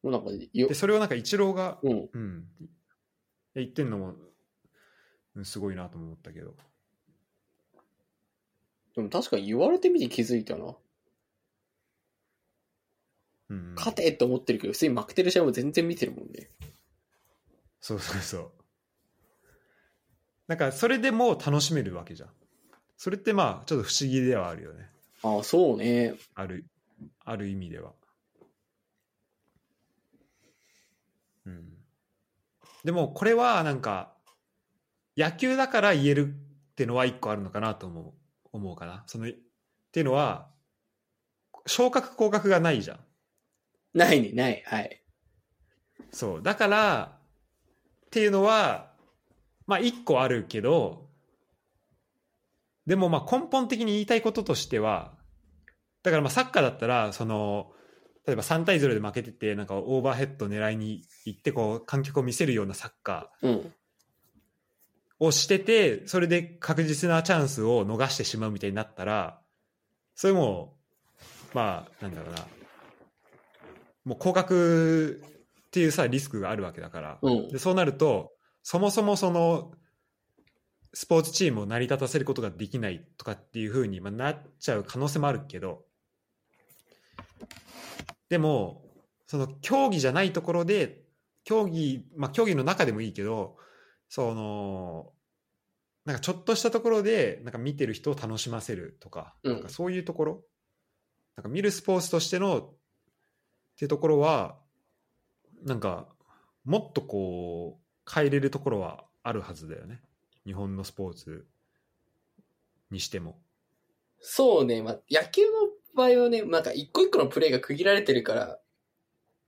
もうなんかよで、それをなんかイチローが、うん。うん、言ってんのもうんすごいなとも思ったけど。でも確かに言われてみて気づいたな。うん、勝てって思ってるけど、普通に負けてる試合も全然見てるもんね。そうそうそう。なんかそれでも楽しめるわけじゃん。それってまあちょっと不思議ではあるよね。ああ、そうね。ある、ある意味では。うん。でもこれはなんか野球だから言えるっていうのは一個あるのかなと思う思うかな。そのっていうのは昇格降格がないじゃん。ないね、ない。はい。そう。だからっていうのは、まあ一個あるけど、でもまあ根本的に言いたいこととしては、だからまあサッカーだったら、その、例えば3対0で負けてて、なんかオーバーヘッド狙いに行って、こう、観客を見せるようなサッカうん。ーをしてて、それで確実なチャンスを逃してしまうみたいになったら、それも、まあ、なんだろうな、もう降格っていうさ、リスクがあるわけだから、うん。でそうなるとそもそもそのスポーツチームを成り立たせることができないとかっていうふうに、まあ、なっちゃう可能性もあるけど。でもその競技じゃないところで競技まあ競技の中でもいいけどそのなんかちょっとしたところでなんか見てる人を楽しませるとか,、うん。なんかそういうところ。なんか見るスポーツとしてのっていうところはなんかもっとこう変えれるところはあるはずだよね。日本のスポーツにしても。そうね、まあ、野球の場合はね、なんか一個一個のプレーが区切られてるから、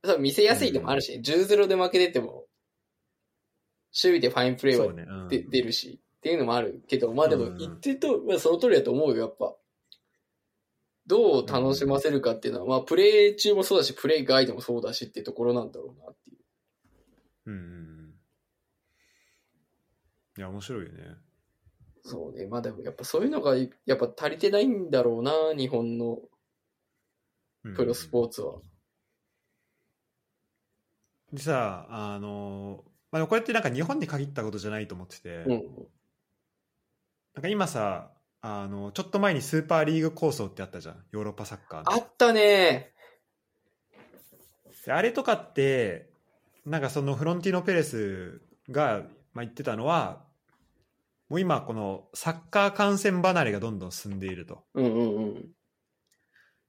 多分見せやすいでもあるし、ね10-0で負けてても、守備でファインプレーはね、うん。で出るし、っていうのもあるけど、まあでもうん。言ってると、まあその通りだと思うよ、やっぱ。どう楽しませるかっていうのは、まあプレー中もそうだし、プレー外でもそうだしっていうところなんだろうなっていう。うんいや面白いよねそうね。まあでもやっぱそういうのがやっぱ足りてないんだろうな、日本のプロスポーツは。でさあの、まあ、これってなんか日本に限ったことじゃないと思ってて、うん。なんか今さあのちょっと前にスーパーリーグ構想ってあったじゃんヨーロッパサッカーのあったねであれとかってなんかそのフロンティノ・ペレスが、まあ、言ってたのはもう今このサッカー観戦離れがどんどん進んでいると。うんうんうん。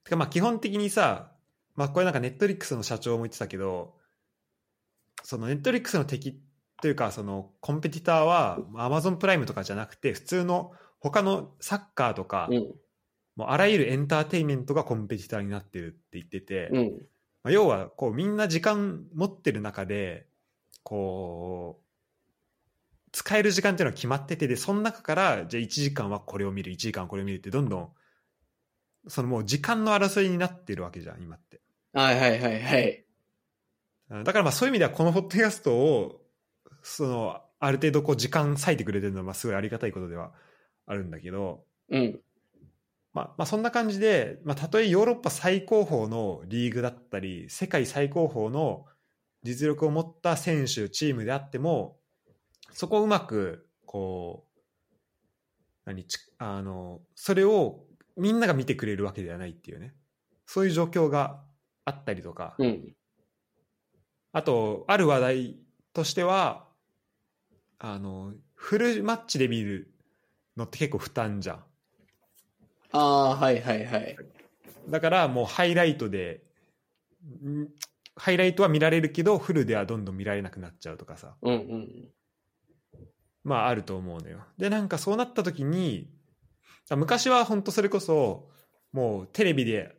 てかまあ基本的にさ、まあ、これなんかネットリックスの社長も言ってたけどそのネットリックスの敵というかそのコンペティターはアマゾンプライムとかじゃなくて普通の他のサッカーとか、うん。もうあらゆるエンターテインメントがコンペティターになってるって言ってて、うん。まあ、要はこうみんな時間持ってる中でこう使える時間っていうのは決まっててでその中からじゃあ1時間はこれを見る1時間はこれを見るってどんどんそのもう時間の争いになってるわけじゃん今ってはいはいはいはい。うんだからまあそういう意味ではこのポッドキャストをそのある程度こう時間割いてくれてるのはまあすごいありがたいことではあるんだけどうん。まあ、まあそんな感じで、まあ、たとえヨーロッパ最高峰のリーグだったり世界最高峰の実力を持った選手チームであってもそこをうまくこう何ちあのそれをみんなが見てくれるわけではないっていうねそういう状況があったりとか、うん。あとある話題としてはあのフルマッチで見るのって結構負担じゃん。ああ、はいはいはい。だからもうハイライトで、んハイライトは見られるけど、フルではどんどん見られなくなっちゃうとかさ、うんうん。まああると思うのよ。で、なんかそうなった時に、あ昔は本当それこそ、もうテレビで、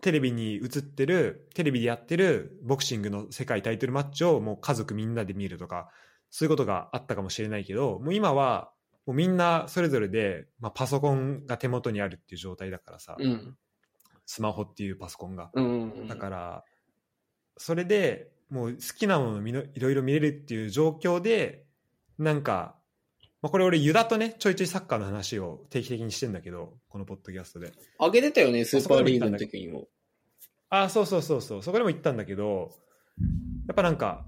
テレビに映ってる、テレビでやってるボクシングの世界タイトルマッチをもう家族みんなで見るとか、そういうことがあったかもしれないけど、もう今は、もうみんなそれぞれで、まあ、パソコンが手元にあるっていう状態だからさ、うん。スマホっていうパソコンが。うんうん。だから、それでもう好きなもののいろいろ見れるっていう状況で、なんか、まあ、これ俺ユダとね、ちょいちょいサッカーの話を定期的にしてんだけど、このポッドキャストで。あげてたよね、スーパーリーグの時にも。ああ、そうそうそうそう、そこでも言ったんだけど、やっぱなんか、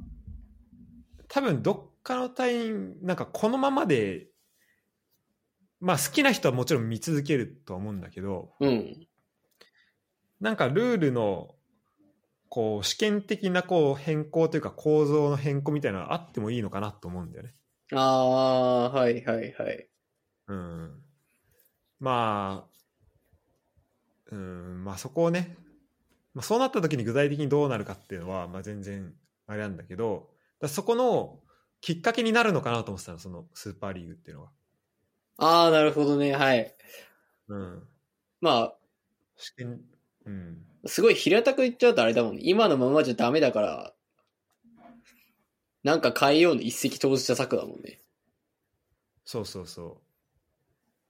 多分どっかのタイン、なんかこのままで、まあ好きな人はもちろん見続けるとは思うんだけど、うん。なんかルールのこう試験的なこう変更というか構造の変更みたいなのがあってもいいのかなと思うんだよね。ああ、はいはいはい。うん。まあ、うん、まあそこをね、まあ、そうなった時に具体的にどうなるかっていうのは、まあ、全然あれなんだけど、だそこのきっかけになるのかなと思ってたの、そのスーパーリーグっていうのは。ああ、なるほどね、はい。うん。まあ、うん。すごい平たく言っちゃうとあれだもんね。今のままじゃダメだから、なんか変えようの一石投じた策だもんね。そうそうそう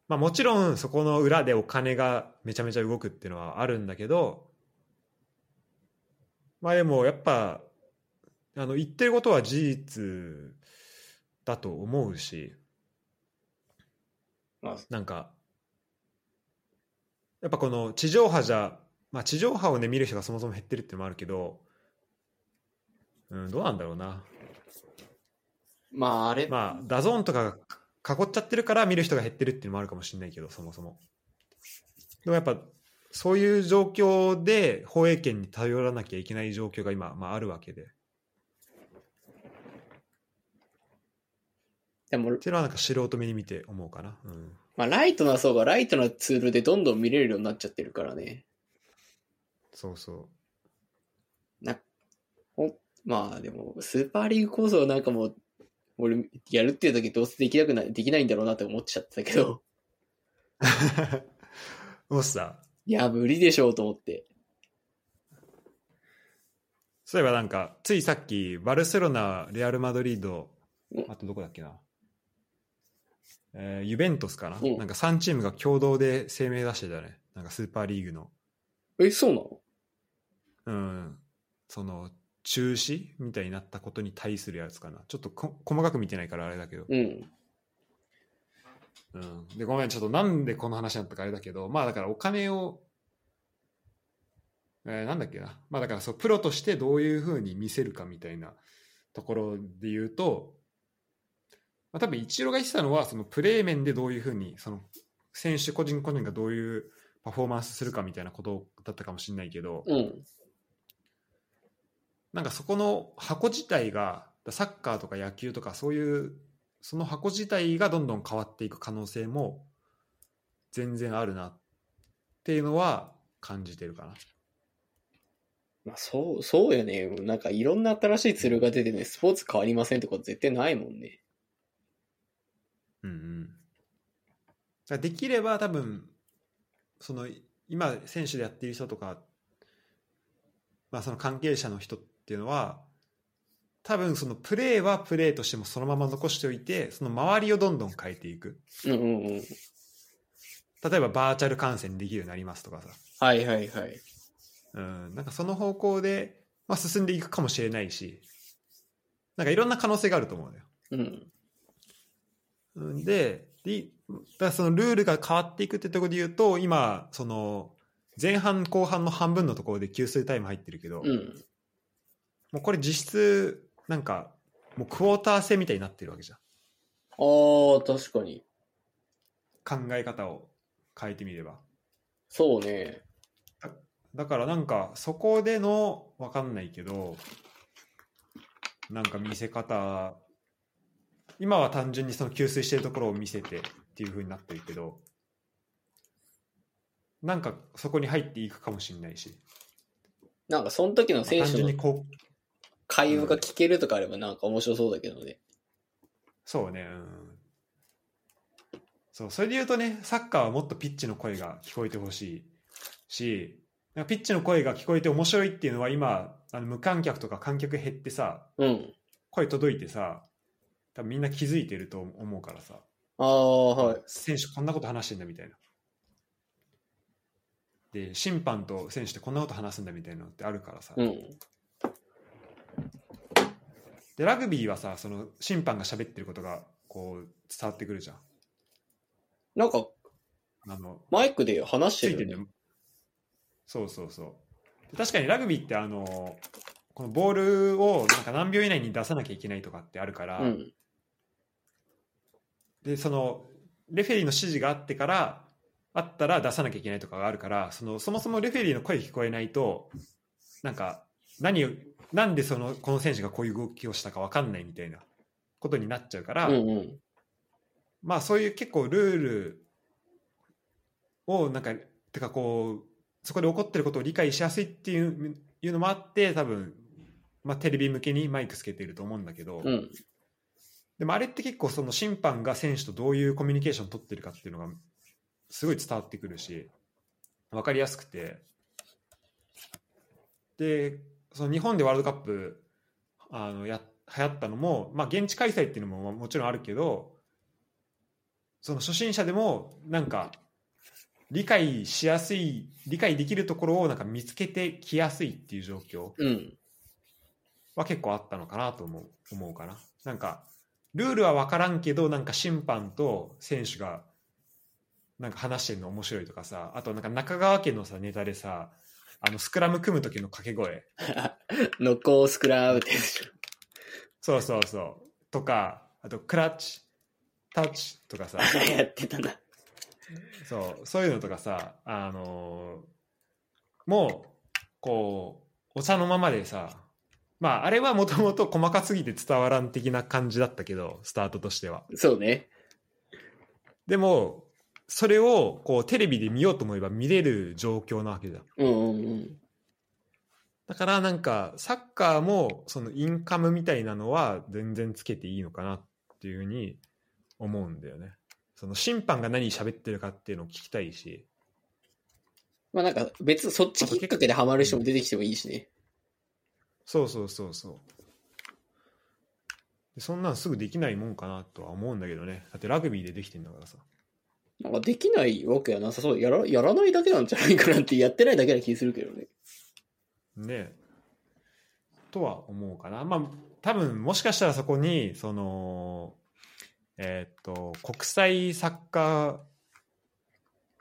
まあもちろんそこの裏でお金がめちゃめちゃ動くっていうのはあるんだけどまあでもやっぱあの言ってることは事実だと思うしまあ、なんかやっぱこの地上波じゃ、まあ、地上波をね見る人がそもそも減ってるっていうのもあるけど、うん、どうなんだろうな。まあ、あれ、まあ DAZN とかが囲っちゃってるから見る人が減ってるっていうのもあるかもしれないけどそもそも。でもやっぱそういう状況で放映権に頼らなきゃいけない状況が今、まあ、あるわけででも、ていうのはなんか素人目に見て思うかな、うん、まあ、ライトな層がライトなツールでどんどん見れるようになっちゃってるからね。そうそう。まあ、でも、スーパーリーグ構想はなんかもう、俺、やるっていう時どうせできなくない、できないんだろうなって思っちゃってたけど、もうさいや、無理でしょうと思って。そういえばなんかついさっきバルセロナレアル・マドリードうんあとどこだっけな、えーユベントスかな、うん。なんか3チームが共同で声明出してたね。なんかスーパーリーグの。え、そうなの？うん。その中止みたいになったことに対するやつかな。ちょっとこ細かく見てないからあれだけど、うん。うん、でごめんちょっとなんでこの話になったかあれだけど。まあだからお金をえーなんだっけな。まあだからそうプロとしてどういうふうに見せるかみたいなところで言うと、まあ、多分イチローが言ってたのはそのプレー面でどういうふうにその選手個人個人がどういうパフォーマンスするかみたいなことだったかもしれないけど、うん。なんかそこの箱自体がサッカーとか野球とかそういうその箱自体がどんどん変わっていく可能性も全然あるなっていうのは感じてるかな。まあ、そう、そうよね。なんかいろんな新しいツールが出てね、スポーツ変わりませんってこと絶対ないもんね。うんうん、できれば多分その今選手でやっている人とか、まあ、その関係者の人っていうのは多分そのプレーはプレーとしてもそのまま残しておいてその周りをどんどん変えていくうんうんうん。例えばバーチャル観戦できるようになりますとかさ、はいはいはい。うん、なんかその方向で、まあ、進んでいくかもしれないしなんかいろんな可能性があると思うのよ。うん。うんででだからそのルールが変わっていくってところで言うと今その前半後半の半分のところで給水タイム入ってるけど、うん。もうこれ実質なんかもうクォーター制みたいになってるわけじゃんああ、確かに。考え方を変えてみればそうね。だからなんかそこでの分かんないけどなんか見せ方今は単純にその給水してるところを見せてっていう風になってるけどなんかそこに入っていくかもしれないしなんかその時の選単手の純にこう会話が聞けるとかあればなんか面白そうだけどね。そうねうんそうそれで言うとねサッカーはもっとピッチの声が聞こえてほしいしなんかピッチの声が聞こえて面白いっていうのは今あの無観客とか観客減ってさうん。声届いてさ多分みんな気づいてると思うからさああ、はい。選手こんなこと話してんだみたいなで審判と選手ってこんなこと話すんだみたいなのってあるからさ、うん。でラグビーはさその審判が喋ってることがこう伝わってくるじゃんなんかあのマイクで話しつてるよね。そうそうそうで確かにラグビーってあのこのボールをなんか何秒以内に出さなきゃいけないとかってあるから、うん。でそのレフェリーの指示があってからあったら出さなきゃいけないとかがあるからそのそもそもレフェリーの声聞こえないとなんか何をなんでそのこの選手がこういう動きをしたか分かんないみたいなことになっちゃうから、うんうん。まあそういう結構ルールをなんかてかこうそこで起こってることを理解しやすいっていういうのもあって多分、まあ、テレビ向けにマイクつけてると思うんだけど、うん。でもあれって結構その審判が選手とどういうコミュニケーションを取ってるかっていうのがすごい伝わってくるし分かりやすくてでその日本でワールドカップあのや流行ったのも、まあ、現地開催っていうのももちろんあるけどその初心者でもなんか理解しやすい理解できるところをなんか見つけてきやすいっていう状況うん。は結構あったのかなと思う思うかななんかルールは分からんけどなんか審判と選手がなんか話してるの面白いとかさあとなんか中川家のさネタでさあのスクラム組む時の掛け声 ノッコースクラムって。そうそうそうとかあとクラッチタッチとかさ やってたな。そうそういうのとかさあのーもうこうお茶のままでさまああれはもともと細かすぎて伝わらん的な感じだったけどスタートとしてはそうね。でもそれをこうテレビで見ようと思えば見れる状況なわけじゃんうんうんうん。だからなんかサッカーもそのインカムみたいなのは全然つけていいのかなっていうふうに思うんだよねその審判が何喋ってるかっていうのを聞きたいしまあなんか別、そっちきっかけでハマる人も出てきてもいいしね。そうそうそうそうでそんなんすぐできないもんかなとは思うんだけどねだってラグビーでできてんだからさなんかできないわけはなさそう。やら、やらないだけなんじゃないかなって、やってないだけな気するけどね。ねとは思うかなまあ多分もしかしたらそこにそのえーっと国際サッカー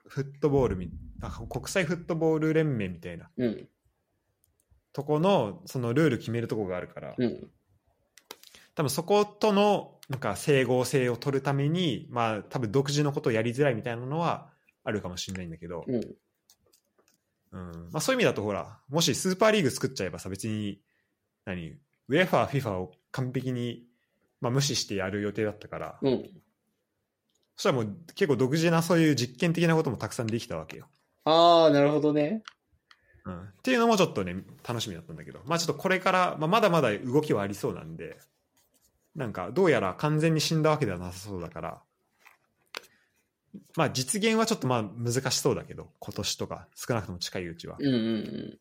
フットボールみあ国際フットボール連盟みたいなうん。とこのそのルール決めるとこがあるから、うん。多分そことのなんか整合性を取るためにまあ多分独自のことをやりづらいみたいなのはあるかもしれないんだけど、うん。うんまあ、そういう意味だとほらもしスーパーリーグ作っちゃえばさ別に何ウェファー、フィファを完璧に、まあ、無視してやる予定だったから、うん。そしたらもう結構独自なそういう実験的なこともたくさんできたわけよ。ああ、なるほどね。うん、っていうのもちょっとね楽しみだったんだけど、まあ、ちょっとこれから、まあ、まだまだ動きはありそうなんで。なんかどうやら完全に死んだわけではなさそうだから。まあ実現はちょっとまあ難しそうだけど。今年とか少なくとも近いうちは、うんうん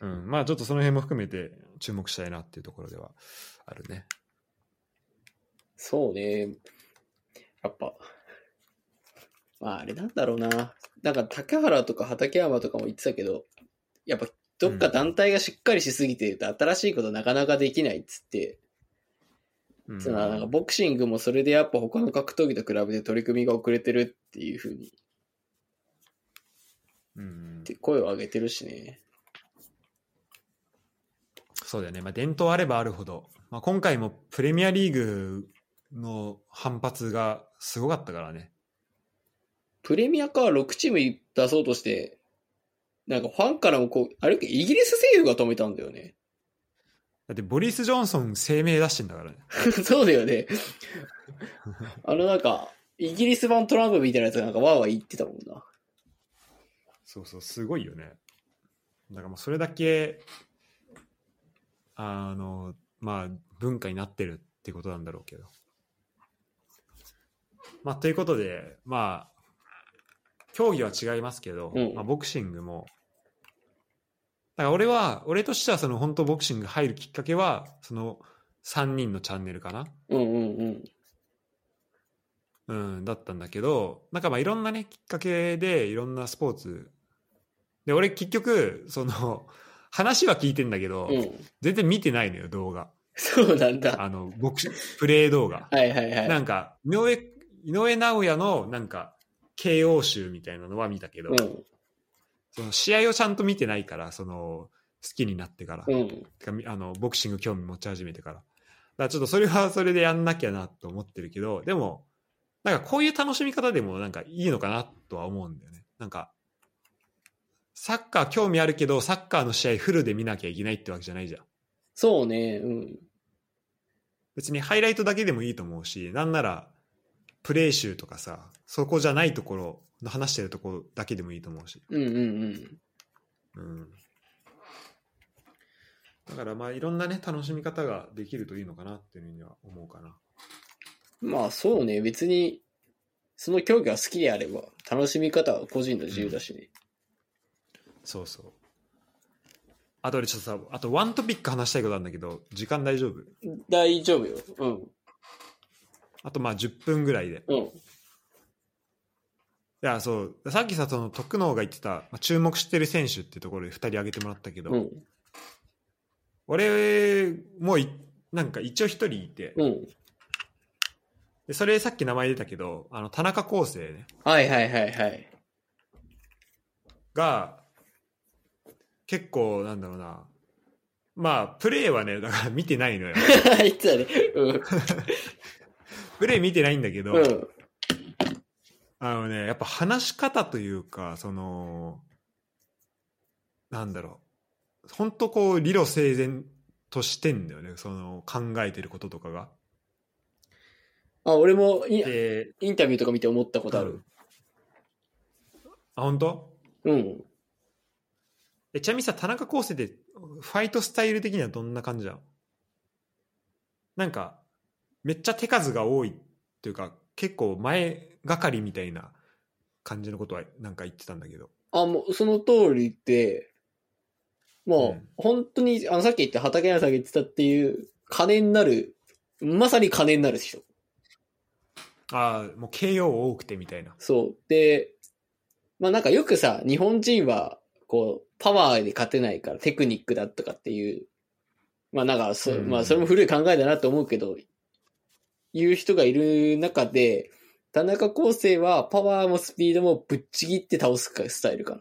うん。うん、まあちょっとその辺も含めて注目したいなっていうところではあるね。そうね。やっぱ、まああれなんだろうな。なんか竹原とか畠山とかも言ってたけど、やっぱどっか団体がしっかりしすぎてると新しいことなかなかできないっつって、うん。そのなんかボクシングもそれでやっぱ他の格闘技と比べて取り組みが遅れてるっていうふうに。うん。って声を上げてるしね。そうだよね、まあ、伝統あればあるほど、まあ、今回もプレミアリーグの反発がすごかったからね。プレミアから6チーム出そうとして、なんかファンからもこう、あれ？イギリス政府が止めたんだよね。だってボリス・ジョンソン声明出してんだからね そうだよね。あのなんか、イギリス版トランプみたいなやつがなんかわーわー言ってたもんな。そうそうすごいよねだからもうそれだけあのまあ文化になってるってことなんだろうけどまあということでまあ競技は違いますけど、うんまあ、ボクシングもだから俺は俺としてはその本当ボクシング入るきっかけはその3人のチャンネルかなうんうんうん。うん、だったんだけど、なんかまあいろんなね、きっかけでいろんなスポーツ。で、俺結局、その、話は聞いてんだけど、うん。全然見てないのよ、動画。そうなんだ。あの、ボクシプレイ動画。はいはいはい。なんか、井上、井上尚弥のなんか、KO 集みたいなのは見たけど、うん。その試合をちゃんと見てないから、その、好きになってから。うん。てかみあのボクシング興味持ち始めてから。だからちょっとそれはそれでやんなきゃなと思ってるけど、でも、なんかこういう楽しみ方でもなんかいいのかなとは思うんだよね。なんか、サッカー興味あるけど、サッカーの試合フルで見なきゃいけないってわけじゃないじゃん。そうね。うん。別にハイライトだけでもいいと思うし、なんなら、プレー集とかさ、そこじゃないところの話してるところだけでもいいと思うし。うんうんうん。うん。だからまあいろんなね、楽しみ方ができるといいのかなっていうふうには思うかな。まあそうね。別に、その競技が好きであれば、楽しみ方は個人の自由だしね。そうそう。あと俺ちょっとさ、あとワントピック話したいことあるんだけど、時間大丈夫？大丈夫よ。うん。あとまあ10分ぐらいで。うん。いや、そう。さっきさ、その、徳能が言ってた、まあ、注目してる選手っていうところで2人挙げてもらったけど、うん。俺もいなんか一応1人いて、うん。でそれさっき名前出たけど、あの、田中康生ね、はいはいはいはい。が、結構、なんだろうな、まあ、プレーはね、だから見てないのよ。言ってたね。うん。プレー見てないんだけど、うん。あのね、やっぱ話し方というか、その、なんだろう、本当こう、理路整然としてんだよね、その考えてることとかが。あ、俺もインで、インタビューとか見て思ったことある。あ、本当うん。えちなみにさ、田中康生って、ファイトスタイル的にはどんな感じなの？なんか、めっちゃ手数が多いというか、結構前がかりみたいな感じのことはなんか言ってたんだけど。あ、もうその通りで、もう、うん本当に、あの、さっき言った畠山さんが言ってたっていう、金になる、まさに金になる人。ああ、もう KO 多くてみたいな。そう。で、まあなんかよくさ、日本人は、こう、パワーで勝てないからテクニックだとかっていう、まあなんかそ、うんまあそれも古い考えだなと思うけど、言う人がいる中で、田中康生はパワーもスピードもぶっちぎって倒すスタイルか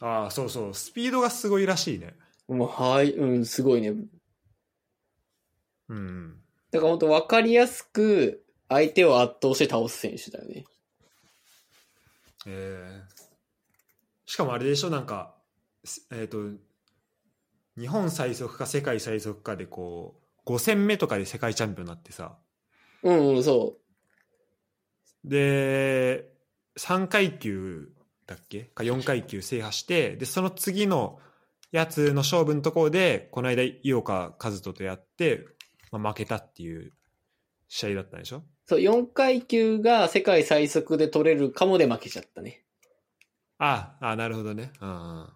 な。ああ、そうそう。スピードがすごいらしいね。もう、はい、うん、すごいね。うん。だから本当分かりやすく相手を圧倒して倒す選手だよね。えーしかもあれでしょ、なんか、すえっ、と、日本最速か世界最速かでこう、5戦目とかで世界チャンピオンになってさ、うん、うん、そで、3階級だっけ？か4階級制覇して、で、その次のやつの勝負のところで、この間、井岡和人とやって、まあ、負けたっていう試合だったんでしょ？う。そう、4階級が世界最速で取れるかもで負けちゃったね。ああ、なるほどね。うんうん。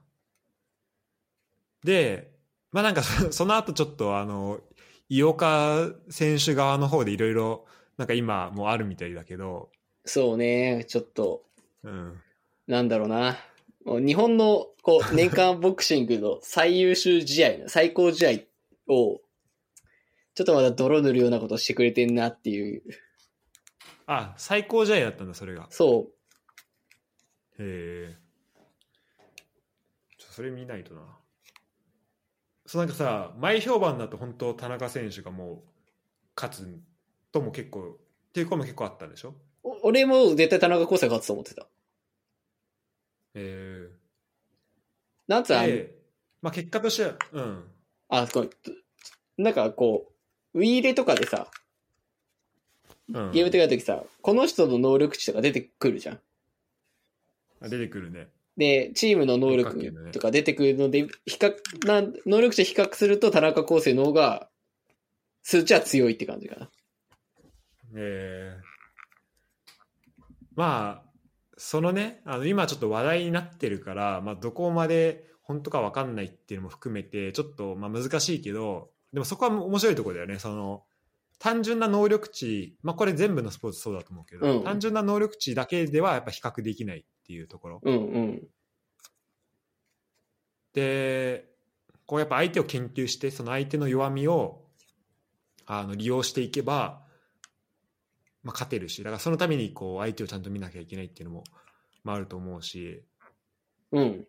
で、まあなんかそ その後ちょっとあの、井岡選手側の方でいろいろ、なんか今もうあるみたいだけど、そうね、ちょっと、うん。なんだろうな。日本の、こう、年間ボクシングの最優秀試合、最高試合を、ちょっとまだ泥塗るようなことしてくれてんなっていう。あ、最高試合だったんだ、それが。そへえ。ちょそれ見ないとな。そうなんかさ、前評判だと本当田中選手がもう勝つとも結構、っていう声も結構あったんでしょ？俺も絶対田中康生勝つと思ってた。へなんつうえで、まあ結果としては、うん。あ、こう、なんかこう、ウィーレとかでさ、うん、ゲームとかやるときさ、この人の能力値とか出てくるじゃん。あ出てくるね。で、チームの能力とか出てくるので、比較、な能力値比較すると田中康生の方が、数値は強いって感じかな。えーまあそのねあの今ちょっと話題になってるから、まあ、どこまで本当か分かんないっていうのも含めてちょっとまあ難しいけどでもそこは面白いところだよね。その単純な能力値、まあ、これ全部のスポーツそうだと思うけど、うん。単純な能力値だけではやっぱ比較できないっていうところ。うんうん。でこうやっぱ相手を研究してその相手の弱みをあの利用していけば、まあ、勝てるしだからそのためにこう相手をちゃんと見なきゃいけないっていうのも、まあ、あると思うし。うん。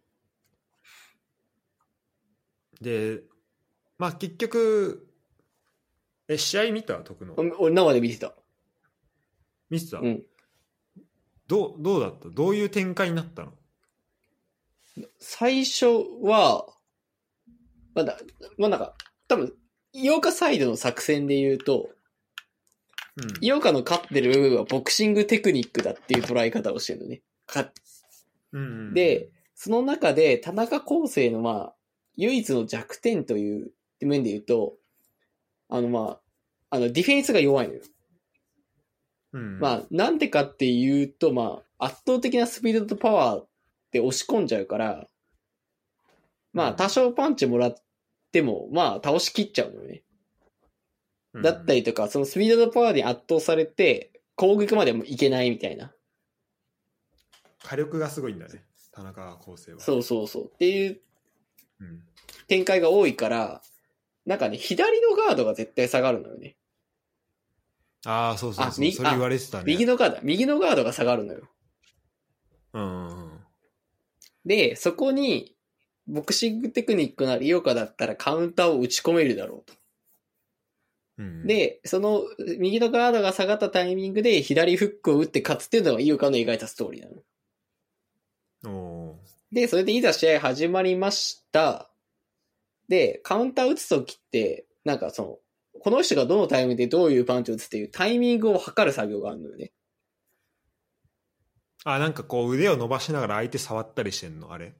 でまあ結局え試合見た？徳の。お俺生で見てた。見てた、うん。どうどうだった？どういう展開になったの？最初は、まだ、まあなんか、多分、井岡サイドの作戦で言うと、うん井岡の勝ってる部分はボクシングテクニックだっていう捉え方をしてるのね。かうんうんで、その中で田中康生のまあ、唯一の弱点という面で言うと、あのまあ、あのディフェンスが弱いのよ。うんまあ、なんでかっていうと、まあ、圧倒的なスピードとパワーで押し込んじゃうから、まあ、うん多少パンチもらっても、まあ、倒しきっちゃうのよね。うんだったりとか、そのスピードとパワーに圧倒されて、攻撃までもいけないみたいな。火力がすごいんだね田中康生はそうそうそう。っていううん、展開が多いから、なんかね、左のガードが絶対下がるのよね。ああそうそうそうそれ言われてたね右のガード、右のガードが下がるのよ。うんうんうんで、そこに、ボクシングテクニックなり井岡だったらカウンターを打ち込めるだろうと。うん、で、その右のガードが下がったタイミングで左フックを打って勝つっていうのが井岡の描いたストーリーなの。で、それでいざ試合始まりました。で、カウンター打つときって、なんかその、この人がどのタイミングでどういうパンチを打つっていうタイミングを測る作業があるのよね。あなんかこう腕を伸ばしながら相手触ったりしてんの？あれ？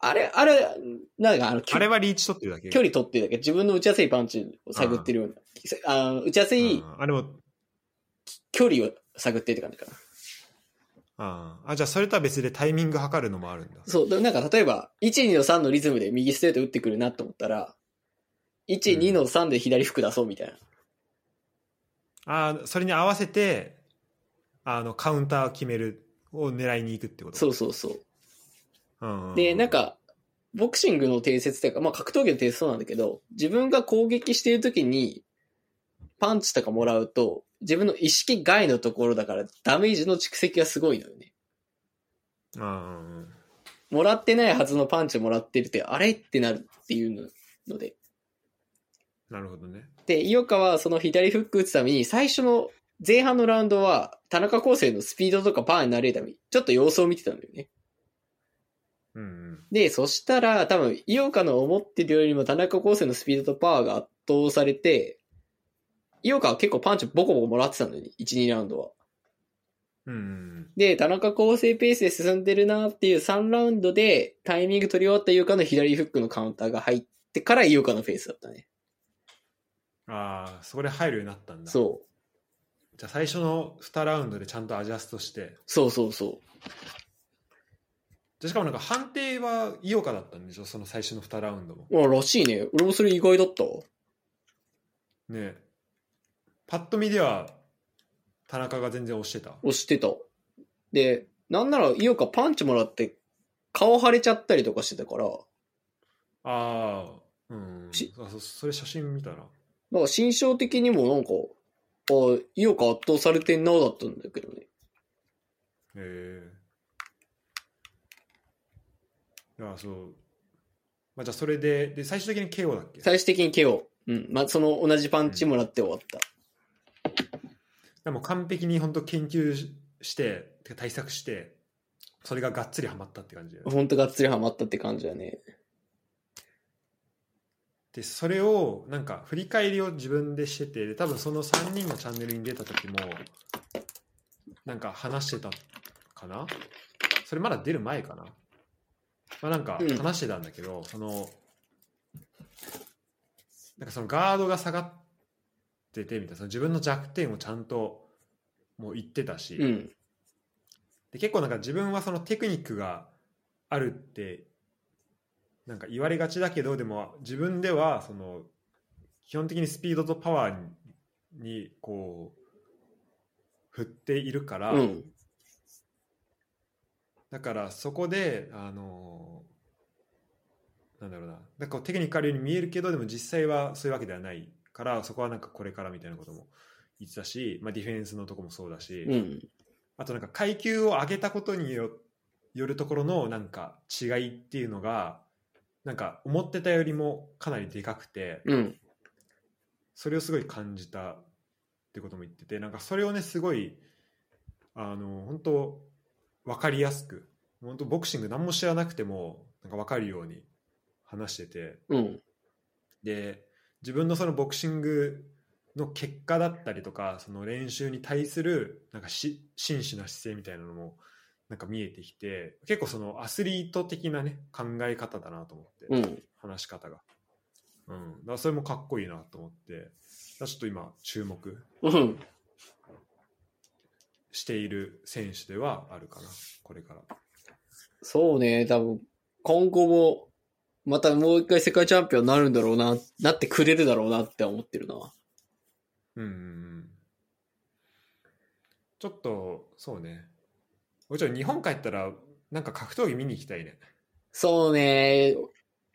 あれ、あれ、なんかあの、あれはリーチ取ってるだけ距離取ってるだけ、自分の打ちやすいパンチを探ってるような、あの打ちやすいうん。あでも距離を探ってるって感じかな。ああじゃあそれとは別でタイミング測るのもあるんだ。そう、なんか例えば、1、2の3のリズムで右ストレート打ってくるなと思ったら、1、うん2の3で左フック出そうみたいな。ああそれに合わせてあのカウンターを決めるを狙いに行くってこと？そうそうそう。うんうんで、なんか、ボクシングの定説というか、まあ格闘技の定説そうなんだけど、自分が攻撃している時に、パンチとかもらうと、自分の意識外のところだから、ダメージの蓄積がすごいのよね。うんうんうんもらってないはずのパンチもらってるって、あれってなるっていうので。なるほどねで、井岡はその左フック打つために、最初の前半のラウンドは、田中康生のスピードとかパワーになれるために、ちょっと様子を見てたんだよね。うんうんで、そしたら、多分、井岡の思ってるよりも田中康生のスピードとパワーが圧倒されて、井岡は結構パンチボコボコもらってたのに、1、2ラウンドは。うんうんで、田中康生ペースで進んでるなっていう3ラウンドで、タイミング取り終わった井岡の左フックのカウンターが入ってから井岡のペースだったね。ああそこで入るようになったんだそう。じゃあ最初の2ラウンドでちゃんとアジャストしてそうそうそう。でしかもなんか判定は井岡だったんでしょ？その最初の2ラウンドもあ、らしいね。俺もそれ意外だったわ。ねえパッと見では田中が全然押してた押してた。で、なんなら井岡パンチもらって顔腫れちゃったりとかしてたから、ああうんしあそそれ写真見たななんか心象的にもなんか、あ、井岡圧倒されてんなだったんだけどね。へえいやそうまあじゃあそれでで最終的に KO だっけ？最終的に KO。うん。まあ、その同じパンチもらって終わった。でも完璧に本当研究しして対策してそれががっつりはまったって感じだよねほんとがっつりハマったって感じだね。でそれをなんか振り返りを自分でしててで多分その3人のチャンネルに出た時もなんか話してたかな？それまだ出る前かな、まあ、なんかうん話してたんだけど、そのなんかそのガードが下がっててみたいなその自分の弱点をちゃんともう言ってたし、うん。で結構なんか自分はそのテクニックがあるってなんか言われがちだけどでも自分ではその基本的にスピードとパワーににこう振っているから、うん。だからそこであのなんだろうななんかテクニックあるように見えるけどでも実際はそういうわけではないからそこはなんかこれからみたいなことも言ってたし、まあ、ディフェンスのとこもそうだし、うん。あとなんか階級を上げたことによよるところのなんか違いっていうのがなんか思ってたよりもかなりでかくてうん。それをすごい感じたってことも言っててなんかそれをねすごいあの本当分かりやすく本当ボクシング何も知らなくてもなんか分かるように話しててうん。で自分のそのボクシングの結果だったりとかその練習に対するなんかし真摯な姿勢みたいなのもなんか見えてきて結構そのアスリート的なね考え方だなと思って、うん。話し方が、うん、だからそれもかっこいいなと思ってちょっと今注目うん。している選手ではあるかなこれからそうね、多分、今後も、またもう一回世界チャンピオンになるんだろうな、なってくれるだろうなって思ってるな。うんうんうんちょっとそうねもちろん日本帰ったら、なんか格闘技見に行きたいね。そうね。行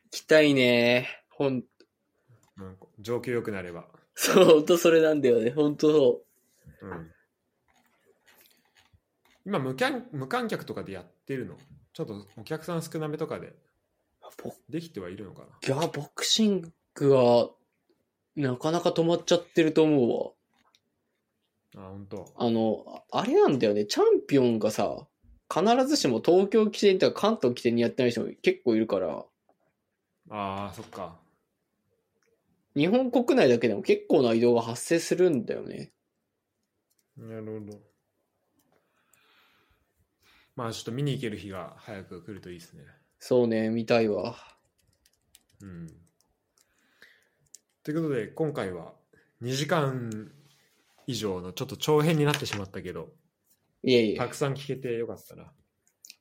きたいね。ほん、うん、状況良くなれば。そう、ほんとそれなんだよね。ほんとそうん。今無観、無観客とかでやってるの？ちょっとお客さん少なめとかでできてはいるのかな？いや、ボクシングは、なかなか止まっちゃってると思うわ。あ、本当。あの、ああれなんだよね。チャンピオンがさ、必ずしも東京起点とか関東起点にやってない人も結構いるから、ああ、そっか。日本国内だけでも結構な移動が発生するんだよね。なるほど。まあちょっと見に行ける日が早く来るといいですね。そうね、見たいわ。うん。ということで、今回は2時間以上のちょっと長編になってしまったけど、いえいえ、たくさん聞けてよかったな。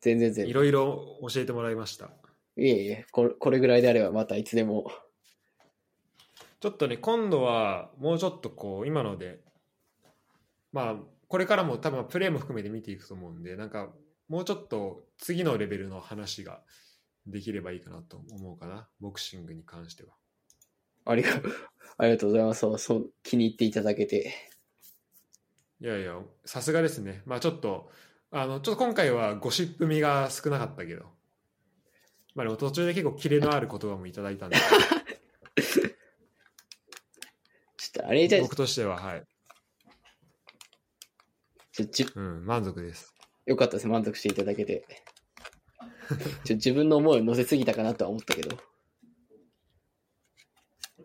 全然全然。いろいろ教えてもらいました。いえいえ、これこれぐらいであればまたいつでも。ちょっとね、今度はもうちょっとこう、今ので、まあ、これからも多分プレーも含めて見ていくと思うんで、なんか、もうちょっと次のレベルの話ができればいいかなと思うかな。ボクシングに関しては。ありが、ありがとうございます。そう、そう、気に入っていただけて。いやいや、さすがですね。まあちょっと、あの、ちょっと今回はゴシップ味が少なかったけど、まあでも途中で結構キレのある言葉もいただいたんで、ちょっとあれじゃ、僕としては、はい。ちょじうん、満足です。よかったです。満足していただけて。ちょ自分の思いを乗せすぎたかなとは思ったけど。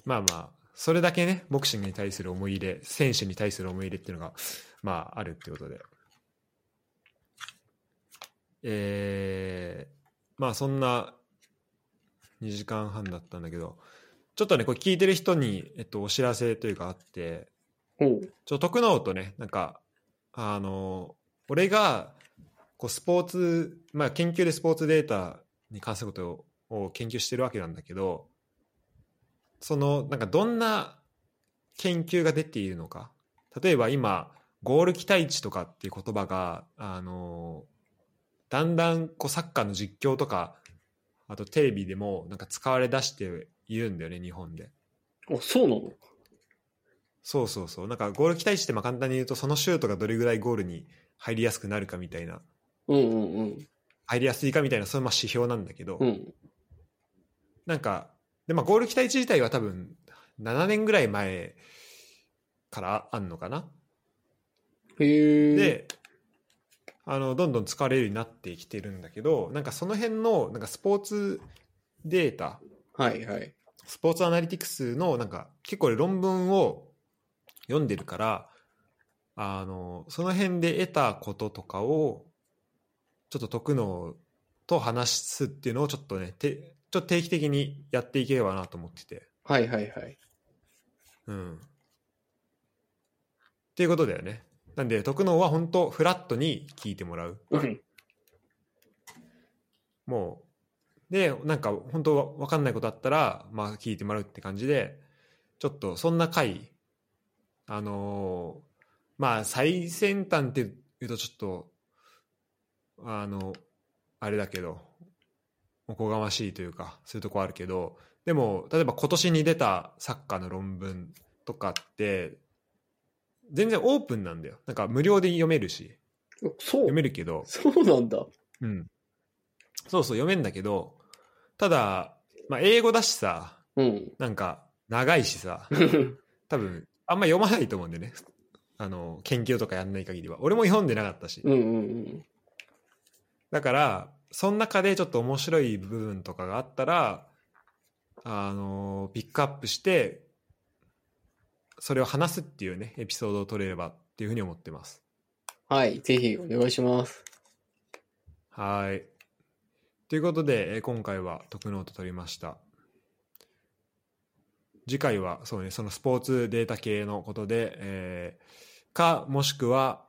まあまあ、それだけね、ボクシングに対する思い入れ、選手に対する思い入れっていうのが、まあ、あるってことで。えー、まあそんな2時間半だったんだけど、ちょっとね、これ聞いてる人に、えっと、お知らせというかあって。ちょ、徳能とね、なんか、あの、俺が、こう、スポーツ、まあ、研究でスポーツデータに関することをを研究してるわけなんだけど、その、なんか、どんな研究が出ているのか。例えば今、ゴール期待値とかっていう言葉が、あの、だんだん、こう、サッカーの実況とか、あとテレビでも、なんか使われ出しているんだよね、日本で。あ、そうなの？そうそうそう。なんかゴール期待値ってまあ簡単に言うとそのシュートがどれぐらいゴールに入りやすくなるかみたいな、うんうんうん。入りやすいかみたいなそういうまあ指標なんだけど、うん。なんか、でまあゴール期待値自体は多分7年ぐらい前からあんのかな。へえ。、で、あの、どんどん使われるようになってきてるんだけど、なんかその辺のなんかスポーツデータ、はいはい。スポーツアナリティクスのなんか結構論文を読んでるからあのその辺で得たこととかをちょっと徳能と話すっていうのをちょっとねてちょっと定期的にやっていければなと思ってて。はいはいはい。うん。っていうことだよね。なんで徳能は本当フラットに聞いてもらう。うん。もう。でなんか本当分かんないことあったらまあ聞いてもらうって感じでちょっとそんな回あのーまあ最先端って言うとちょっとあのあれだけどおこがましいというかそういうとこあるけどでも例えば今年に出たサッカーの論文とかって全然オープンなんだよなんか無料で読めるしそう読。めるけどそうなんだ。うん。そうそう、読めんだけど、ただ、まあ、英語だしさ、うん。なんか、長いしさ、多分、あんま読まないと思うんでね。あの、研究とかやんない限りは。俺も読んでなかったし。うんうんうん。だから、その中でちょっと面白い部分とかがあったら、あの、ピックアップして、それを話すっていうね、エピソードを取れればっていうふうに思ってます。はい。ぜひお願いします。はい。ということで、えー今回は特ノート取りました。次回は、そうね、そのスポーツデータ系のことで、えーか、もしくは、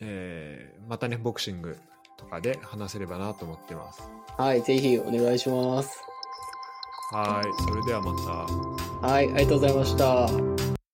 えーまたね、ボクシングとかで話せればなと思ってます。はい。ぜひお願いします。はい。それではまた。はい。ありがとうございました。